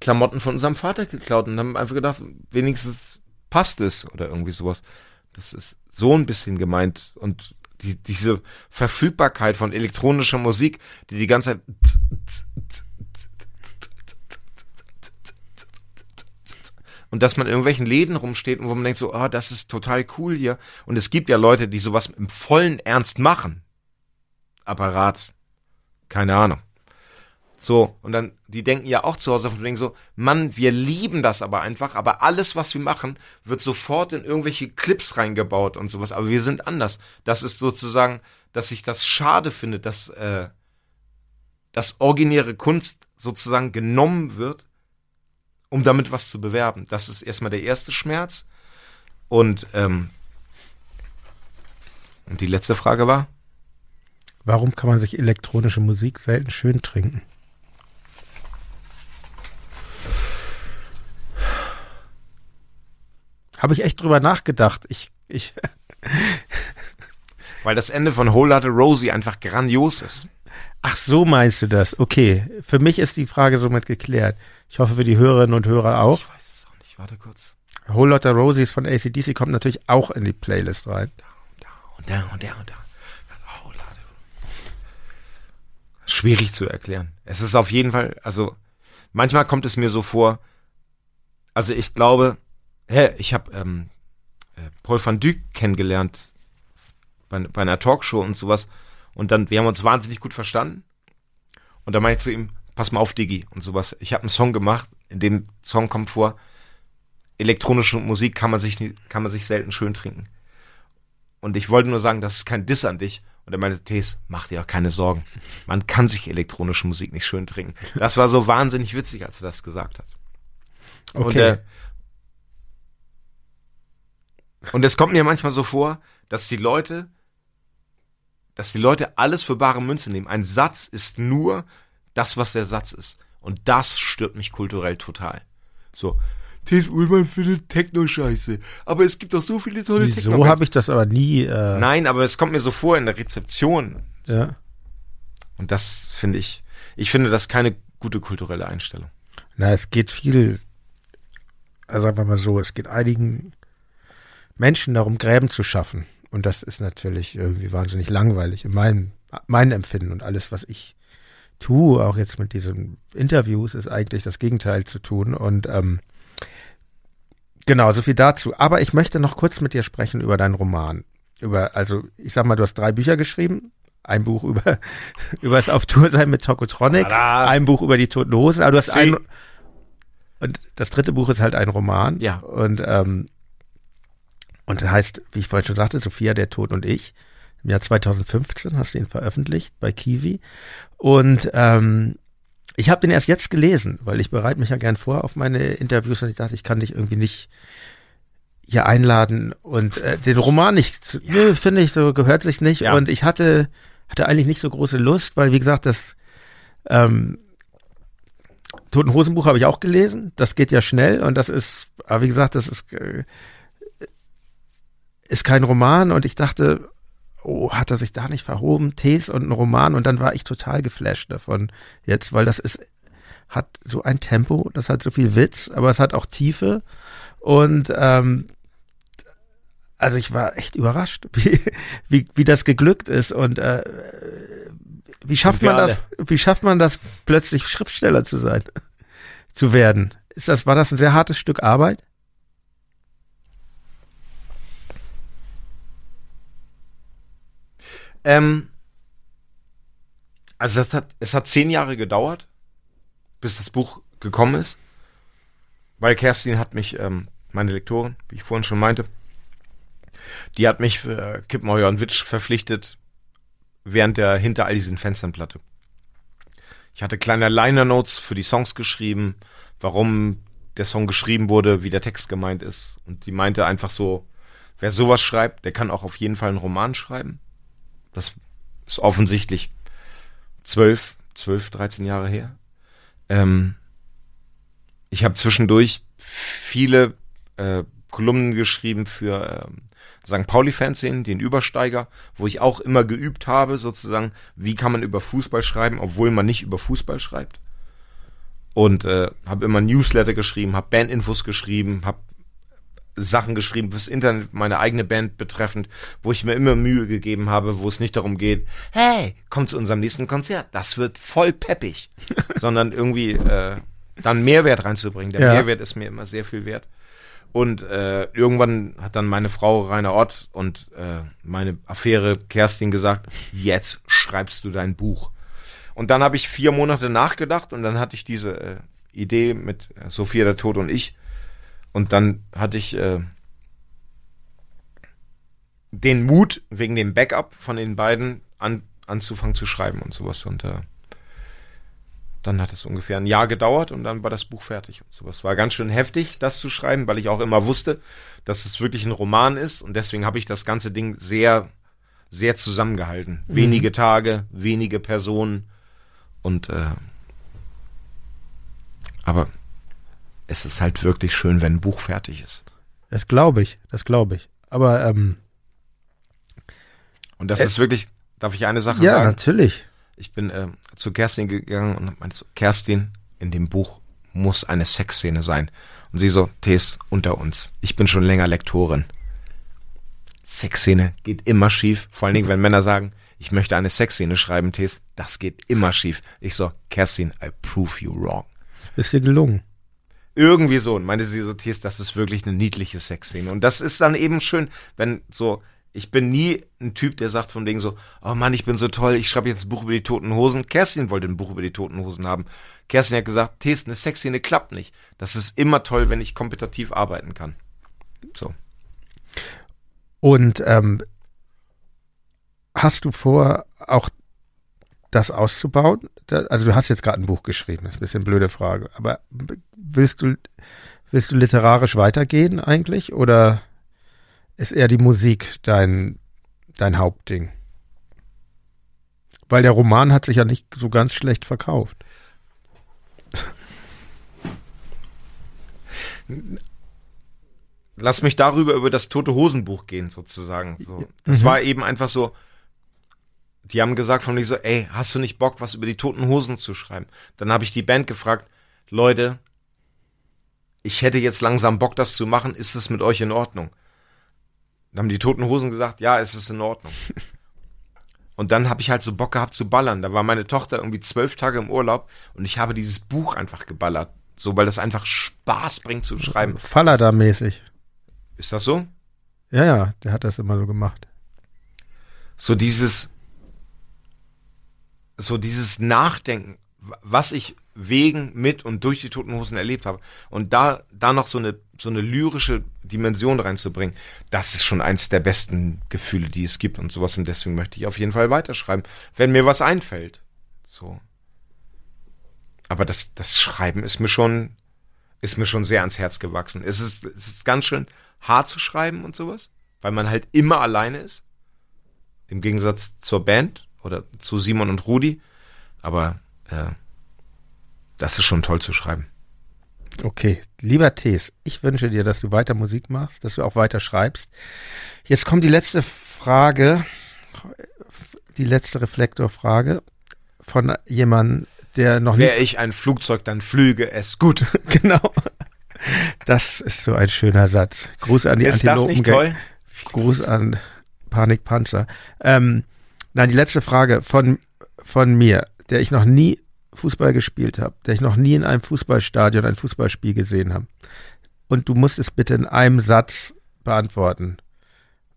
Klamotten von unserem Vater geklaut und haben einfach gedacht, wenigstens passt es oder irgendwie sowas. Das ist so ein bisschen gemeint und die, diese Verfügbarkeit von elektronischer Musik, die die ganze Zeit und dass man in irgendwelchen Läden rumsteht und wo man denkt so, oh, das ist total cool hier. Und es gibt ja Leute, die sowas im vollen Ernst machen. Apparat. Keine Ahnung. So, und dann, die denken ja auch zu Hause von wegen so, Mann, wir lieben das aber einfach, aber alles, was wir machen, wird sofort in irgendwelche Clips reingebaut und sowas, aber wir sind anders. Das ist sozusagen, dass ich das schade finde, dass, äh, dass originäre Kunst sozusagen genommen wird, um damit was zu bewerben. Das ist erstmal der erste Schmerz. Und, ähm, und die letzte Frage war? Warum kann man sich elektronische Musik selten schön trinken? Habe ich echt drüber nachgedacht. Ich, ich. Weil das Ende von Whole Lotta Rosie einfach grandios ist. Ach, so meinst du das? Okay. Für mich ist die Frage somit geklärt. Ich hoffe für die Hörerinnen und Hörer auch. Ich weiß es auch nicht. Warte kurz. Whole Lotta Rosies von ACDC kommt natürlich auch in die Playlist rein. Da und da und da und da. Whole Lotta. Schwierig zu erklären. Es ist auf jeden Fall, also manchmal kommt es mir so vor, also ich glaube, hä, ich habe ähm, äh, Paul van Dyk kennengelernt bei, bei einer Talkshow und sowas. Und dann, wir haben uns wahnsinnig gut verstanden. Und dann meinte ich zu ihm, pass mal auf, Digi und sowas. Ich habe einen Song gemacht, in dem Song kommt vor, elektronische Musik kann man sich, kann man sich selten schön trinken. Und ich wollte nur sagen, das ist kein Diss an dich. Und er meinte, Tees, mach dir auch keine Sorgen. Man kann sich elektronische Musik nicht schön trinken. Das war so wahnsinnig witzig, als er das gesagt hat. Okay. Und, äh, und es kommt mir manchmal so vor, dass die Leute, dass die Leute alles für bare Münze nehmen. Ein Satz ist nur das, was der Satz ist. Und das stört mich kulturell total. So, T.S. Ullmann findet Techno scheiße. Aber es gibt doch so viele tolle Wieso Techno. habe ich das aber nie. Äh, Nein, aber es kommt mir so vor in der Rezeption. Ja. Und das finde ich, ich finde das keine gute kulturelle Einstellung. Na, es geht viel, also sagen wir mal so, es geht einigen Menschen darum, Gräben zu schaffen. Und das ist natürlich irgendwie wahnsinnig langweilig in meinem, meinem Empfinden und alles, was ich tue, auch jetzt mit diesen Interviews, ist eigentlich das Gegenteil zu tun. Und ähm, genau, so viel dazu. Aber ich möchte noch kurz mit dir sprechen über deinen Roman. Über, also ich sag mal, du hast drei Bücher geschrieben. Ein Buch über, über das Auf Tour sein mit Tokotronic, ein Buch über die Toten Hosen, aber du hast Sie. ein, und das dritte Buch ist halt ein Roman. Ja. Und, ähm, und heißt, wie ich vorhin schon sagte, Sophia, der Tod und ich. Im Jahr 2015 hast du ihn veröffentlicht bei Kiwi. Und ähm, ich habe den erst jetzt gelesen, weil ich bereite mich ja gern vor auf meine Interviews und ich dachte, ich kann dich irgendwie nicht hier einladen und äh, den Roman nicht, zu, nö, finde ich, so gehört sich nicht. Ja. Und ich hatte, hatte eigentlich nicht so große Lust, weil wie gesagt, das ähm, Toten Hosenbuch habe ich auch gelesen. Das geht ja schnell und das ist, aber wie gesagt, das ist, äh, ist kein Roman und ich dachte, oh, hat er sich da nicht verhoben? Tees und ein Roman und dann war ich total geflasht davon jetzt, weil das ist, hat so ein Tempo, das hat so viel Witz, aber es hat auch Tiefe und ähm, also ich war echt überrascht, wie, wie, wie das geglückt ist und äh, wie schafft man das, wie schafft man das plötzlich Schriftsteller zu sein, zu werden? Ist das, war das ein sehr hartes Stück Arbeit? Ähm, also es hat, es hat zehn Jahre gedauert, bis das Buch gekommen ist. Weil Kerstin hat mich, ähm, meine Lektorin, wie ich vorhin schon meinte, die hat mich für Kippenheuer und Witsch verpflichtet während der hinter all diesen Fenstern Platte. Ich hatte kleine Liner Notes für die Songs geschrieben, warum der Song geschrieben wurde, wie der Text gemeint ist. Und die meinte einfach so, wer sowas schreibt, der kann auch auf jeden Fall einen Roman schreiben. Das ist offensichtlich zwölf, zwölf, dreizehn Jahre her. Ähm, ich habe zwischendurch viele äh, Kolumnen geschrieben für ähm, St. Pauli-Fernsehen, den Übersteiger, wo ich auch immer geübt habe, sozusagen, wie kann man über Fußball schreiben, obwohl man nicht über Fußball schreibt. und äh, habe immer Newsletter geschrieben, habe Bandinfos geschrieben, habe Sachen geschrieben fürs Internet, meine eigene Band betreffend, wo ich mir immer Mühe gegeben habe, wo es nicht darum geht, hey, komm zu unserem nächsten Konzert, das wird voll peppig, sondern irgendwie äh, dann Mehrwert reinzubringen. Der Ja. Mehrwert ist mir immer sehr viel wert. Und äh, irgendwann hat dann meine Frau Rainer Ott und äh, meine Affäre Kerstin gesagt, jetzt schreibst du dein Buch. Und dann habe ich vier Monate nachgedacht und dann hatte ich diese äh, Idee mit äh, Sophia der Tod und ich. Und dann hatte ich äh, den Mut, wegen dem Backup von den beiden an, anzufangen zu schreiben und sowas. Und äh, dann hat es ungefähr ein Jahr gedauert und dann war das Buch fertig und sowas. War ganz schön heftig, das zu schreiben, weil ich auch immer wusste, dass es wirklich ein Roman ist und deswegen habe ich das ganze Ding sehr, sehr zusammengehalten. Wenige Tage, wenige Personen und äh, aber es ist halt wirklich schön, wenn ein Buch fertig ist. Das glaube ich, das glaube ich. Aber ähm, Und das Äh, ist wirklich, darf ich eine Sache ja, sagen? natürlich. Ich bin äh, zu Kerstin gegangen und meinte so, Kerstin, in dem Buch muss eine Sexszene sein. Und sie so, Tees, unter uns. Ich bin schon länger Lektorin. Sexszene geht immer schief. Vor allen Dingen, wenn Männer sagen, ich möchte eine Sexszene schreiben, Tees, das geht immer schief. Ich so, Kerstin, I prove you wrong. Ist dir gelungen. Irgendwie so. Und meinte sie so, Tees, das ist wirklich eine niedliche Sexszene. Und das ist dann eben schön, wenn so, ich bin nie ein Typ, der sagt von Ding so, oh Mann, ich bin so toll, ich schreibe jetzt ein Buch über die Toten Hosen. Kerstin wollte ein Buch über die Toten Hosen haben. Kerstin hat gesagt, Tees, eine Sexszene klappt nicht. Das ist immer toll, wenn ich kompetitiv arbeiten kann. So. Und ähm, hast du vor, auch das auszubauen? Also du hast jetzt gerade ein Buch geschrieben, das ist ein bisschen blöde Frage. Aber willst du, willst du literarisch weitergehen eigentlich? Oder ist eher die Musik dein, dein Hauptding? Weil der Roman hat sich ja nicht so ganz schlecht verkauft. Lass mich darüber über das Tote Hosenbuch gehen, sozusagen. So. Das Mhm. war eben einfach so, die haben gesagt von mir so, ey, hast du nicht Bock, was über die Toten Hosen zu schreiben? Dann habe ich die Band gefragt, Leute, ich hätte jetzt langsam Bock, das zu machen, ist es mit euch in Ordnung? Dann haben die Toten Hosen gesagt, ja, es ist in Ordnung. Und dann habe ich halt so Bock gehabt zu ballern. Da war meine Tochter irgendwie zwölf Tage im Urlaub und ich habe dieses Buch einfach geballert. So, weil das einfach Spaß bringt zu schreiben. Fallada-mäßig. Ist das so? Ja, ja, der hat das immer so gemacht. so dieses so dieses Nachdenken, was ich wegen, mit und durch die Toten Hosen erlebt habe und da da noch so eine so eine lyrische Dimension reinzubringen, das ist schon eins der besten Gefühle, die es gibt und sowas und deswegen möchte ich auf jeden Fall weiterschreiben, wenn mir was einfällt. So. Aber das das Schreiben ist mir schon ist mir schon sehr ans Herz gewachsen. Es ist es ist ganz schön hart zu schreiben und sowas, weil man halt immer alleine ist. Im Gegensatz zur Band oder zu Simon und Rudi. Aber äh, das ist schon toll zu schreiben. Okay, lieber Tees, ich wünsche dir, dass du weiter Musik machst, dass du auch weiter schreibst. Jetzt kommt die letzte Frage, die letzte Reflektorfrage von jemandem, der noch Wäre ich ein Flugzeug, dann flüge es gut. nicht genau. Das ist so ein schöner Satz. Gruß an die ist das nicht Antilopen. toll? Gruß an Panikpanzer. Ähm, nein, die letzte Frage von, von mir, der ich noch nie Fußball gespielt habe, der ich noch nie in einem Fußballstadion ein Fußballspiel gesehen habe. Und du musst es bitte in einem Satz beantworten.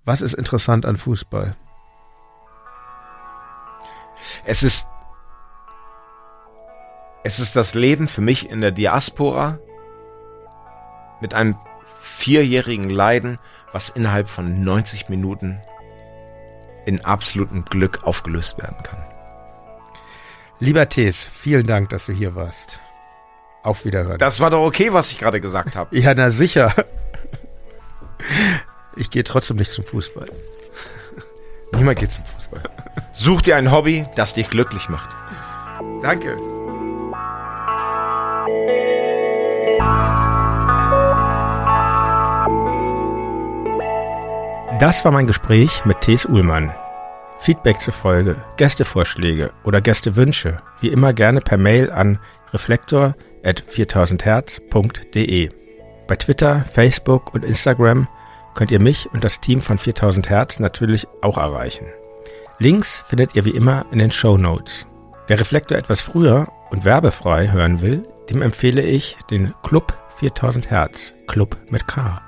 Was ist interessant an Fußball? Es ist es ist das Leben für mich in der Diaspora mit einem vierjährigen Leiden, was innerhalb von 90 Minuten in absolutem Glück aufgelöst werden kann. Lieber Tees, vielen Dank, dass du hier warst. Auf Wiederhören. Das war doch okay, was ich gerade gesagt habe. ja, na sicher. Ich gehe trotzdem nicht zum Fußball. Niemand geht zum Fußball. Such dir ein Hobby, das dich glücklich macht. Danke. Das war mein Gespräch mit Thes Uhlmann. Feedback zur Folge, Gästevorschläge oder Gästewünsche, wie immer gerne per Mail an reflektor at 4000herz.de. Bei Twitter, Facebook und Instagram könnt ihr mich und das Team von 4000 Hertz natürlich auch erreichen. Links findet ihr wie immer in den Show Notes. Wer Reflektor etwas früher und werbefrei hören will, dem empfehle ich den Club 4000 Hertz, Club mit K.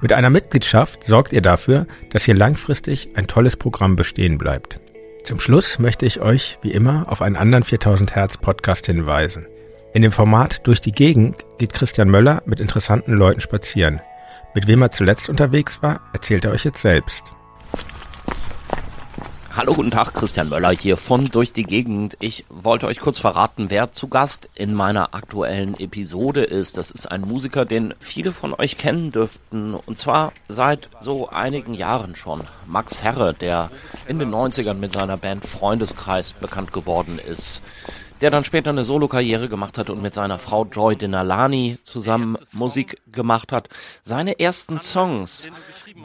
Mit einer Mitgliedschaft sorgt ihr dafür, dass hier langfristig ein tolles Programm bestehen bleibt. Zum Schluss möchte ich euch, wie immer, auf einen anderen 4000 Hertz Podcast hinweisen. In dem Format Durch die Gegend geht Christian Möller mit interessanten Leuten spazieren. Mit wem er zuletzt unterwegs war, erzählt er euch jetzt selbst. Hallo, guten Tag, Christian Möller hier von Durch die Gegend. Ich wollte euch kurz verraten, wer zu Gast in meiner aktuellen Episode ist. Das ist ein Musiker, den viele von euch kennen dürften. Und zwar seit so einigen Jahren schon. Max Herre, der in den 90ern mit seiner Band Freundeskreis bekannt geworden ist der dann später eine Solokarriere gemacht hat und mit seiner Frau Joy Denalani zusammen Musik gemacht hat. Seine ersten Songs,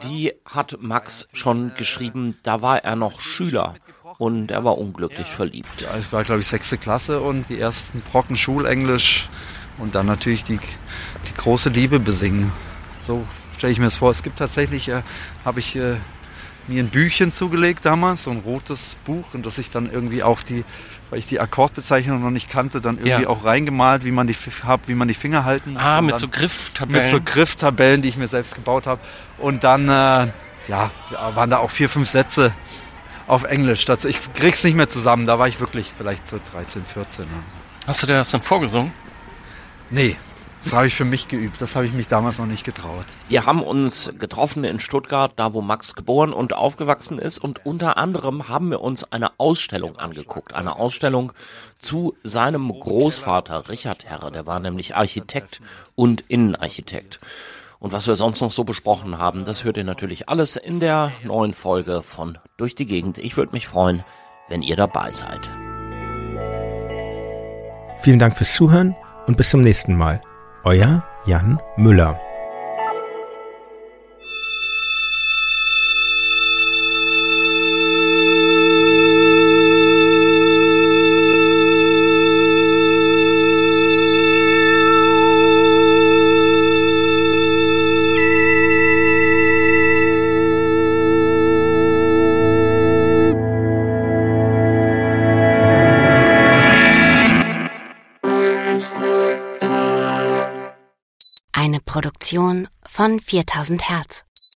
die hat Max schon geschrieben, da war er noch Schüler und er war unglücklich verliebt. Ja, ich war, glaube ich, sechste Klasse und die ersten Brocken Schulenglisch und dann natürlich die, die große Liebe besingen. So stelle ich mir das vor. Es gibt tatsächlich, äh, habe ich äh, mir ein Büchchen zugelegt damals, so ein rotes Buch und dass ich dann irgendwie auch die, weil ich die Akkordbezeichnung noch nicht kannte, dann irgendwie ja. auch reingemalt, wie man die hab, wie man die Finger halten muss. Ah, mit so Grifftabellen. Mit so Grifftabellen, die ich mir selbst gebaut habe. Und dann, äh, ja, waren da auch vier, fünf Sätze auf Englisch. Das, ich krieg's nicht mehr zusammen. Da war ich wirklich vielleicht so 13, 14. Also. Hast du dir das dann vorgesungen? Nee, das habe ich für mich geübt. Das habe ich mich damals noch nicht getraut. Wir haben uns getroffen in Stuttgart, da wo Max geboren und aufgewachsen ist. Und unter anderem haben wir uns eine Ausstellung angeguckt. Eine Ausstellung zu seinem Großvater Richard Herre. Der war nämlich Architekt und Innenarchitekt. Und was wir sonst noch so besprochen haben, das hört ihr natürlich alles in der neuen Folge von Durch die Gegend. Ich würde mich freuen, wenn ihr dabei seid. Vielen Dank fürs Zuhören und bis zum nächsten Mal. Euer Jan Müller. Von 4000 Hertz.